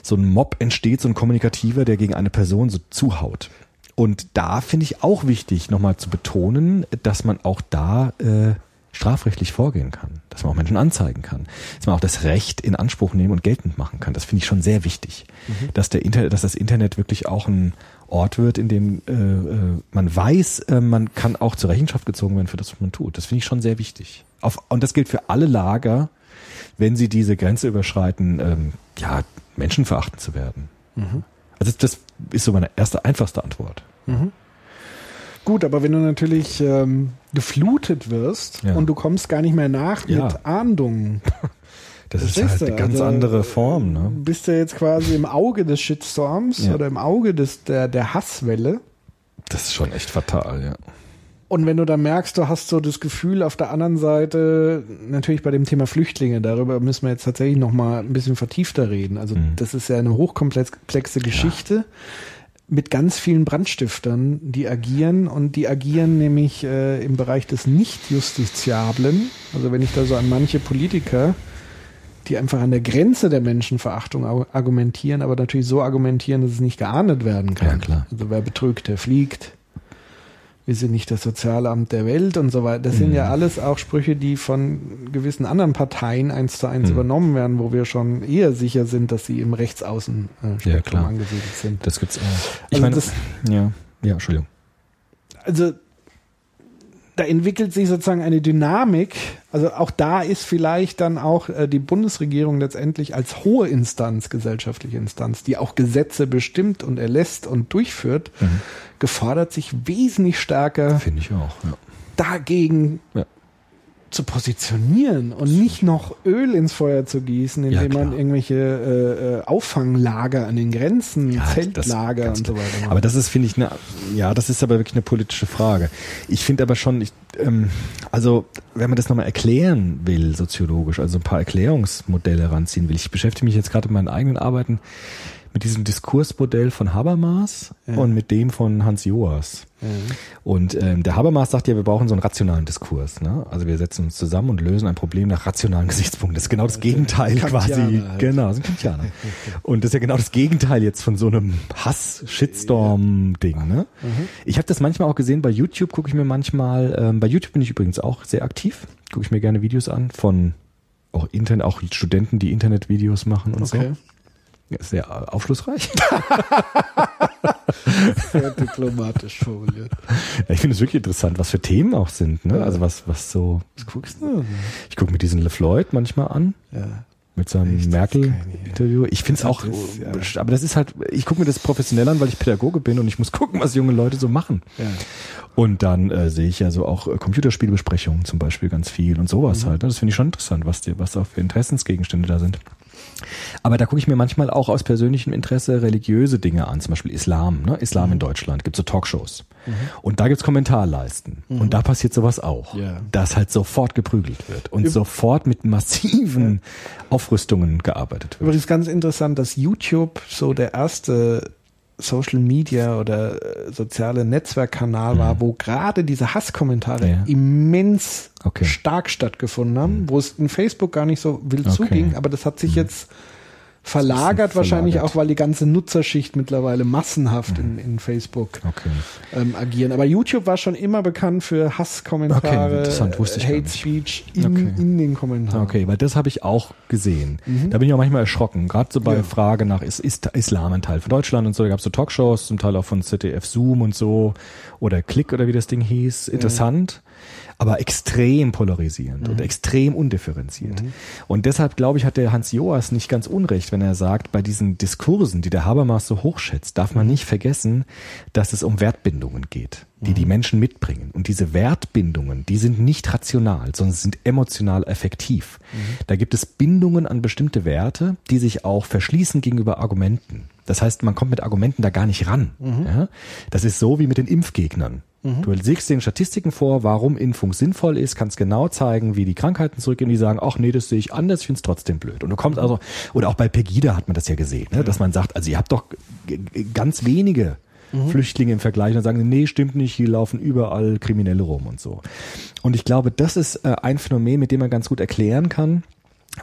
so ein Mob entsteht, so ein Kommunikativer, der gegen eine Person so zuhaut. Und da finde ich auch wichtig, nochmal zu betonen, dass man auch da äh, strafrechtlich vorgehen kann, dass man auch Menschen anzeigen kann, dass man auch das Recht in Anspruch nehmen und geltend machen kann. Das finde ich schon sehr wichtig, dass der Inter dass das Internet wirklich auch ein Ort wird, in dem äh, äh, man weiß, äh, man kann auch zur Rechenschaft gezogen werden für das, was man tut. Das finde ich schon sehr wichtig. Auf, und das gilt für alle Lager, wenn sie diese Grenze überschreiten, ähm, ja, menschenverachtend zu werden. Also das ist so meine erste, einfachste Antwort. Gut, aber wenn du natürlich ähm, geflutet wirst Ja. und du kommst gar nicht mehr nach Ja. mit Ahndungen, Das ist Verstehst halt eine ganz Also, andere Form. Ne? bist du jetzt quasi im Auge des Shitstorms Ja. oder im Auge des, der, der Hasswelle. Das ist schon echt fatal, ja. Und wenn du dann merkst, du hast so das Gefühl auf der anderen Seite, natürlich bei dem Thema Flüchtlinge, darüber müssen wir jetzt tatsächlich noch mal ein bisschen vertiefter reden. Also Mhm. das ist ja eine hochkomplexe Geschichte mit ganz vielen Brandstiftern, die agieren und die agieren nämlich äh, im Bereich des Nicht-Justiziablen. Also wenn ich da so an manche Politiker, die einfach an der Grenze der Menschenverachtung argumentieren, aber natürlich so argumentieren, dass es nicht geahndet werden kann. Ja, klar. Also wer betrügt, der fliegt wir sind nicht das Sozialamt der Welt und so weiter. Das sind ja alles auch Sprüche, die von gewissen anderen Parteien eins zu eins Mhm. übernommen werden, wo wir schon eher sicher sind, dass sie im Rechtsaußenspektrum Ja, klar. angesiedelt sind. Das gibt's auch. Ich Also meine, das- ja, ja, Entschuldigung. Also da entwickelt sich sozusagen eine Dynamik. Also auch da ist vielleicht dann auch äh, die Bundesregierung letztendlich als hohe Instanz, gesellschaftliche Instanz, die auch Gesetze bestimmt und erlässt und durchführt, Mhm. gefordert, sich wesentlich stärker Finde ich auch. Ja. dagegen Ja. Zu positionieren und nicht noch Öl ins Feuer zu gießen, Ja, indem man klar. irgendwelche äh, äh, Auffanglager an den Grenzen, Ja, Zeltlager und so weiter macht. Aber das ist, finde ich, eine, ja, das ist aber wirklich eine politische Frage. Ich finde aber schon, ich, ähm, also wenn man das nochmal erklären will, soziologisch, also ein paar Erklärungsmodelle heranziehen will, ich beschäftige mich jetzt gerade in meinen eigenen Arbeiten mit diesem Diskursmodell von Habermas Ja. und mit dem von Hans Joas. ja. Und ähm, der Habermas sagt ja, wir brauchen so einen rationalen Diskurs. Ne? Also wir setzen uns zusammen und lösen ein Problem nach rationalen Gesichtspunkten. Das ist genau das Gegenteil quasi. Kantianer halt. Genau, das sind Kantianer. Und das ist ja genau das Gegenteil jetzt von so einem Hass-Shitstorm-Ding. Ne? Ich habe das manchmal auch gesehen bei YouTube, gucke ich mir manchmal, ähm, bei YouTube bin ich übrigens auch sehr aktiv, gucke ich mir gerne Videos an von auch Internet, auch Studenten, die Internetvideos machen und Okay. so. Sehr äh, aufschlussreich. Sehr diplomatisch formuliert. Ja, ich finde es wirklich interessant, was für Themen auch sind. Ne? Ja. Also was, was so. Was guckst du? Ich gucke mir diesen LeFloid manchmal an. Ja. Mit seinem? Merkel-Interview. Ich finde es auch, Das, ja. aber das ist halt, ich gucke mir das professionell an, weil ich Pädagoge bin und ich muss gucken, was junge Leute so machen. Ja. Und dann äh, sehe ich ja so auch äh, Computerspielbesprechungen zum Beispiel ganz viel und sowas Mhm. halt. Ne? Das finde ich schon interessant, was die, was auch für Interessensgegenstände da sind. Aber da gucke ich mir manchmal auch aus persönlichem Interesse religiöse Dinge an, zum Beispiel Islam, ne? Islam Mhm. in Deutschland, gibt so Talkshows. Und da gibt's Kommentarleisten. Und da passiert sowas auch. Mhm. Ja. Dass halt sofort geprügelt wird und sofort mit massiven Aufrüstungen gearbeitet wird. Übrigens ganz interessant, dass YouTube so der erste Social Media oder äh, soziale Netzwerkkanal war, wo gerade diese Hasskommentare Mhm. Ja. immens Okay. Mhm. stark stattgefunden haben, wo es in Facebook gar nicht so wild Okay. zuging, aber das hat sich jetzt verlagert, wahrscheinlich verlagert. auch, weil die ganze Nutzerschicht mittlerweile massenhaft in, in Facebook Okay. ähm, agieren. Aber YouTube war schon immer bekannt für Hasskommentare, Okay, interessant, wusste ich äh, Hate. Speech in, Okay. in den Kommentaren. Okay, weil das habe ich auch gesehen. Da bin ich auch manchmal erschrocken. Gerade so bei Mhm. Ja. Frage nach, ist, ist Islam ein Teil von Deutschland und so, da gab es so Talkshows, zum Teil auch von ZDF Zoom und so oder Click oder wie das Ding hieß. Interessant. Aber extrem polarisierend Mhm. und extrem undifferenziert. Und deshalb, glaube ich, hat der Hans Joas nicht ganz unrecht, wenn er sagt, bei diesen Diskursen, die der Habermas so hochschätzt, darf Mhm. man nicht vergessen, dass es um Wertbindungen geht, die Mhm. die Menschen mitbringen. Und diese Wertbindungen, die sind nicht rational, sondern sind emotional effektiv. Mhm. Da gibt es Bindungen an bestimmte Werte, die sich auch verschließen gegenüber Argumenten. Das heißt, man kommt mit Argumenten da gar nicht ran. Mhm. Ja? Das ist so wie mit den Impfgegnern. Du legst den Statistiken vor, warum Impfung sinnvoll ist, kannst genau zeigen, wie die Krankheiten zurückgehen. Die sagen, ach nee, das sehe ich anders, ich finde es trotzdem blöd. Und du kommst also, oder auch bei Pegida hat man das ja gesehen, ne? dass man sagt, also ihr habt doch ganz wenige Flüchtlinge im Vergleich und dann sagen, nee, stimmt nicht, hier laufen überall Kriminelle rum und so. Und ich glaube, das ist äh, ein Phänomen, mit dem man ganz gut erklären kann,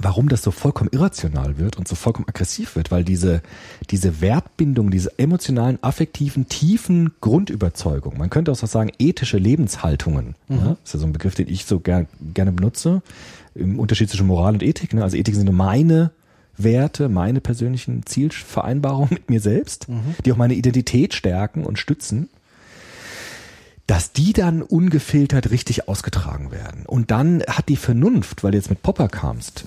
warum das so vollkommen irrational wird und so vollkommen aggressiv wird, weil diese, diese Wertbindung, diese emotionalen, affektiven, tiefen Grundüberzeugungen, man könnte auch so sagen, ethische Lebenshaltungen, ja, das ist ja so ein Begriff, den ich so ger gerne benutze, im Unterschied zwischen Moral und Ethik, ne? also Ethik sind meine Werte, meine persönlichen Zielvereinbarungen mit mir selbst, die auch meine Identität stärken und stützen dass die dann ungefiltert richtig ausgetragen werden. Und dann hat die Vernunft, weil du jetzt mit Popper kamst,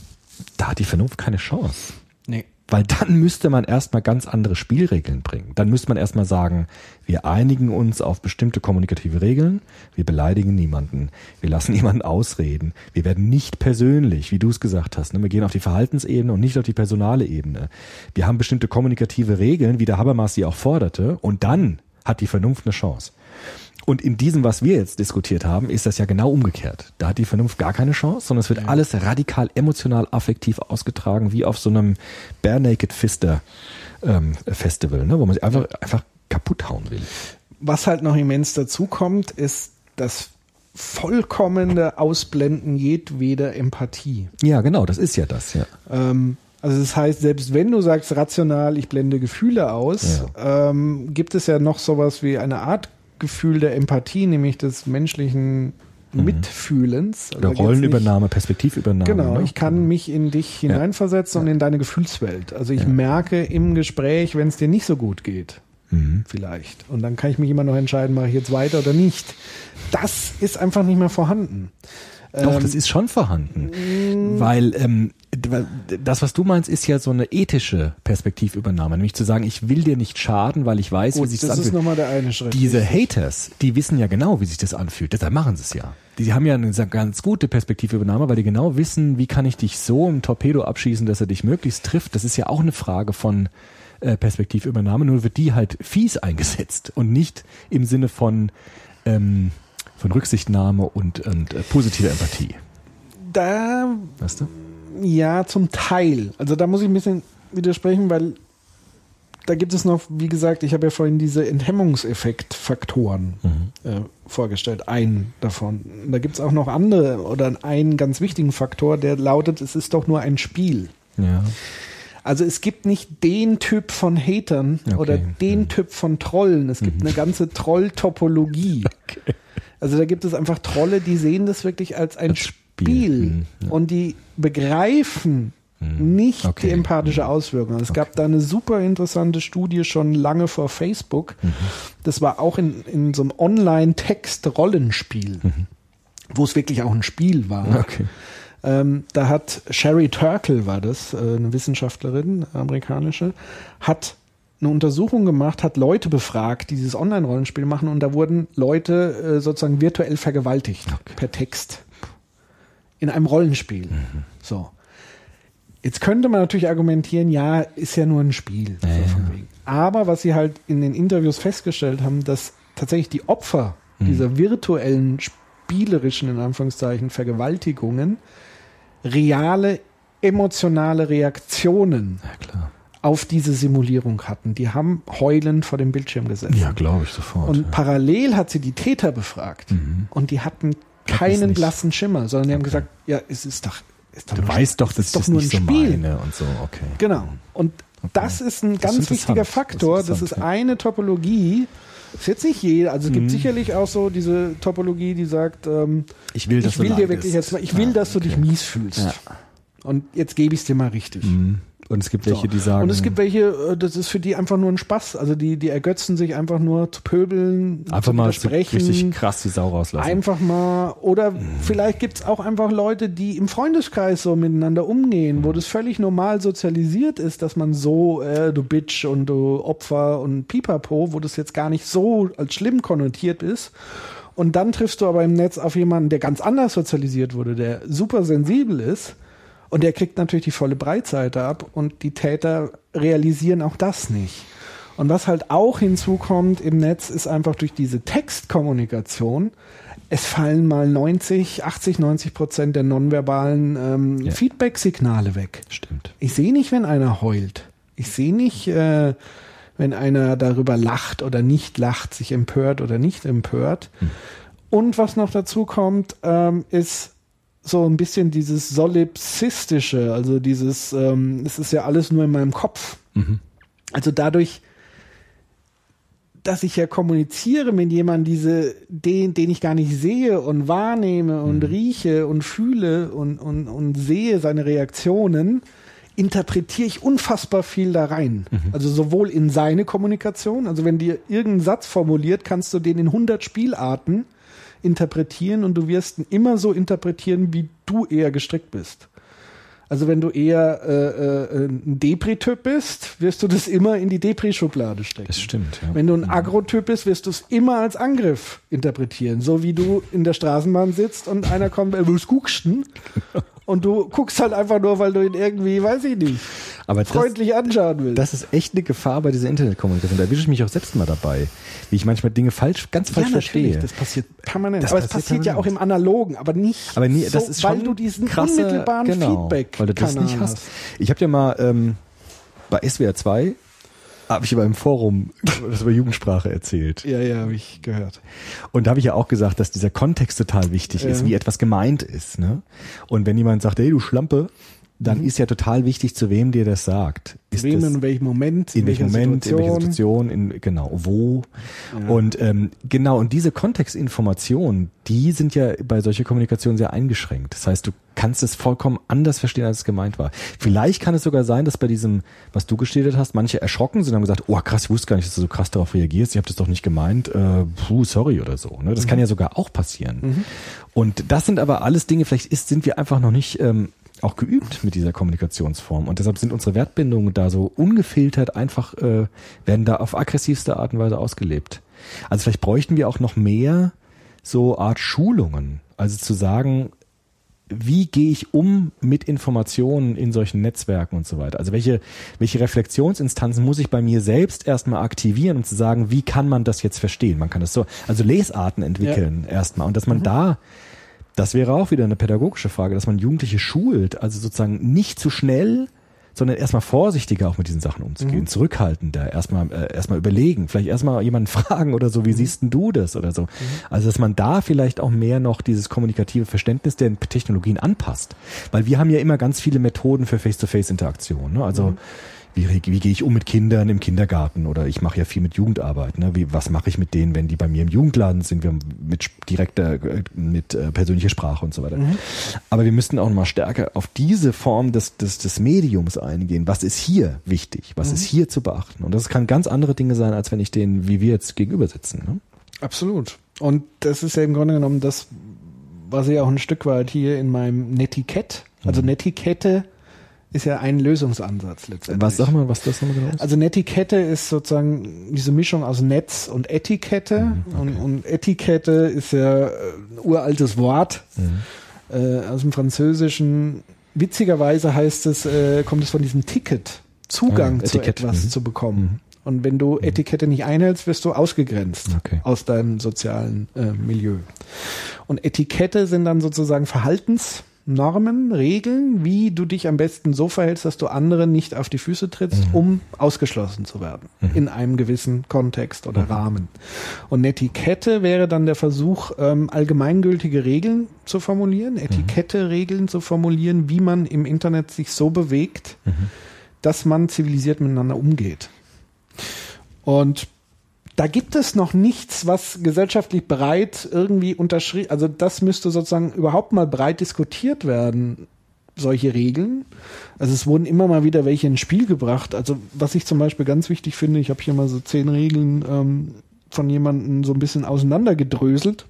da hat die Vernunft keine Chance. Nee. Weil dann müsste man erstmal ganz andere Spielregeln bringen. Dann müsste man erstmal sagen, wir einigen uns auf bestimmte kommunikative Regeln, wir beleidigen niemanden, wir lassen niemanden ausreden, wir werden nicht persönlich, wie du es gesagt hast, ne? wir gehen auf die Verhaltensebene und nicht auf die personale Ebene. Wir haben bestimmte kommunikative Regeln, wie der Habermas sie auch forderte, und dann hat die Vernunft eine Chance. Und in diesem, was wir jetzt diskutiert haben, ist das ja genau umgekehrt. Da hat die Vernunft gar keine Chance, sondern es wird alles radikal emotional affektiv ausgetragen, wie auf so einem Bare Naked Fister ähm, Festival, ne, wo man sich einfach, einfach kaputt hauen will. Was halt noch immens dazu kommt, ist das vollkommene Ausblenden jedweder Empathie. Ja, genau, das ist ja das, ja. Ähm, also das heißt, selbst wenn du sagst rational, ich blende Gefühle aus, ähm, gibt es ja noch sowas wie eine Art Gefühl der Empathie, nämlich des menschlichen Mitfühlens. Oder Also Rollenübernahme, Perspektivübernahme. Nicht, genau, ne? ich kann mich in dich hineinversetzen und in deine Gefühlswelt. Also ich merke im Gespräch, wenn es dir nicht so gut geht. Mhm. Vielleicht. Und dann kann ich mich immer noch entscheiden, mache ich jetzt weiter oder nicht. Das ist einfach nicht mehr vorhanden. Doch, Ähm, das ist schon vorhanden. Weil ähm, das, was du meinst, ist ja so eine ethische Perspektivübernahme. Nämlich zu sagen, ich will dir nicht schaden, weil ich weiß, wie Gut, sich das das ist anfühlt. nochmal der eine Schritt. Diese Haters, die wissen ja genau, wie sich das anfühlt. Deshalb machen sie es ja. Die haben ja eine ganz gute Perspektivübernahme, weil die genau wissen, wie kann ich dich so im Torpedo abschießen, dass er dich möglichst trifft. Das ist ja auch eine Frage von äh, Perspektivübernahme, nur wird die halt fies eingesetzt und nicht im Sinne von, ähm, von Rücksichtnahme und, und äh, positiver Empathie. da Weißt du? Ja, zum Teil. Also da muss ich ein bisschen widersprechen, weil da gibt es noch, wie gesagt, ich habe ja vorhin diese Enthemmungseffekt-Faktoren äh, vorgestellt, einen davon. Da gibt es auch noch andere oder einen ganz wichtigen Faktor, der lautet, es ist doch nur ein Spiel. Ja. Also es gibt nicht den Typ von Hatern Okay. oder den Typ von Trollen. Es gibt eine ganze Troll-Topologie. Also da gibt es einfach Trolle, die sehen das wirklich als ein Spiel. Spiel. Mhm, ja. Und die begreifen nicht Okay. die empathische Auswirkung. Es gab da eine super interessante Studie schon lange vor Facebook. Das war auch in, in so einem Online-Text-Rollenspiel, wo es wirklich auch ein Spiel war. Okay. Ähm, da hat Sherry Turkle, war das, äh, eine Wissenschaftlerin, amerikanische, hat eine Untersuchung gemacht, hat Leute befragt, die dieses Online-Rollenspiel machen und da wurden Leute äh, sozusagen virtuell vergewaltigt per Text in einem Rollenspiel. So. Jetzt könnte man natürlich argumentieren, ja, ist ja nur ein Spiel. so Ja, von ja. Aber was sie halt in den Interviews festgestellt haben, dass tatsächlich die Opfer dieser virtuellen, spielerischen, in Anführungszeichen, Vergewaltigungen reale emotionale Reaktionen Ja, auf diese Simulierung hatten. Die haben heulend vor dem Bildschirm gesessen. Ja, glaube ich sofort. Und. Mhm. parallel hat sie die Täter befragt. Und die hatten keinen blassen Schimmer, sondern die haben gesagt, ja, es ist doch, ist doch Du nur- weißt doch, es dass ist doch das nur ein so Spiel. und so, okay. Genau. Und das ist ein Das ganz ist wichtiger. Faktor. Das ist Das ist, eine Topologie. Das ist jetzt nicht jeder. Also es Mhm. gibt sicherlich auch so diese Topologie, die sagt, ähm, Ich will, dass ich du will dir leidest. wirklich jetzt mal, ich will, Ja, dass du dich okay. mies fühlst. Ja. Und jetzt gebe ich es dir mal richtig. Mhm. Und es gibt welche, die sagen. Und es gibt welche, äh, das ist für die einfach nur ein Spaß. Also die, die ergötzen sich einfach nur zu pöbeln, einfach zu mal so widersprechen. richtig krass die Sau rauslassen. Einfach mal, oder vielleicht gibt's auch einfach Leute, die im Freundeskreis so miteinander umgehen, wo das völlig normal sozialisiert ist, dass man so, äh, du Bitch und du Opfer und Pipapo, wo das jetzt gar nicht so als schlimm konnotiert ist. Und dann triffst du aber im Netz auf jemanden, der ganz anders sozialisiert wurde, der super sensibel ist. Und der kriegt natürlich die volle Breitseite ab und die Täter realisieren auch das nicht. Und was halt auch hinzukommt im Netz, ist einfach durch diese Textkommunikation, es fallen mal 90, 80, 90 Prozent der nonverbalen ähm, Ja. Feedback-Signale weg. Stimmt. Ich sehe nicht, wenn einer heult. Ich sehe nicht, äh, wenn einer darüber lacht oder nicht lacht, sich empört oder nicht empört. Und was noch dazu kommt, ähm, ist so ein bisschen dieses solipsistische, also dieses, ähm, es ist ja alles nur in meinem Kopf. Mhm. Also dadurch, dass ich ja kommuniziere mit jemandem, diese, den, den ich gar nicht sehe und wahrnehme und rieche und fühle und, und, und sehe seine Reaktionen, interpretiere ich unfassbar viel da rein. Also sowohl in seine Kommunikation, also wenn dir irgendein Satz formuliert, kannst du den in 100 Spielarten interpretieren und du wirst ihn immer so interpretieren, wie du eher gestrickt bist. Also wenn du eher äh, äh, ein Depri-Typ bist, wirst du das immer in die Depri-Schublade stecken. Das stimmt, ja. Wenn du ein Agro-Typ bist, wirst du es immer als Angriff interpretieren. So wie du in der Straßenbahn sitzt und einer kommt, äh, was guckst du? Und du guckst halt einfach nur, weil du ihn irgendwie, weiß ich nicht, Aber das, freundlich anschauen willst. das ist echt eine Gefahr bei dieser Internetkommunikation. Da erwische ich mich auch selbst mal dabei, wie ich manchmal Dinge falsch, ganz falsch ja, verstehe. das passiert permanent. Das aber es passiert passiert ja auch permanent. im Analogen, aber nicht Aber nee, so, das ist schon weil du diesen krasse, unmittelbaren genau, Feedback weil du das nicht hast. Ich habe ja mal ähm, bei SWR 2 habe ich aber im Forum das über Jugendsprache erzählt. Ja, ja, habe ich gehört. Und da habe ich ja auch gesagt, dass dieser Kontext total wichtig ist, Ja. wie etwas gemeint ist. Ne? Und wenn jemand sagt, hey, du Schlampe, dann ist ja total wichtig, zu wem dir das sagt. Ist Wem das, in welchem Moment, in welchem welcher Moment, in welcher Situation. Situation, in genau, wo. Ja. Und ähm, genau, und diese Kontextinformationen, die sind ja bei solcher Kommunikation sehr eingeschränkt. Das heißt, du kannst es vollkommen anders verstehen, als es gemeint war. Vielleicht kann es sogar sein, dass bei diesem, was du gestellt hast, manche erschrocken sind und haben gesagt, oh krass, ich wusste gar nicht, dass du so krass darauf reagierst, ich habe das doch nicht gemeint, äh, puh, sorry oder so. Ne? Das kann ja sogar auch passieren. Und das sind aber alles Dinge, vielleicht ist, sind wir einfach noch nicht ähm, auch geübt mit dieser Kommunikationsform. Und deshalb sind unsere Wertbindungen da so ungefiltert einfach, äh, werden da auf aggressivste Art und Weise ausgelebt. Also vielleicht bräuchten wir auch noch mehr so Art Schulungen. Also zu sagen, wie gehe ich um mit Informationen in solchen Netzwerken und so weiter? Also welche, welche Reflexionsinstanzen muss ich bei mir selbst erstmal aktivieren, um zu sagen, wie kann man das jetzt verstehen? Man kann das so, also Lesarten entwickeln erstmal und dass man da, das wäre auch wieder eine pädagogische Frage, dass man Jugendliche schult, also sozusagen nicht zu schnell, sondern erstmal vorsichtiger auch mit diesen Sachen umzugehen, zurückhaltender, erstmal äh, erstmal überlegen, vielleicht erstmal jemanden fragen oder so, wie siehst denn du das oder so. Also dass man da vielleicht auch mehr noch dieses kommunikative Verständnis der Technologien anpasst, weil wir haben ja immer ganz viele Methoden für Face-to-Face-Interaktion. Ne? Also wie, wie gehe ich um mit Kindern im Kindergarten oder ich mache ja viel mit Jugendarbeit. Ne? Wie, was mache ich mit denen, wenn die bei mir im Jugendladen sind? Wir haben mit direkter, äh, mit äh, persönlicher Sprache und so weiter. Mhm. Aber wir müssten auch noch mal stärker auf diese Form des, des, des Mediums eingehen. Was ist hier wichtig? Was Mhm. ist hier zu beachten? Und das kann ganz andere Dinge sein, als wenn ich denen, wie wir jetzt gegenüber sitzen. Ne? Absolut. Und das ist ja im Grunde genommen das, was ich auch ein Stück weit hier in meinem Netiquette, also Netiquette ist ja ein Lösungsansatz letztendlich. Was sag mal, was das nochmal genau ist? Also Netiquette ist sozusagen diese Mischung aus Netz und Etikette. Mhm, und, und Etikette ist ja äh, ein uraltes Wort Mhm. äh, aus dem Französischen. Witzigerweise heißt es, äh, kommt es von diesem Ticket, Zugang Ah, zu etwas mhm. zu bekommen. Und wenn du Etikette nicht einhältst, wirst du ausgegrenzt Okay. aus deinem sozialen äh, Milieu. Und Etikette sind dann sozusagen Verhaltensnormen, Regeln, wie du dich am besten so verhältst, dass du anderen nicht auf die Füße trittst, um ausgeschlossen zu werden in einem gewissen Kontext oder Rahmen. Und Etikette wäre dann der Versuch, ähm, allgemeingültige Regeln zu formulieren, Etikette-Regeln zu formulieren, wie man im Internet sich so bewegt, dass man zivilisiert miteinander umgeht. Und da gibt es noch nichts, was gesellschaftlich breit irgendwie unterschrieben, also das müsste sozusagen überhaupt mal breit diskutiert werden, solche Regeln. Also es wurden immer mal wieder welche ins Spiel gebracht. Also was ich zum Beispiel ganz wichtig finde, ich habe hier mal so zehn Regeln ähm, von jemandem so ein bisschen auseinandergedröselt.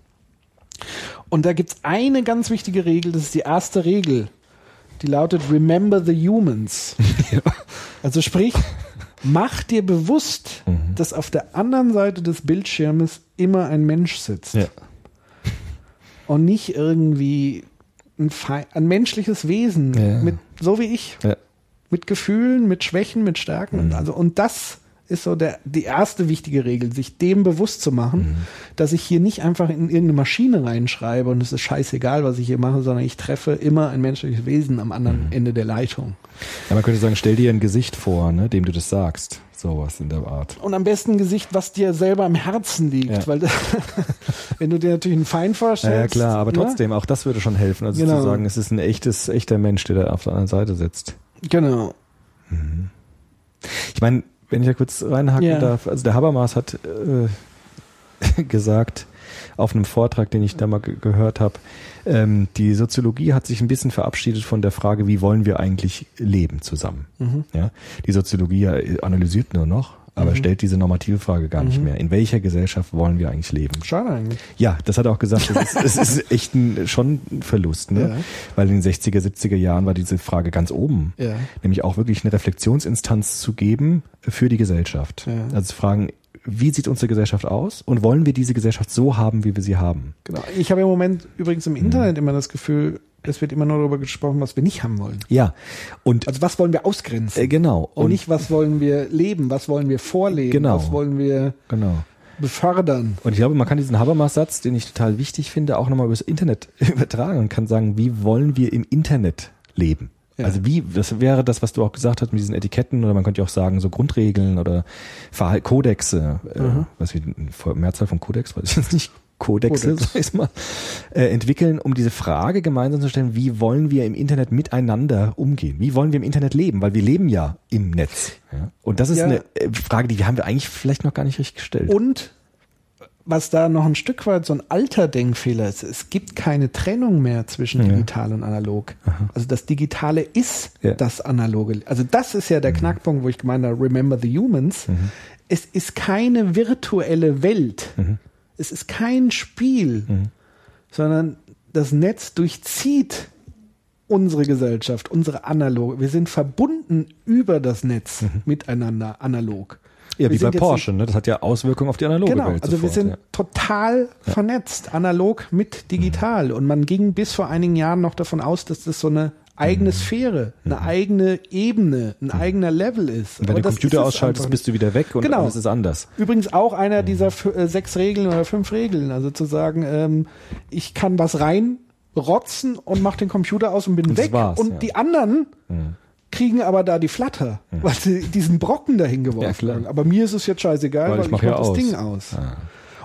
Und da gibt's eine ganz wichtige Regel, das ist die erste Regel. Die lautet Remember the Humans. Also sprich, mach dir bewusst, Mhm. dass auf der anderen Seite des Bildschirmes immer ein Mensch sitzt. Ja. Und nicht irgendwie ein, ein menschliches Wesen, Ja. mit, so wie ich, Ja. mit Gefühlen, mit Schwächen, mit Stärken. Mhm. Und Also, und das ist so der, die erste wichtige Regel, sich dem bewusst zu machen, Mhm. dass ich hier nicht einfach in irgendeine Maschine reinschreibe und es ist scheißegal, was ich hier mache, sondern ich treffe immer ein menschliches Wesen am anderen Mhm. Ende der Leitung. Ja, man könnte sagen, stell dir ein Gesicht vor, ne, dem du das sagst. Sowas in der Art. Und am besten ein Gesicht, was dir selber am Herzen liegt, Ja. weil wenn du dir natürlich einen Feind Ja, vorstellst. ja klar, aber ne? trotzdem, auch das würde schon helfen. Also Genau. zu sagen, es ist ein echtes, echter Mensch, der da auf der anderen Seite sitzt. Genau. Ich meine, wenn ich da kurz reinhaken Ja. darf, also der Habermas hat äh, gesagt, auf einem Vortrag, den ich da mal ge gehört habe, ähm, die Soziologie hat sich ein bisschen verabschiedet von der Frage, wie wollen wir eigentlich leben zusammen. Mhm. Ja? Die Soziologie äh, analysiert nur noch, aber stellt diese normative Frage gar nicht mehr. In welcher Gesellschaft wollen wir eigentlich leben? Schade eigentlich. Ja, das hat er auch gesagt. Es ist, es ist echt ein, schon ein Verlust, ne? Ja. Weil in den 60er, 70er Jahren war diese Frage ganz oben. Ja. Nämlich auch wirklich eine Reflexionsinstanz zu geben für die Gesellschaft. Ja. Also zu fragen, wie sieht unsere Gesellschaft aus und wollen wir diese Gesellschaft so haben, wie wir sie haben? Genau. Ich habe im Moment übrigens im Internet immer das Gefühl, es wird immer nur darüber gesprochen, was wir nicht haben wollen. Ja. Und Also was wollen wir ausgrenzen? äh, genau. und, nicht, was wollen wir leben, was wollen wir vorleben, Genau. was wollen wir genau. befördern. Und ich glaube, man kann diesen Habermas-Satz, den ich total wichtig finde, auch nochmal übers Internet übertragen und kann sagen, wie wollen wir im Internet leben? Ja. Also wie, das wäre das, was du auch gesagt hast mit diesen Etiketten oder man könnte auch sagen, so Grundregeln oder Verhal Kodexe, äh, was wie Mehrzahl von Kodex, weiß ich jetzt nicht, Kodexe, Kodex. sag ich mal, äh, entwickeln, um diese Frage gemeinsam zu stellen, wie wollen wir im Internet miteinander umgehen? Wie wollen wir im Internet leben? Weil wir leben ja im Netz. Ja? Und das ist Ja. eine äh, Frage, die haben wir eigentlich vielleicht noch gar nicht richtig gestellt. Und was da noch ein Stück weit so ein alter Denkfehler ist, es gibt keine Trennung mehr zwischen Ja. digital und analog. Also das Digitale ist Ja. Mhm. das Analoge. Also das ist ja der Knackpunkt, wo ich gemeint habe, remember the humans. Es ist keine virtuelle Welt. Mhm. Es ist kein Spiel, sondern das Netz durchzieht unsere Gesellschaft, unsere analoge. Wir sind verbunden über das Netz miteinander analog. Mhm. Ja, Wir wie bei Porsche, ne? Das hat ja Auswirkungen auf die analoge Genau, Welt. also wir sofort, sind ja. total vernetzt, analog mit digital. Und man ging bis vor einigen Jahren noch davon aus, dass das so eine eigene Sphäre, eine eigene Ebene, ein eigener Level ist. Und wenn Aber du das Computer ausschaltest, bist du wieder weg und Genau. alles ist anders. Übrigens auch einer dieser f- äh, sechs Regeln oder fünf Regeln. Also zu sagen, ähm, ich kann was reinrotzen und mach den Computer aus und bin Und weg. war's, und ja. die anderen kriegen aber da die Flatter, weil sie diesen Brocken dahin Ja, geworfen klar. haben. Aber mir ist es jetzt scheißegal, Weil weil, ich ich mach ja das aus. Ding aus.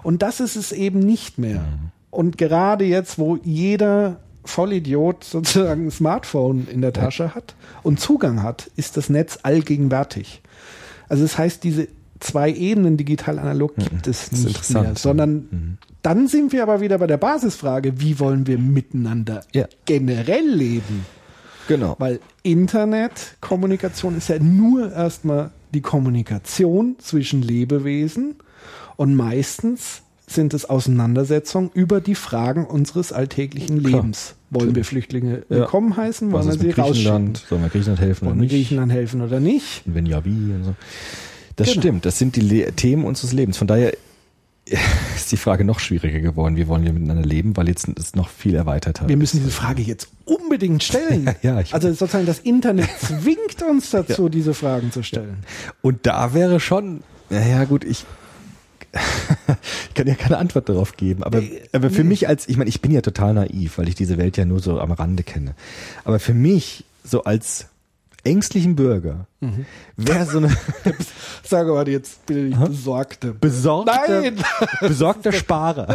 Und das ist es eben nicht mehr. Und gerade jetzt, wo jeder Vollidiot sozusagen ein Smartphone in der Tasche hat und Zugang hat, ist das Netz allgegenwärtig. Also das heißt, diese zwei Ebenen digital-analog gibt es Mhm. Das nicht mehr, sondern dann sind wir aber wieder bei der Basisfrage, wie wollen wir miteinander Ja. generell leben? Genau. Weil Internetkommunikation ist ja nur erstmal die Kommunikation zwischen Lebewesen und meistens sind es Auseinandersetzungen über die Fragen unseres alltäglichen Klar. Lebens. Wollen wir Flüchtlinge Ja. willkommen heißen? Wollen wir sie rausschicken? Sollen wir Griechenland helfen Wollen oder wir nicht? Griechenland helfen oder nicht? Und wenn ja, wie und so. Das Genau. stimmt, das sind die Le Themen unseres Lebens. Von daher ist die Frage noch schwieriger geworden. Wie wollen wir miteinander leben, weil jetzt es noch viel erweiterter Wir müssen diese Frage jetzt unbedingt stellen. Ja, ich- also sozusagen das Internet zwingt uns dazu, diese Fragen zu stellen. Und da wäre schon, naja gut, ich, ich kann ja keine Antwort darauf geben, aber, aber für mich als, ich meine, ich bin ja total naiv, weil ich diese Welt ja nur so am Rande kenne. Aber für mich, so als ängstlichen Bürger, wäre so eine Sage mal jetzt bitte nicht besorgte. besorgter, Nein! besorgter Sparer.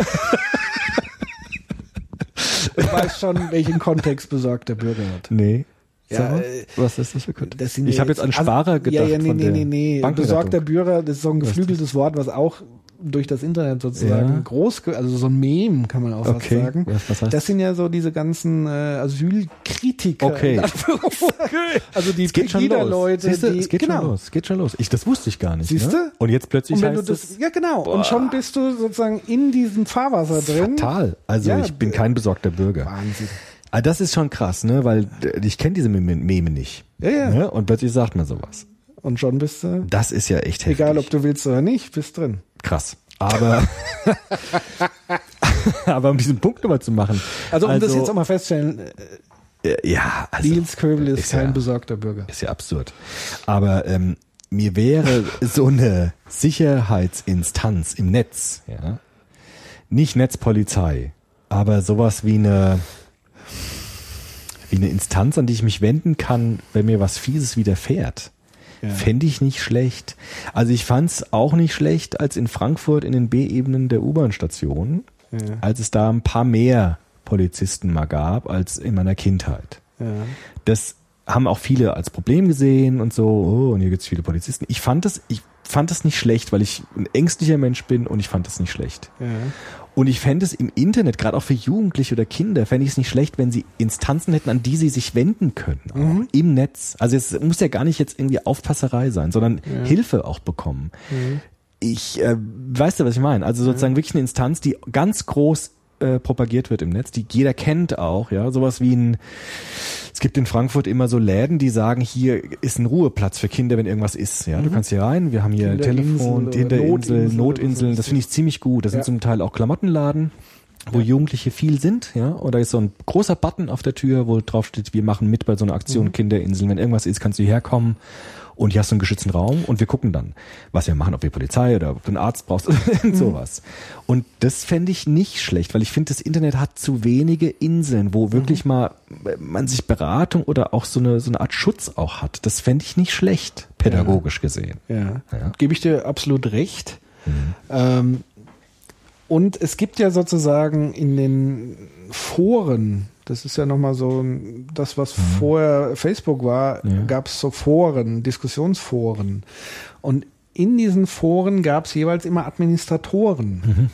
Ich weiß schon, welchen Kontext besorgter Bürger hat. Nee. Ja, Sag äh, was ist das für? Das sind Ich ja habe jetzt an Sparer also, gedacht. Ja, ja, nee, von nee, der nee, nee. Besorgter Bürger, das ist so ein geflügeltes Wort, was auch durch das Internet sozusagen Ja. groß, also so ein Meme kann man auch Okay. sagen. Was- was heißt das sind ja so diese ganzen äh, Asylkritiker. Okay. Anführungszeichen. Also die. Pegida-Leute, du, es geht genau. schon los. Es geht schon los. Ich, das wusste ich gar nicht. Siehst ne? du? Und jetzt plötzlich Und wenn du heißt das, es ja genau, Boah. und schon bist du sozusagen in diesem Fahrwasser drin. fatal. Also Ja, ich bin kein besorgter Bürger. Wahnsinn. Ah, das ist schon krass, ne? Weil äh, ich kenne diese Meme, Meme nicht. Ja, ja. Ne? Und plötzlich sagt man sowas. Und schon bist du, Das ist ja echt heftig. egal ob du willst oder nicht, bist drin. krass. Aber aber um diesen Punkt nochmal zu machen. Also um das jetzt auch mal festzustellen, äh, äh, ja, also, Nils Köbel ist, ist kein ja- besorgter Bürger. Ist ja absurd. Aber ähm, mir wäre so eine Sicherheitsinstanz im Netz, ja, nicht Netzpolizei, aber sowas wie eine wie eine Instanz, an die ich mich wenden kann, wenn mir was Fieses widerfährt. Ja. Fände ich nicht schlecht. Also ich fand es auch nicht schlecht, als in Frankfurt in den B-Ebenen der U-Bahn-Station, Ja. als es da ein paar mehr Polizisten mal gab als in meiner Kindheit Ja. das haben auch viele als Problem gesehen und so, oh, und hier gibt's viele Polizisten. Ich fand das, ich fand das nicht schlecht, weil ich ein ängstlicher Mensch bin und ich fand das nicht schlecht. Ja. Und ich fände es im Internet, gerade auch für Jugendliche oder Kinder, fände ich es nicht schlecht, wenn sie Instanzen hätten, an die sie sich wenden können, auch im Netz. Also es muss ja gar nicht jetzt irgendwie Aufpasserei sein, sondern Hilfe auch bekommen. Ich, äh, weißt du, was ich meine? Also sozusagen wirklich eine Instanz, die ganz groß äh, propagiert wird im Netz, die jeder kennt auch, ja, sowas wie ein, es gibt in Frankfurt immer so Läden, die sagen, hier ist ein Ruheplatz für Kinder, wenn irgendwas ist, ja, du kannst hier rein, wir haben hier Telefon, Notinsel Notinseln, oder das finde ich ziemlich gut, das Ja. sind zum Teil auch Klamottenladen, wo Jugendliche viel sind, ja, oder ist so ein großer Button auf der Tür, wo drauf steht, wir machen mit bei so einer Aktion Mhm. Kinderinseln, wenn irgendwas ist, kannst du hierher kommen und hier hast du einen geschützten Raum und wir gucken dann, was wir machen, ob wir Polizei oder ob du einen Arzt brauchst oder Mhm. sowas. Und das fände ich nicht schlecht, weil ich finde, das Internet hat zu wenige Inseln, wo wirklich Mhm. mal äh, man sich Beratung oder auch so eine, so eine Art Schutz auch hat. Das fände ich nicht schlecht, pädagogisch gesehen. Ja. Ja. Mhm. Gebe ich dir absolut recht. Ähm, und es gibt ja sozusagen in den Foren, das ist ja nochmal so das, was vorher Facebook war, Mhm. Ja. gab es so Foren, Diskussionsforen. Und in diesen Foren gab es jeweils immer Administratoren. Mhm.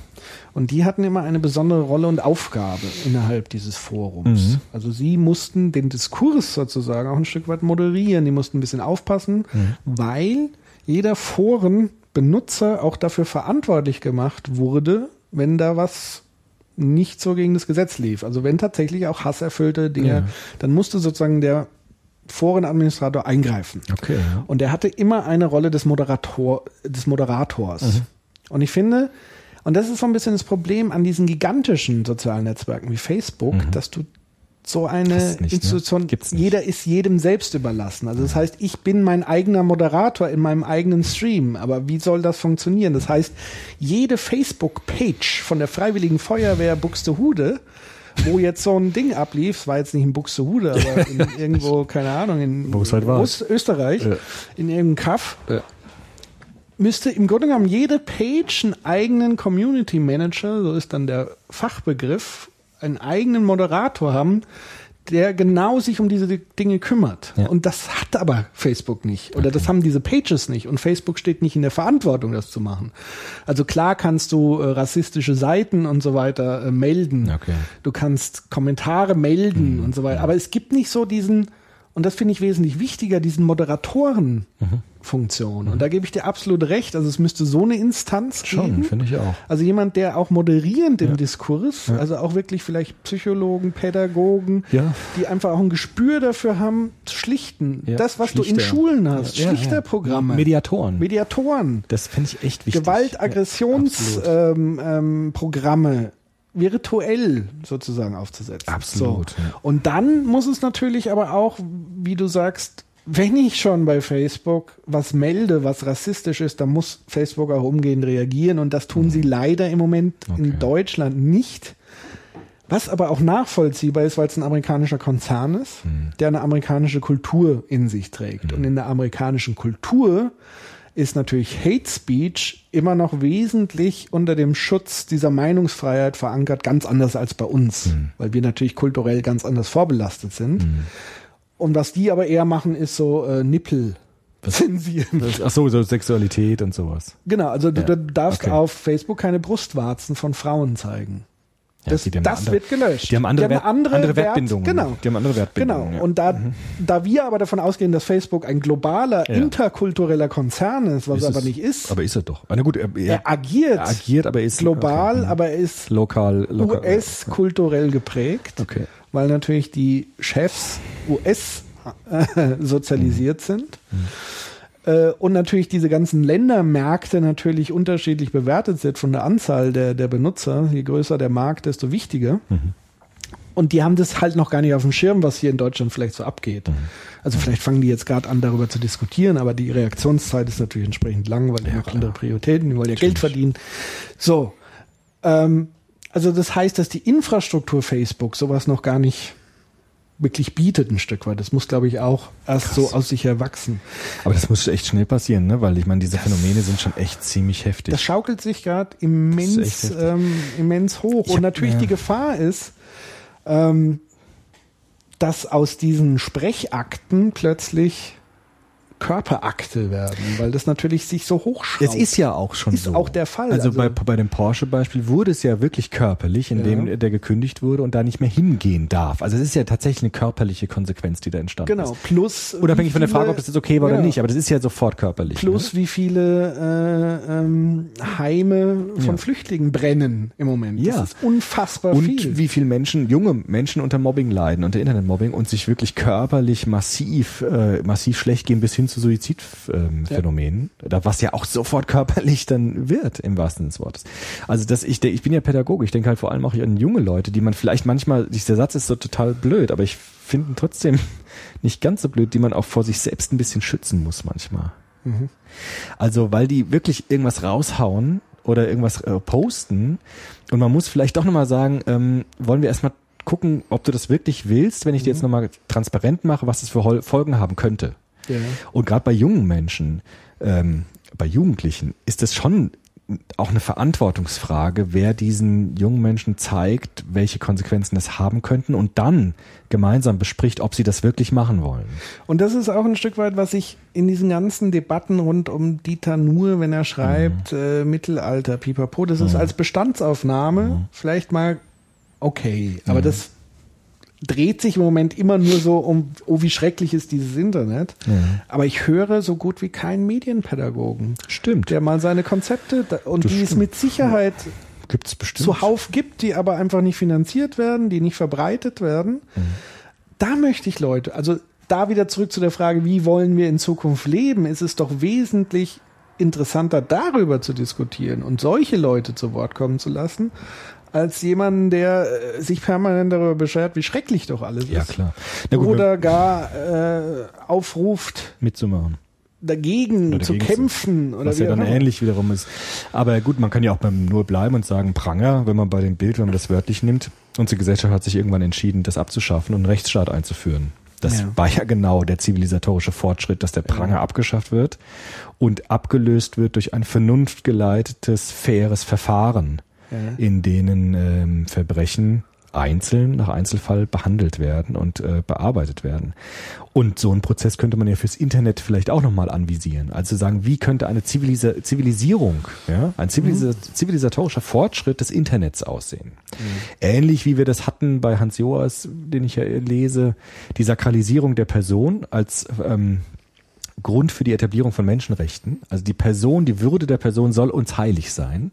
Und die hatten immer eine besondere Rolle und Aufgabe innerhalb dieses Forums. Mhm. Also sie mussten den Diskurs sozusagen auch ein Stück weit moderieren. Die mussten ein bisschen aufpassen, Mhm. weil jeder Forenbenutzer auch dafür verantwortlich gemacht wurde, wenn da was nicht so gegen das Gesetz lief. Also wenn tatsächlich auch hasserfüllte Dinge, Ja. dann musste sozusagen der Forenadministrator eingreifen. Okay. Ja. Und er hatte immer eine Rolle des, Moderator, des Moderators. Mhm. Und ich finde, und das ist so ein bisschen das Problem an diesen gigantischen sozialen Netzwerken wie Facebook, dass du so eine nicht, ne? Institution, Gibt's nicht. jeder ist jedem selbst überlassen. Also das heißt, ich bin mein eigener Moderator in meinem eigenen Stream. Aber wie soll das funktionieren? Das heißt, jede Facebook-Page von der Freiwilligen Feuerwehr Buxtehude, wo jetzt so ein Ding ablief, es war jetzt nicht in Buxtehude, aber in irgendwo, keine Ahnung, in halt. Ost- Österreich, Ja. in irgendeinem Kaff, Ja. müsste im Grunde genommen jede Page einen eigenen Community Manager, so ist dann der Fachbegriff, einen eigenen Moderator haben, der genau sich um diese Dinge kümmert. Ja. Und das hat aber Facebook nicht. Oder das haben diese Pages nicht. Und Facebook steht nicht in der Verantwortung, das zu machen. Also klar kannst du äh, rassistische Seiten und so weiter äh, melden. Okay. Du kannst Kommentare melden und so weiter. Aber es gibt nicht so diesen, und das finde ich wesentlich wichtiger, diesen Moderatoren-Funktion. Und da gebe ich dir absolut recht. Also es müsste so eine Instanz Schon, geben. finde ich auch. Also jemand, der auch moderierend im Diskurs, also auch wirklich vielleicht Psychologen, Pädagogen, Ja. die einfach auch ein Gespür dafür haben, zu schlichten. Ja, Das, was du in Schlichter. Schulen hast, Ja, ja. Schlichterprogramme, Mediatoren. Mediatoren, das finde ich echt wichtig. Gewaltaggressionsprogramme ähm, ähm, Programme virtuell sozusagen aufzusetzen. Absolut, So. ja. Und dann muss es natürlich aber auch, wie du sagst, wenn ich schon bei Facebook was melde, was rassistisch ist, dann muss Facebook auch umgehend reagieren und das tun sie leider im Moment Mhm. Okay. in Deutschland nicht. Was aber auch nachvollziehbar ist, weil es ein amerikanischer Konzern ist, Mhm. der eine amerikanische Kultur in sich trägt. Und in der amerikanischen Kultur ist natürlich Hate Speech immer noch wesentlich unter dem Schutz dieser Meinungsfreiheit verankert, ganz anders als bei uns, Mhm. weil wir natürlich kulturell ganz anders vorbelastet sind. Und was die aber eher machen, ist so äh, Nippel zensieren. Das, ach so, so Sexualität und sowas. Genau, also du, du darfst okay. auf Facebook keine Brustwarzen von Frauen zeigen. Ja, Das, die haben das andere- wird gelöscht. Die haben andere, eine Wert, andere, Wert- Wertbindungen. Genau. Die haben andere Genau. Wertbindungen. ja. Mhm. Und da, da wir aber davon ausgehen, dass Facebook ein globaler, Ja. interkultureller Konzern ist, was Ist er aber es- nicht ist, Aber ist er doch. Na gut, er, er, er agiert er agiert, aber ist global, okay. aber er ist lokal, lokal. US-kulturell geprägt, Okay. weil natürlich die Chefs US sozialisiert Mhm. sind. Äh, Und natürlich diese ganzen Ländermärkte natürlich unterschiedlich bewertet sind von der Anzahl der, der Benutzer. Je größer der Markt, desto wichtiger. Und die haben das halt noch gar nicht auf dem Schirm, was hier in Deutschland vielleicht so abgeht. Also vielleicht fangen die jetzt gerade an, darüber zu diskutieren, aber die Reaktionszeit ist natürlich entsprechend lang, weil die Ja, noch klar. andere Prioritäten, die wollen ja Geld verdienen. So. Ähm, also das heißt, dass die Infrastruktur Facebook sowas noch gar nicht wirklich bietet ein Stück weit. Das muss, glaube ich, auch erst so aus sich erwachsen. Aber das muss echt schnell passieren, ne? Weil ich meine, diese Phänomene sind schon echt ziemlich heftig. Das schaukelt sich gerade immens, ähm, immens hoch. Und natürlich ja. die Gefahr ist, ähm, dass aus diesen Sprechakten plötzlich Körperakte werden, weil das natürlich sich so hochschraubt. Es ist ja auch schon Ist so. auch der Fall, Also, also- bei, bei dem Porsche-Beispiel wurde es ja wirklich körperlich, indem Ja. der gekündigt wurde und da nicht mehr hingehen darf. Also es ist ja tatsächlich eine körperliche Konsequenz, die da entstanden Genau, ist. plus Unabhängig von der Frage, ob das jetzt okay war oder Ja. nicht, aber das ist ja sofort körperlich. Plus ne? wie viele äh, ähm, Heime von Ja. Flüchtlingen brennen im Moment. Ja. Das ist unfassbar und viel. wie viele Menschen, junge Menschen unter Mobbing leiden, unter Internetmobbing und sich wirklich körperlich massiv, äh, massiv schlecht gehen bis hin zu Suizidphänomenen, ähm, da was ja auch sofort körperlich dann wird, im wahrsten Sinne des Wortes. Also das, ich, ich bin ja Pädagoge, ich denke halt vor allem auch an junge Leute, die man vielleicht manchmal, dieser Satz ist so total blöd, aber ich finde ihn trotzdem nicht ganz so blöd, die man auch vor sich selbst ein bisschen schützen muss manchmal. Also, weil die wirklich irgendwas raushauen oder irgendwas äh, posten und man muss vielleicht doch nochmal sagen, ähm, wollen wir erstmal gucken, ob du das wirklich willst, wenn ich dir jetzt nochmal transparent mache, was das für Folgen haben könnte. Ja. Und gerade bei jungen Menschen, ähm, bei Jugendlichen, ist das schon auch eine Verantwortungsfrage, wer diesen jungen Menschen zeigt, welche Konsequenzen das haben könnten und dann gemeinsam bespricht, ob sie das wirklich machen wollen. Und das ist auch ein Stück weit, was ich in diesen ganzen Debatten rund um Dieter Nuhr, wenn er schreibt, äh, Mittelalter, pipapo, das ist als Bestandsaufnahme vielleicht mal okay. Aber das dreht sich im Moment immer nur so um, oh, wie schrecklich ist dieses Internet. Aber ich höre so gut wie keinen Medienpädagogen, Stimmt. der mal seine Konzepte da, und Das die es stimmt. mit Sicherheit Gibt's bestimmt. zuhauf gibt, die aber einfach nicht finanziert werden, die nicht verbreitet werden. Da möchte ich Leute, also da wieder zurück zu der Frage, wie wollen wir in Zukunft leben, ist es doch wesentlich interessanter darüber zu diskutieren und solche Leute zu Wort kommen zu lassen, als jemanden, der äh, sich permanent darüber beschwert, wie schrecklich doch alles Ja, ist. klar. Na gut, Oder gar äh, aufruft, mitzumachen. dagegen Oder zu dagegen kämpfen. Oder was ja dann ähnlich wiederum ist. Aber gut, man kann ja auch beim nur bleiben und sagen Pranger, wenn man bei dem Bild, wenn man das wörtlich nimmt. Unsere Gesellschaft hat sich irgendwann entschieden, das abzuschaffen und einen Rechtsstaat einzuführen. Das Ja. war ja genau der zivilisatorische Fortschritt, dass der Pranger abgeschafft wird und abgelöst wird durch ein vernunftgeleitetes, faires Verfahren, Ja. in denen ähm, Verbrechen einzeln nach Einzelfall behandelt werden und äh, bearbeitet werden. Und so einen Prozess könnte man ja fürs Internet vielleicht auch nochmal anvisieren. Also sagen, wie könnte eine Zivilisa Zivilisierung, ja, ein zivilisa zivilisatorischer Fortschritt des Internets aussehen? Ähnlich wie wir das hatten bei Hans Joas, den ich ja lese, die Sakralisierung der Person als ähm, Grund für die Etablierung von Menschenrechten. Also die Person, die Würde der Person soll uns heilig sein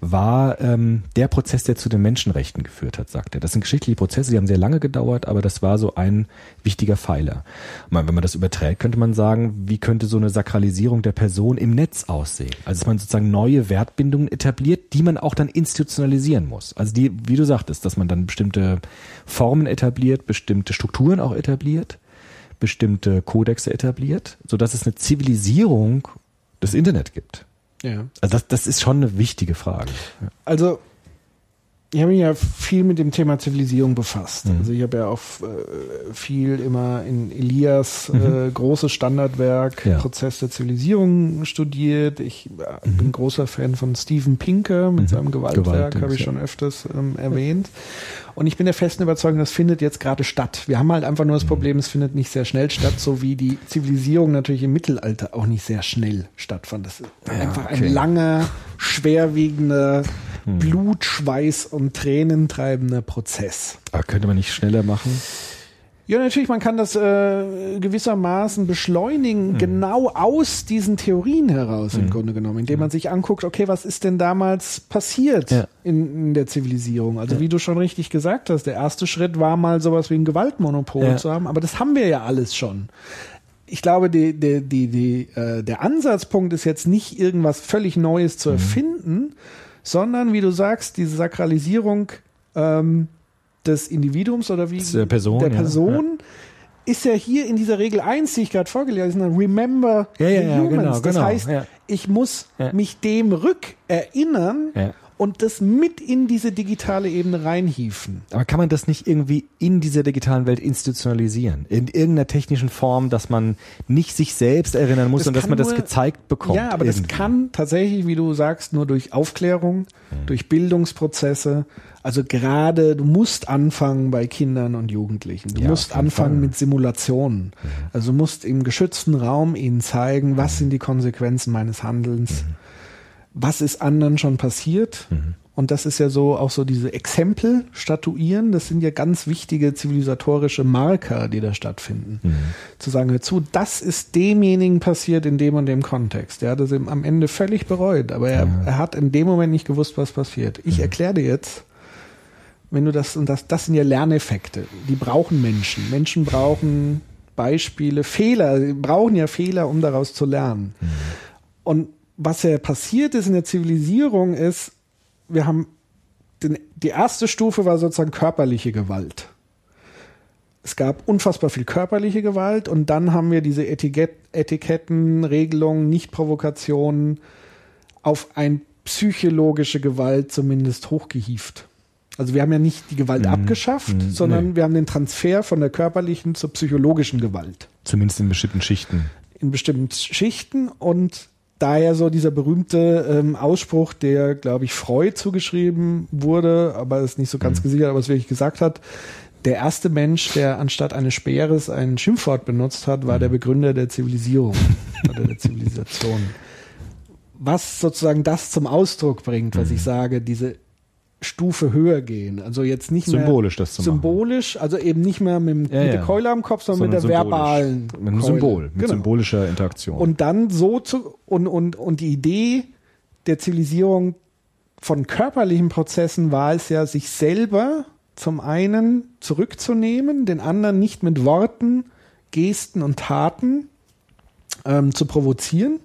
war ähm, der Prozess, der zu den Menschenrechten geführt hat, sagt er. Das sind geschichtliche Prozesse, die haben sehr lange gedauert, aber das war so ein wichtiger Pfeiler. Und wenn man das überträgt, könnte man sagen, wie könnte so eine Sakralisierung der Person im Netz aussehen? Also dass man sozusagen neue Wertbindungen etabliert, die man auch dann institutionalisieren muss. Also die, wie du sagtest, dass man dann bestimmte Formen etabliert, bestimmte Strukturen auch etabliert, bestimmte Kodexe etabliert, so dass es eine Zivilisierung des Internet gibt. Ja. Also das, das ist schon eine wichtige Frage. Also, ich habe mich ja viel mit dem Thema Zivilisierung befasst. Mhm. Also ich habe ja auch äh, viel immer in Elias Mhm. äh, großes Standardwerk Ja. Prozess der Zivilisierung studiert. Ich äh, Mhm. bin großer Fan von Steven Pinker mit Mhm. seinem Gewaltwerk, Gewaltdings, habe ich ja. schon öfters ähm, erwähnt. Und ich bin der festen Überzeugung, das findet jetzt gerade statt. Wir haben halt einfach nur das Problem, es findet nicht sehr schnell statt, so wie die Zivilisierung natürlich im Mittelalter auch nicht sehr schnell stattfand. Das ist einfach okay. ein langer, schwerwiegender, Blut, Schweiß und Tränen treibender Prozess. Aber könnte man nicht schneller machen? Ja, natürlich, man kann das äh, gewissermaßen beschleunigen, genau aus diesen Theorien heraus im Grunde genommen, indem man sich anguckt, okay, was ist denn damals passiert Ja. in, in der Zivilisierung? Also wie du schon richtig gesagt hast, der erste Schritt war mal sowas wie ein Gewaltmonopol Ja. zu haben, aber das haben wir ja alles schon. Ich glaube, die, die, die, die, äh, der Ansatzpunkt ist jetzt nicht irgendwas völlig Neues zu erfinden, sondern wie du sagst, diese Sakralisierung ähm, des Individuums oder wie Der Person, der ja. Person ist ja hier in dieser Regel 1, die ich gerade vorgelesen habe, remember Ja, ja, the ja, humans. genau, das genau, heißt, ja. ich muss Ja. mich dem rückerinnern Ja. Und das mit in diese digitale Ebene reinhieven. Aber kann man das nicht irgendwie in dieser digitalen Welt institutionalisieren? In irgendeiner technischen Form, dass man nicht sich selbst erinnern muss Das und dass man das nur- gezeigt bekommt? Ja, aber das irgendwie. kann tatsächlich, wie du sagst, nur durch Aufklärung, durch Bildungsprozesse. Also gerade, du musst anfangen bei Kindern und Jugendlichen. Du Ja, musst anfangen Fall. mit Simulationen. Also du musst im geschützten Raum ihnen zeigen, was sind die Konsequenzen meines Handelns. Was ist anderen schon passiert? Und das ist ja so auch so diese Exempel statuieren. Das sind ja ganz wichtige zivilisatorische Marker, die da stattfinden. Zu sagen, hör zu, das ist demjenigen passiert in dem und dem Kontext. Der hat es am Ende völlig bereut, aber er, er hat in dem Moment nicht gewusst, was passiert. Ich erkläre dir jetzt, wenn du das und das, das sind ja Lerneffekte. Die brauchen Menschen. Menschen brauchen Beispiele, Fehler. Sie brauchen ja Fehler, um daraus zu lernen. Und was ja passiert ist in der Zivilisierung ist, wir haben den, die erste Stufe war sozusagen körperliche Gewalt. Es gab unfassbar viel körperliche Gewalt und dann haben wir diese Etikett, Etiketten, Regelungen, Nichtprovokationen auf ein psychologische Gewalt zumindest hochgehieft. Also wir haben ja nicht die Gewalt abgeschafft, Mhm. sondern Nee. wir haben den Transfer von der körperlichen zur psychologischen Gewalt Zumindest in bestimmten Schichten. in bestimmten Schichten und daher so dieser berühmte ähm, Ausspruch, der, glaube ich, Freud zugeschrieben wurde, aber ist nicht so ganz gesichert, aber es wirklich gesagt hat, der erste Mensch, der anstatt eines Speeres ein Schimpfwort benutzt hat, war der Begründer der Zivilisierung oder der Zivilisation. Was sozusagen das zum Ausdruck bringt, was ich sage, diese Stufe höher gehen. Also jetzt nicht mehr Symbolisch das zu machen. symbolisch, also eben nicht mehr mit, dem- Ja, mit ja. der Keule am Kopf, sondern, mit der verbalen Mit einem Keule. Symbol, mit Genau. symbolischer Interaktion. Und dann so zu, und, und, und die Idee der Zivilisierung von körperlichen Prozessen war es ja, sich selber zum einen zurückzunehmen, den anderen nicht mit Worten, Gesten und Taten ähm, zu provozieren,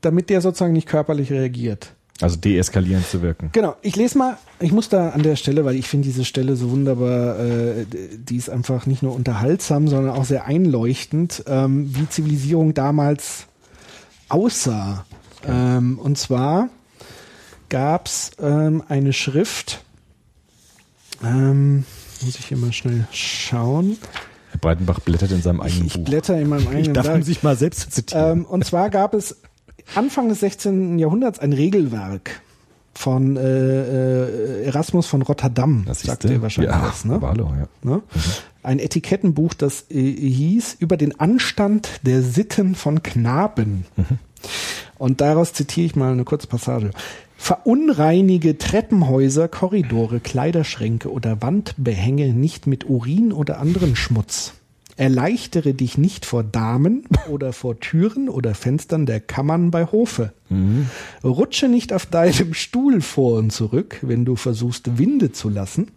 damit der sozusagen nicht körperlich reagiert. Also deeskalierend zu wirken. Genau, ich lese mal, ich muss da an der Stelle, weil ich finde diese Stelle so wunderbar, äh, die ist einfach nicht nur unterhaltsam, sondern auch sehr einleuchtend, ähm, wie Zivilisierung damals aussah. Ähm, und zwar gab es ähm, eine Schrift, ähm, muss ich hier mal schnell schauen. Herr Breitenbach blättert in seinem Ich, eigenen ich Buch. blätter in meinem ich eigenen darf Werk. um sich mal selbst zitieren. Ähm, und zwar gab es Anfang des 16. Jahrhunderts ein Regelwerk. von äh, äh, Erasmus von Rotterdam, Das sagt ihr wahrscheinlich ja, was, ne? hallo, ja. ne? Ein Etikettenbuch, das äh, hieß über den Anstand der Sitten von Knaben. Und daraus zitiere ich mal eine kurze Passage. Verunreinige Treppenhäuser, Korridore, Kleiderschränke oder Wandbehänge nicht mit Urin oder anderen Schmutz. Erleichtere dich nicht vor Damen oder vor Türen oder Fenstern der Kammern bei Hofe. Rutsche nicht auf deinem Stuhl vor und zurück, wenn du versuchst, Winde zu lassen.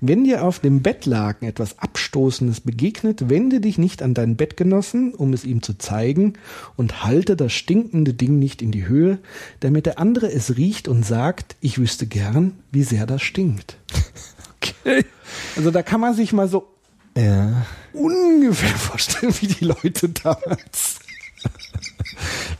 Wenn dir auf dem Bettlaken etwas Abstoßendes begegnet, wende dich nicht an deinen Bettgenossen, um es ihm zu zeigen, und halte das stinkende Ding nicht in die Höhe, damit der andere es riecht und sagt, ich wüsste gern, wie sehr das stinkt. Okay. Also da kann man sich mal so Ja. ungefähr vorstellen, wie die Leute damals,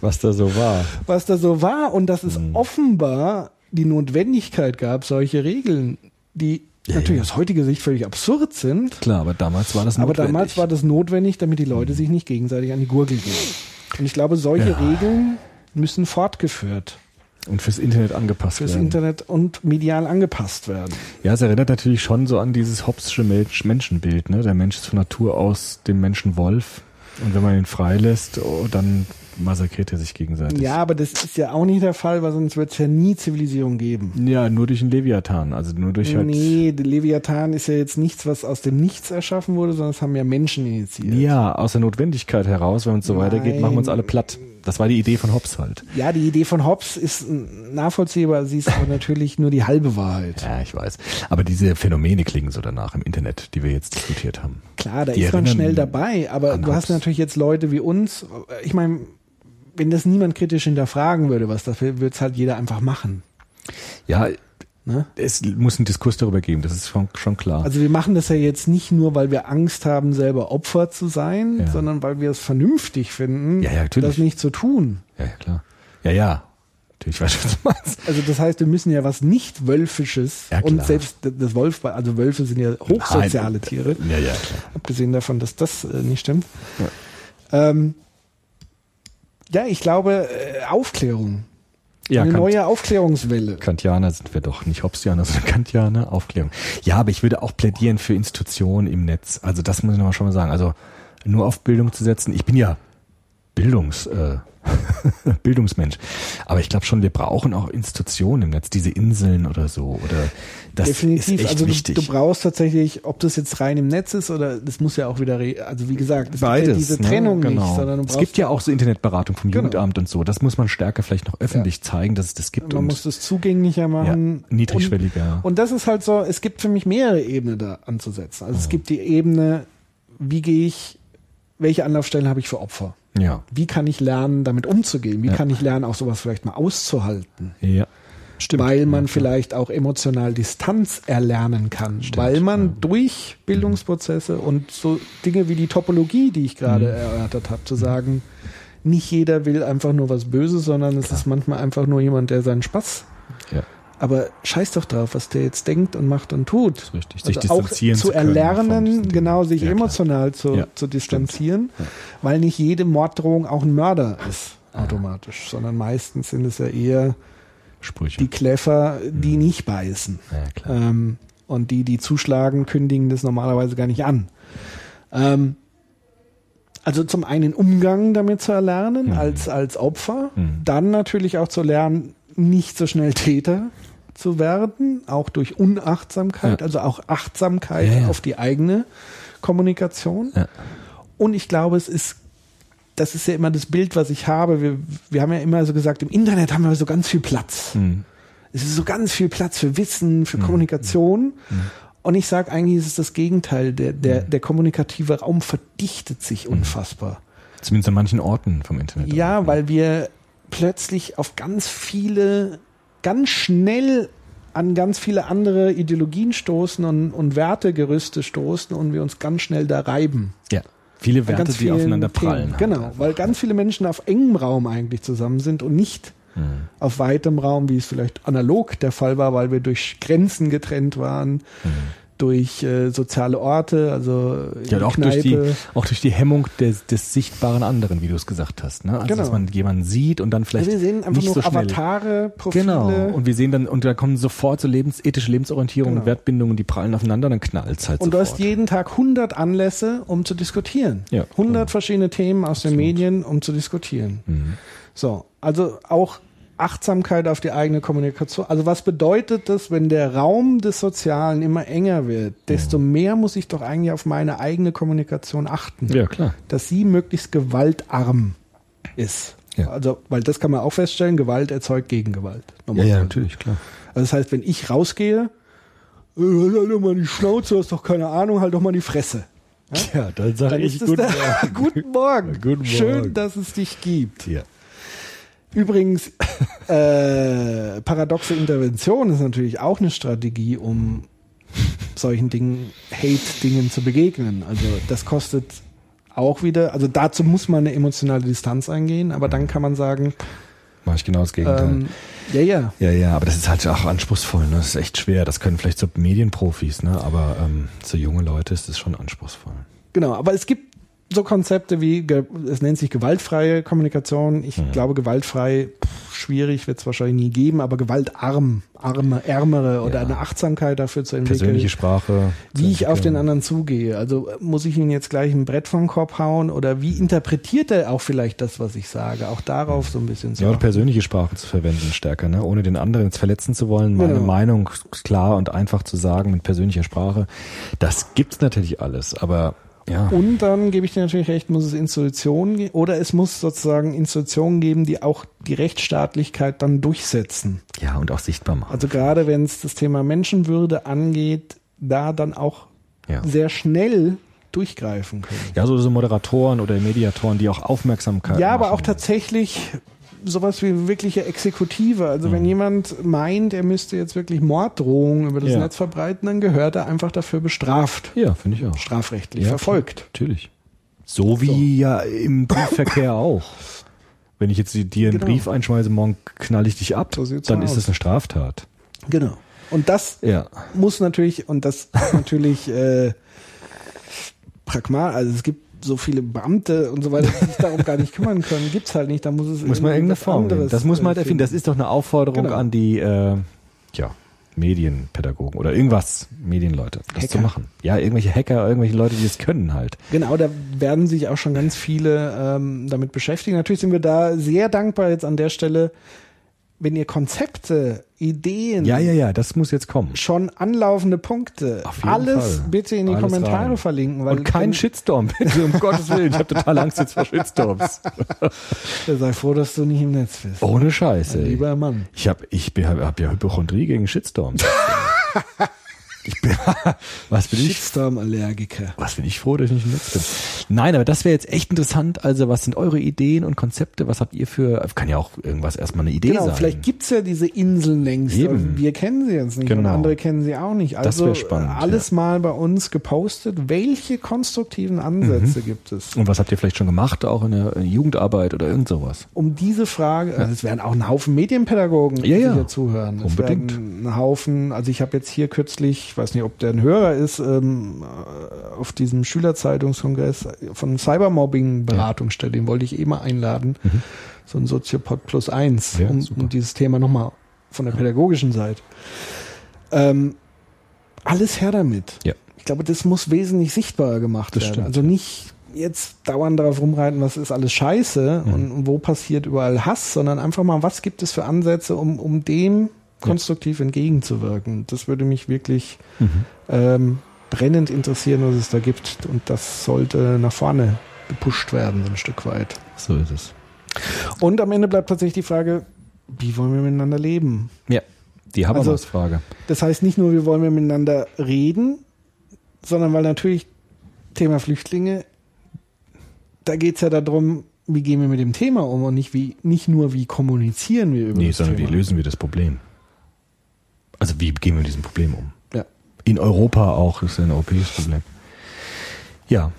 Was da so war. was da so war und dass es offenbar die Notwendigkeit gab, solche Regeln, die Ja, natürlich ja. aus heutiger Sicht völlig absurd sind, Klar, aber damals war das Aber notwendig. damals war das notwendig, damit die Leute sich nicht gegenseitig an die Gurgel gehen. Und ich glaube, solche Ja. Regeln müssen fortgeführt Und fürs Internet angepasst fürs werden. Internet und medial angepasst werden. Ja, es erinnert natürlich schon so an dieses Hobbes'sche Mensch- Menschenbild. Ne? Der Mensch ist von Natur aus dem Menschen Wolf. Und wenn man ihn freilässt, oh, dann massakriert er sich gegenseitig. Ja, aber das ist ja auch nicht der Fall, weil sonst wird es ja nie Zivilisierung geben. Ja, nur durch einen Leviathan. Also nur durch halt. Nee, der Leviathan ist ja jetzt nichts, was aus dem Nichts erschaffen wurde, sondern es haben ja Menschen initiiert. Ja, aus der Notwendigkeit heraus, wenn es so weitergeht, machen wir uns alle platt. Das war die Idee von Hobbes halt. Ja, die Idee von Hobbes ist nachvollziehbar, sie ist aber natürlich nur die halbe Wahrheit. Ja, ich weiß. Aber diese Phänomene klingen so danach im Internet, die wir jetzt diskutiert haben. Klar, da Die ist man schnell dabei, aber du hast Hobbes. natürlich jetzt Leute wie uns. Ich meine, wenn das niemand kritisch hinterfragen würde, was dafür, würde es halt jeder einfach machen. Ja, Ne? es muss einen Diskurs darüber geben, das ist schon, schon klar. Also wir machen das ja jetzt nicht nur, weil wir Angst haben, selber Opfer zu sein, Ja. sondern weil wir es vernünftig finden, Ja, ja, das nicht zu tun. ja, ja, klar. Ja, ja. Natürlich weiß ich, was du meinst. Also das heißt, wir müssen ja was nicht Wölfisches und selbst das Wolf, also Wölfe sind ja hochsoziale Nein. Tiere. Ja, ja, klar. Abgesehen davon, dass das äh, nicht stimmt. Ähm, ja, ich glaube, äh, Aufklärung. Ja, eine Kant- neue Aufklärungswelle. Kantianer sind wir doch nicht Hobbesianer, sondern Kantianer, Aufklärung. Ja, aber ich würde auch plädieren für Institutionen im Netz. Also das muss ich nochmal schon mal sagen. Also nur auf Bildung zu setzen. Ich bin ja Bildungs, äh, Bildungsmensch. Aber ich glaube schon, wir brauchen auch Institutionen im Netz, diese Inseln oder so. Oder das Definitiv. ist echt also du, wichtig. du brauchst tatsächlich, ob das jetzt rein im Netz ist oder das muss ja auch wieder, also wie gesagt, es gibt ja Beides. diese ne? Trennung genau. nicht, sondern du es brauchst, gibt ja auch so Internetberatung vom Genau. Jugendamt und so. Das muss man stärker vielleicht noch öffentlich zeigen, dass es das gibt. man und muss das zugänglicher machen. ja, niedrigschwelliger. Und, und das ist halt so, es gibt für mich mehrere Ebenen da anzusetzen. Also Oh. es gibt die Ebene, wie gehe ich, welche Anlaufstellen habe ich für Opfer? Ja. Wie kann ich lernen, damit umzugehen? Wie Ja. kann ich lernen, auch sowas vielleicht mal auszuhalten? Ja. Stimmt. Weil man Ja, vielleicht auch emotional Distanz erlernen kann. Stimmt, weil man ja. durch Bildungsprozesse und so Dinge wie die Topologie, die ich gerade Mhm. erörtert habe, zu sagen, nicht jeder will einfach nur was Böses, sondern es Klar. ist manchmal einfach nur jemand, der seinen Spaß. Ja. Aber scheiß doch drauf, was der jetzt denkt und macht und tut. ist richtig. Sich Also auch distanzieren zu zu von erlernen, genau, sich Ja, emotional zu, Ja, zu distanzieren, Ja. weil nicht jede Morddrohung auch ein Mörder ist, automatisch, sondern meistens sind es ja eher Sprüche. die Kläffer, die Mhm. nicht beißen. Ähm, und die, die zuschlagen, kündigen das normalerweise gar nicht an. Ähm, also zum einen Umgang damit zu erlernen Mhm. als, als Opfer, Mhm. dann natürlich auch zu lernen, nicht so schnell Täter zu werden, auch durch Unachtsamkeit, Ja. also auch Achtsamkeit Ja, ja. auf die eigene Kommunikation. Und ich glaube, es ist, das ist ja immer das Bild, was ich habe. Wir, wir haben ja immer so gesagt, im Internet haben wir so ganz viel Platz. Hm. Es ist so ganz viel Platz für Wissen, für Kommunikation. Und ich sage eigentlich, ist es das Gegenteil. Der, der, der kommunikative Raum verdichtet sich unfassbar. Zumindest an manchen Orten vom Internet. Ja, auch, weil wir plötzlich auf ganz viele, ganz schnell an ganz viele andere Ideologien stoßen und, und Wertegerüste stoßen und wir uns ganz schnell da reiben. Ja. Viele Werte, die aufeinander prallen. Genau, weil ganz viele Menschen auf engem Raum eigentlich zusammen sind und nicht Hm. auf weitem Raum, wie es vielleicht analog der Fall war, weil wir durch Grenzen getrennt waren, Hm. Durch äh, soziale Orte, also Ja, auch durch, die, auch durch die Hemmung des, des sichtbaren anderen, wie du es gesagt hast. Ne? Also, Genau. dass man jemanden sieht und dann vielleicht wir sehen einfach nicht nur so. Avatare, Profile. Genau. Und wir sehen dann, und da kommen sofort so lebens, ethische Lebensorientierung Genau. und Wertbindungen, die prallen aufeinander, dann knallt's halt Und du sofort. hast jeden Tag 100 Anlässe, um zu diskutieren. Ja. 100 verschiedene Themen aus den Medien, um zu diskutieren. Mhm. So, also auch Achtsamkeit auf die eigene Kommunikation. Also was bedeutet das, wenn der Raum des Sozialen immer enger wird? Desto mehr muss ich doch eigentlich auf meine eigene Kommunikation achten. ja, klar. Dass sie möglichst gewaltarm ist. Ja. Also, weil das kann man auch feststellen, Gewalt erzeugt Gegengewalt. Ja, ja, natürlich, klar. Also das heißt, wenn ich rausgehe, halt doch mal die Schnauze, hast doch keine Ahnung, halt doch mal die Fresse. Ja, dann sage Dann es der, guten Morgen. Guten Schön, Morgen. dass es dich gibt. Ja. Übrigens, äh, paradoxe Intervention ist natürlich auch eine Strategie, um solchen Dingen, Hate-Dingen zu begegnen. Also das kostet auch wieder, also dazu muss man eine emotionale Distanz eingehen, aber dann kann man sagen, Mache ich genau das Gegenteil. ähm, ja, ja, ja, ja, aber das ist halt auch anspruchsvoll, ne? Das ist echt schwer. Das können vielleicht so Medienprofis, ne? Aber ähm, so junge Leute ist das schon anspruchsvoll. Genau, aber es gibt so Konzepte wie, es nennt sich gewaltfreie Kommunikation. Ich Mhm. glaube, gewaltfrei, pff, schwierig wird es wahrscheinlich nie geben, aber gewaltarm, arme, ärmere oder Ja. eine Achtsamkeit dafür zu entwickeln. Persönliche Sprache. wie ich auf den anderen zugehe. Also äh, muss ich ihm jetzt gleich ein Brett vom Kopf hauen oder wie interpretiert er auch vielleicht das, was ich sage? Auch darauf so ein bisschen zu Ja, achten. persönliche Sprache zu verwenden stärker, ne? ohne den anderen jetzt verletzen zu wollen, meine Genau. Meinung klar und einfach zu sagen mit persönlicher Sprache. Das gibt's natürlich alles, aber ja, Und dann gebe ich dir natürlich recht, muss es Institutionen geben oder es muss sozusagen Institutionen geben, die auch die Rechtsstaatlichkeit dann durchsetzen. ja und auch sichtbar machen. Also gerade wenn es das Thema Menschenwürde angeht, da dann auch Ja. sehr schnell durchgreifen können. Ja, so, so Moderatoren oder Mediatoren, die auch Aufmerksamkeit Ja, aber machen. auch tatsächlich sowas wie wirkliche Exekutive. Also Mhm. wenn jemand meint, er müsste jetzt wirklich Morddrohungen über das Ja. Netz verbreiten, dann gehört er einfach dafür bestraft, Ja, finde ich auch. strafrechtlich Ja, verfolgt. Natürlich. So wie ja im Briefverkehr auch. Wenn ich jetzt dir einen Genau. Brief einschmeiße, morgen knall ich dich ab, So dann aus. ist das eine Straftat. Genau. Und das Ja. muss natürlich, und das ist natürlich äh, pragmatisch, also es gibt so viele Beamte und so weiter, die sich darum gar nicht kümmern können, gibt's halt nicht, da muss es Muss man irgendeine Form anderes. Das muss man halt erfinden. Das ist doch eine Aufforderung Genau. an die äh, ja, Medienpädagogen oder irgendwas, Medienleute, das Hacker. zu machen. Ja, irgendwelche Hacker, irgendwelche Leute, die das können halt. Genau, da werden sich auch schon ganz viele ähm, damit beschäftigen. Natürlich sind wir da sehr dankbar jetzt an der Stelle, wenn ihr Konzepte, Ideen, Ja, ja, ja, das muss jetzt kommen. schon anlaufende Punkte, alles Fall. bitte in die Alles Kommentare rein. verlinken. Weil Und kein Shitstorm, bitte, um Gottes Willen. Ich habe total Angst jetzt vor Shitstorms. Sei froh, dass du nicht im Netz bist. Ohne Scheiße. Mein lieber Mann. Ich habe ich bin- hab ja Hypochondrie gegen Shitstorms. ich bin, was bin ich? Shitstorm-Allergiker. Was bin ich froh, dass ich nicht bin. Nein, aber das wäre jetzt echt interessant. Also, was sind eure Ideen und Konzepte? Was habt ihr für, kann ja auch irgendwas erstmal eine Idee Genau, sein. vielleicht gibt's ja diese Inseln längst. Eben. Wir kennen sie jetzt nicht und Genau. andere kennen sie auch nicht. Das Also wär spannend, alles mal bei uns gepostet. Welche konstruktiven Mhm. Ansätze gibt es? Und was habt ihr vielleicht schon gemacht, auch in der Jugendarbeit oder irgend sowas? um diese Frage, also es werden auch ein Haufen Medienpädagogen Ja, ja. sicher zuhören. Es Unbedingt. werden ein Haufen, also ich habe jetzt hier kürzlich, ich weiß nicht, ob der ein Hörer ist, ähm, äh, auf diesem Schülerzeitungskongress von Cybermobbing-Beratungsstelle, den wollte ich eh mal einladen, so ein Soziopod plus eins, Mhm. Ja, um, um dieses Thema nochmal von der pädagogischen Seite. Ähm, alles her damit. Ja. Ich glaube, das muss wesentlich sichtbarer gemacht Das werden. stimmt, also ja. nicht jetzt dauernd darauf rumreiten, was ist alles scheiße Mhm. und, und wo passiert überall Hass, sondern einfach mal, was gibt es für Ansätze, um, um dem konstruktiv entgegenzuwirken. Das würde mich wirklich Mhm. ähm, brennend interessieren, was es da gibt. Und das sollte nach vorne gepusht werden, so ein Stück weit. So ist es. Und am Ende bleibt tatsächlich die Frage, wie wollen wir miteinander leben? Ja. Die Also- Habermas-Frage. Das heißt nicht nur, wie wollen wir miteinander reden, sondern weil natürlich Thema Flüchtlinge, da geht es ja darum, wie gehen wir mit dem Thema um und nicht, wie, nicht nur, wie kommunizieren wir über Nee, das sondern Thema. wie lösen wir das Problem? Also, wie gehen wir mit diesem Problem um? Ja. In Europa auch, das ist ja ein europäisches Problem. Ja,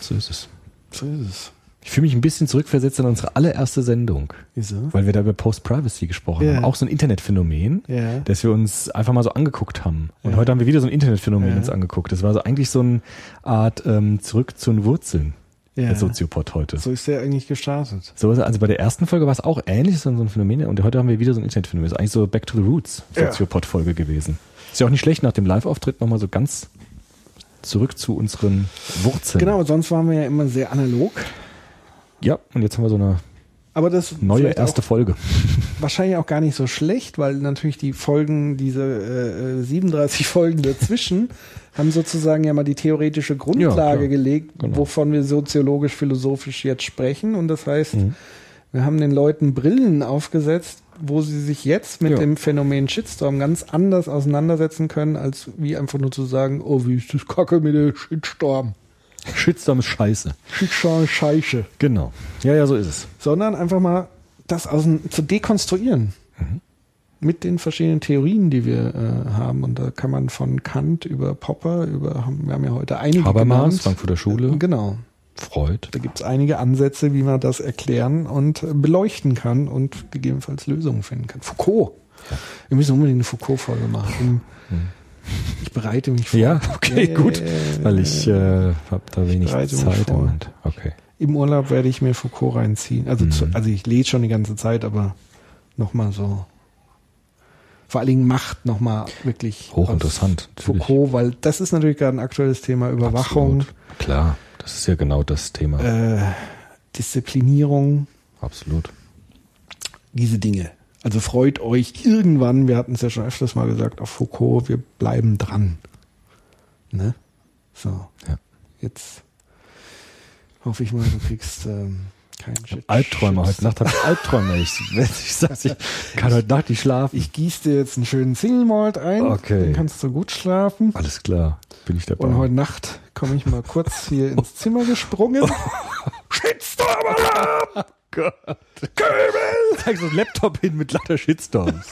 so ist es. So ist es. Ich fühle mich ein bisschen zurückversetzt an unsere allererste Sendung, Wieso? weil wir da über Post-Privacy gesprochen Ja. haben. Auch so ein Internetphänomen, Ja. das wir uns einfach mal so angeguckt haben. Und Ja. heute haben wir wieder so ein Internetphänomen uns angeguckt. Das war so eigentlich so eine Art ähm, zurück zu den Wurzeln, Ja. der Soziopod heute. So ist der eigentlich gestartet. So, ist also bei der ersten Folge war es auch ähnlich, so ein Phänomen. Und heute haben wir wieder so ein Internetphänomen. Das ist eigentlich so Back to the Roots Ja. Soziopod-Folge gewesen. Ist ja auch nicht schlecht, nach dem Live-Auftritt nochmal so ganz zurück zu unseren Wurzeln. Genau, sonst waren wir ja immer sehr analog. Ja, und jetzt haben wir so eine Aber das neue erste Folge. wahrscheinlich auch gar nicht so schlecht, weil natürlich die Folgen, diese äh, äh, 37 Folgen dazwischen, haben sozusagen ja mal die theoretische Grundlage klar. gelegt, Genau. wovon wir soziologisch, philosophisch jetzt sprechen. Und das heißt, Mhm. wir haben den Leuten Brillen aufgesetzt, wo sie sich jetzt mit Ja. dem Phänomen Shitstorm ganz anders auseinandersetzen können, als wie einfach nur zu sagen, oh, wie ist das Kacke mit der Shitstorm. Shitstorm ist scheiße. Shitstorm ist Scheiße. Genau. Ja, ja, so ist es. sondern einfach mal das außen, zu dekonstruieren. Mit den verschiedenen Theorien, die wir äh, haben. Und da kann man von Kant über Popper, über, wir haben ja heute einige Habermas. Frankfurter Schule. Genau. Freud. Da gibt es einige Ansätze, wie man das erklären und äh, beleuchten kann und gegebenenfalls Lösungen finden kann. Foucault. Wir müssen unbedingt eine Foucault-Folge machen. Im, Ich bereite mich vor. Ja, okay, Ja, gut. Weil ich äh, habe da wenig Zeit. Moment. Okay. Im Urlaub werde ich mir Foucault reinziehen. Also, Mhm. zu, also ich lese schon die ganze Zeit, aber nochmal so. Vor allen Dingen Macht nochmal wirklich. Hochinteressant. Foucault, weil das ist natürlich gerade ein aktuelles Thema. Überwachung, Absolut. Klar, das ist ja genau das Thema. äh, Disziplinierung, Absolut. diese Dinge. Also freut euch irgendwann, wir hatten es ja schon öfters mal gesagt, auf Foucault, wir bleiben dran. Ne? So. Ja. Jetzt hoffe ich mal, du kriegst ähm, keinen Shit. Albträume. Heute Nacht habe ich Albträume. Ich, ich sag's, ich kann heute Nacht nicht schlafen. Ich gieße dir jetzt einen schönen Single Malt ein. Okay. Dann kannst du gut schlafen. Alles klar, bin ich dabei. Und heute Nacht komme ich mal kurz hier ins Zimmer gesprungen. Shitstorm-Alarm! Gott. Zeig so einen Laptop hin mit lauter Shitstorms.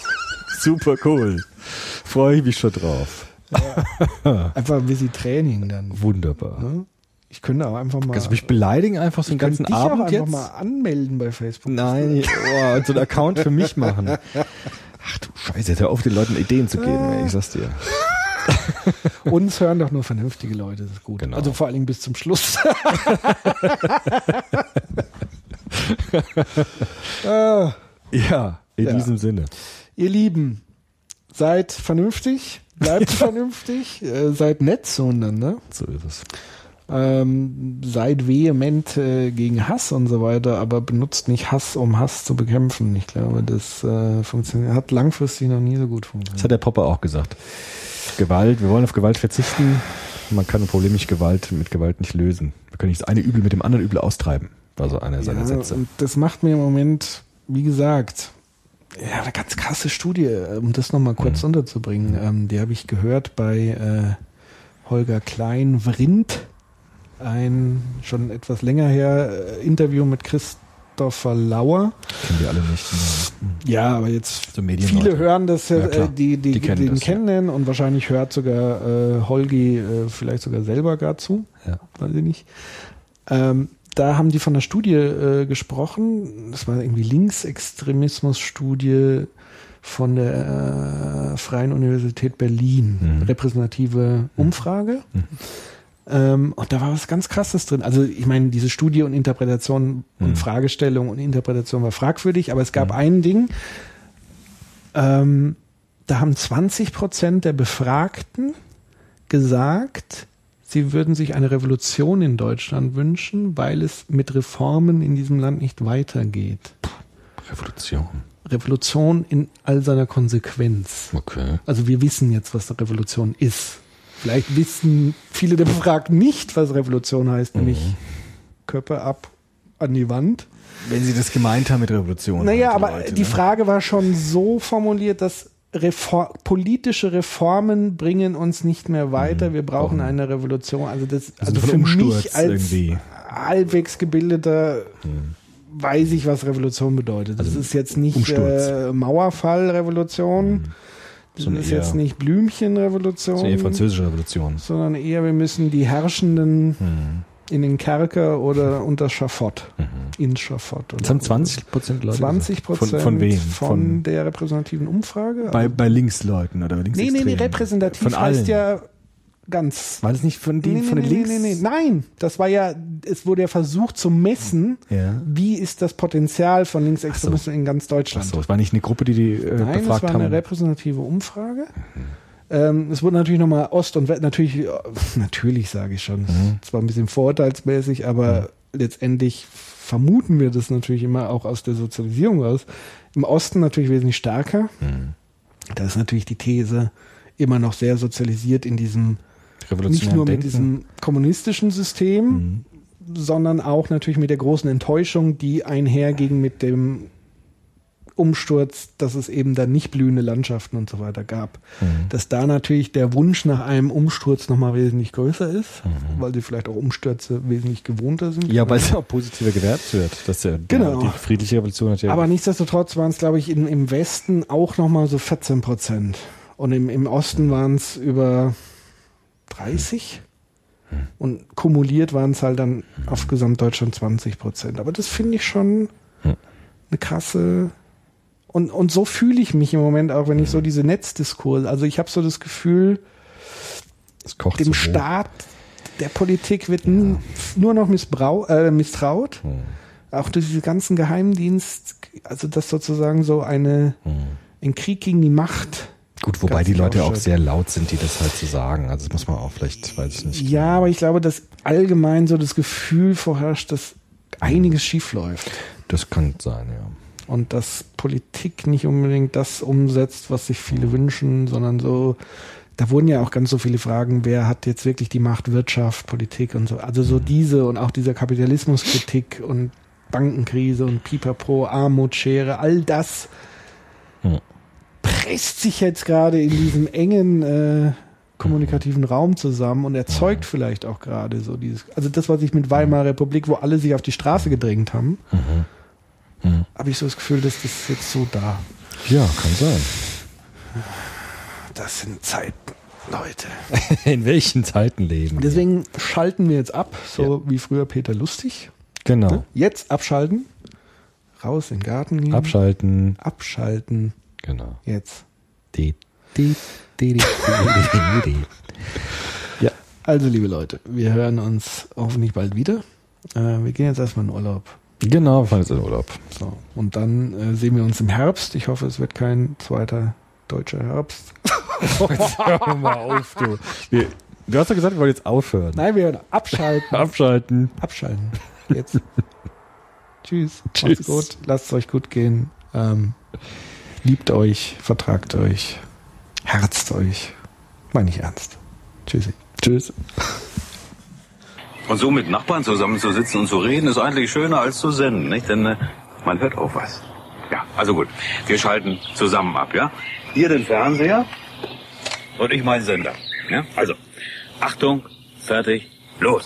Super cool. Freue ich mich schon drauf. Einfach ein bisschen Training dann. Wunderbar. Ne? Ich könnte auch einfach mal. Kannst du mich beleidigen einfach so einen ganzen dich auch Abend einfach jetzt? mal anmelden bei Facebook. Nein, oh, und so einen Account für mich machen. Ach du Scheiße, hör auf, den Leuten Ideen zu geben, ey, ich sag's dir. Uns hören doch nur vernünftige Leute, das ist gut. Genau. Also vor allen Dingen bis zum Schluss. Ja, in Ja. diesem Sinne. ihr Lieben, seid vernünftig, bleibt vernünftig, äh, seid nett zueinander. So ist es. ähm, seid vehement äh, gegen Hass und so weiter, aber benutzt nicht Hass, um Hass zu bekämpfen. Ich glaube, das äh, funktioniert, hat langfristig noch nie so gut Das funktioniert. hat der Popper auch gesagt. Gewalt, wir wollen auf Gewalt verzichten. Man kann ein Problem nicht Gewalt mit Gewalt nicht lösen. Wir können nicht das eine Übel mit dem anderen Übel austreiben. War so einer seiner Ja, Sätze. und das macht mir im Moment, wie gesagt, ja, eine ganz krasse Studie, äh, um das nochmal kurz Mhm. unterzubringen. Ähm, die habe ich gehört bei äh, Holger Klein Vrindt, ein schon etwas länger her äh, Interview mit Christopher Lauer. Kennen wir alle nicht. Ja, aber jetzt So viele hören das, ja, Ja, äh, die, die, Die kennen den das, ja. kennen und wahrscheinlich hört sogar äh, Holgi äh, vielleicht sogar selber gar zu, Ja. weiß ich nicht. Ähm, da haben die von der Studie äh, gesprochen, das war irgendwie Linksextremismus-Studie von der äh, Freien Universität Berlin, Mhm. repräsentative Umfrage. Ähm, und da war was ganz Krasses drin. Also ich meine, diese Studie und Interpretation und Mhm. Fragestellung und Interpretation war fragwürdig, aber es gab ein Ding, ähm, da haben 20 Prozent der Befragten gesagt, sie würden sich eine Revolution in Deutschland wünschen, weil es mit Reformen in diesem Land nicht weitergeht. Revolution. Revolution in all seiner Konsequenz. Okay. Also wir wissen jetzt, was eine Revolution ist. Vielleicht wissen viele der Befragten nicht, was Revolution heißt, nämlich Köpfe ab an die Wand. Wenn Sie das gemeint haben mit Revolution. Naja, halt, aber Leute, die ne? Frage war schon so formuliert, dass Reform, politische Reformen bringen uns nicht mehr weiter. Wir brauchen eine Revolution. Also das, Also für Umsturz mich als irgendwie. halbwegs gebildeter Hm. weiß ich, was Revolution bedeutet. Das Also ist jetzt nicht äh, Mauerfall-Revolution. Das Sondern ist eher- jetzt nicht Blümchen-Revolution. Das ist eine französische Revolution. sondern eher wir müssen die Herrschenden Hm. In den Kerker oder unter Schafott. Ins Schafott. Das haben 20 Prozent Leute. 20 gesagt. Prozent Von, von wem? Von, der repräsentativen Umfrage. bei, bei Linksleuten oder nee, nee, Linksextremen? nee, repräsentativ Von allen. heißt ja ganz. War das nicht von den, Nee, nee, von den nee, Links? nee, nee, nee. Nein, das war ja, es wurde ja versucht zu messen, Ja. wie ist das Potenzial von Linksextremisten in ganz Ach Deutschland. so, es war nicht eine Gruppe, die die äh, Nein, es befragt war haben. eine repräsentative Umfrage. Ähm, es wurde natürlich nochmal Ost und West, natürlich, äh, natürlich sage ich schon, Mhm. zwar ein bisschen vorurteilsmäßig, aber letztendlich vermuten wir das natürlich immer auch aus der Sozialisierung raus. Im Osten natürlich wesentlich stärker. Mhm. Da ist natürlich die These immer noch sehr sozialisiert in diesem, nicht nur mit diesem kommunistischen System, Mhm. sondern auch natürlich mit der großen Enttäuschung, die einherging mit dem Umsturz, dass es eben dann nicht blühende Landschaften und so weiter gab. Mhm. Dass da natürlich der Wunsch nach einem Umsturz nochmal wesentlich größer ist, Mhm. weil sie vielleicht auch Umstürze wesentlich gewohnter sind. Ja, weil es ja auch positiver gewertet wird. Das ist ja, Genau. Die friedliche Revolution hat ja. Aber nichtsdestotrotz waren es, glaube ich, in, im Westen auch nochmal so 14 Prozent. Und im, im Osten waren es über 30. Und kumuliert waren es halt dann auf Gesamtdeutschland 20 Prozent. Aber das finde ich schon eine krasse. Und, und so fühle ich mich im Moment auch, wenn ich so diese Netzdiskurse, also ich habe so das Gefühl, dem so. Staat, der Politik wird n- nur noch missbrau äh, misstraut. Hm. Auch durch diese ganzen Geheimdienst, also dass sozusagen so eine, ein Krieg gegen die Macht. Gut, wobei Ganz die Leute auch sehr laut sind, die das halt so sagen. Also das muss man auch vielleicht, weiß ich nicht. Ja, aber ich glaube, dass allgemein so das Gefühl vorherrscht, dass einiges schief läuft. Das kann sein, ja. Und dass Politik nicht unbedingt das umsetzt, was sich viele wünschen, sondern so, da wurden ja auch ganz so viele Fragen, wer hat jetzt wirklich die Macht, Wirtschaft, Politik und so. Also so diese und auch dieser Kapitalismuskritik und Bankenkrise und Pipapo, Armutsschere, all das presst sich jetzt gerade in diesem engen äh, kommunikativen Raum zusammen und erzeugt vielleicht auch gerade so dieses, also das, was ich mit Weimarer Republik, wo alle sich auf die Straße gedrängt haben, habe ich so das Gefühl, dass das jetzt so da. Ja, kann sein. Das sind Zeiten, Leute. In welchen Zeiten leben wir? Deswegen schalten wir jetzt ab, so wie früher Peter Lustig. Genau. Jetzt abschalten, raus in den Garten gehen, Abschalten. abschalten, Genau. jetzt. Die, die, die, die, die, die, die. Ja, also liebe Leute, wir hören uns hoffentlich bald wieder. Äh, wir gehen jetzt erstmal in Urlaub. Genau, wir fahren jetzt in Urlaub. So, und dann äh, sehen wir uns im Herbst. Ich hoffe, es wird kein zweiter deutscher Herbst. Hör mal auf, du. Wir, du hast doch gesagt, wir wollen jetzt aufhören. Nein, wir hören abschalten. Abschalten. abschalten. Jetzt. Tschüss. Tschüss. Macht's gut. Lasst es euch gut gehen. Ähm, liebt euch, vertragt euch, herzt euch. Meine ich ernst. Tschüssi. Tschüss. Und so mit Nachbarn zusammenzusitzen und zu reden, ist eigentlich schöner als zu senden, nicht? Denn äh, man hört auch was. Ja, also gut. Wir schalten zusammen ab, ja? Ihr den Fernseher und ich meinen Sender. Ja? Also, Achtung, fertig, los.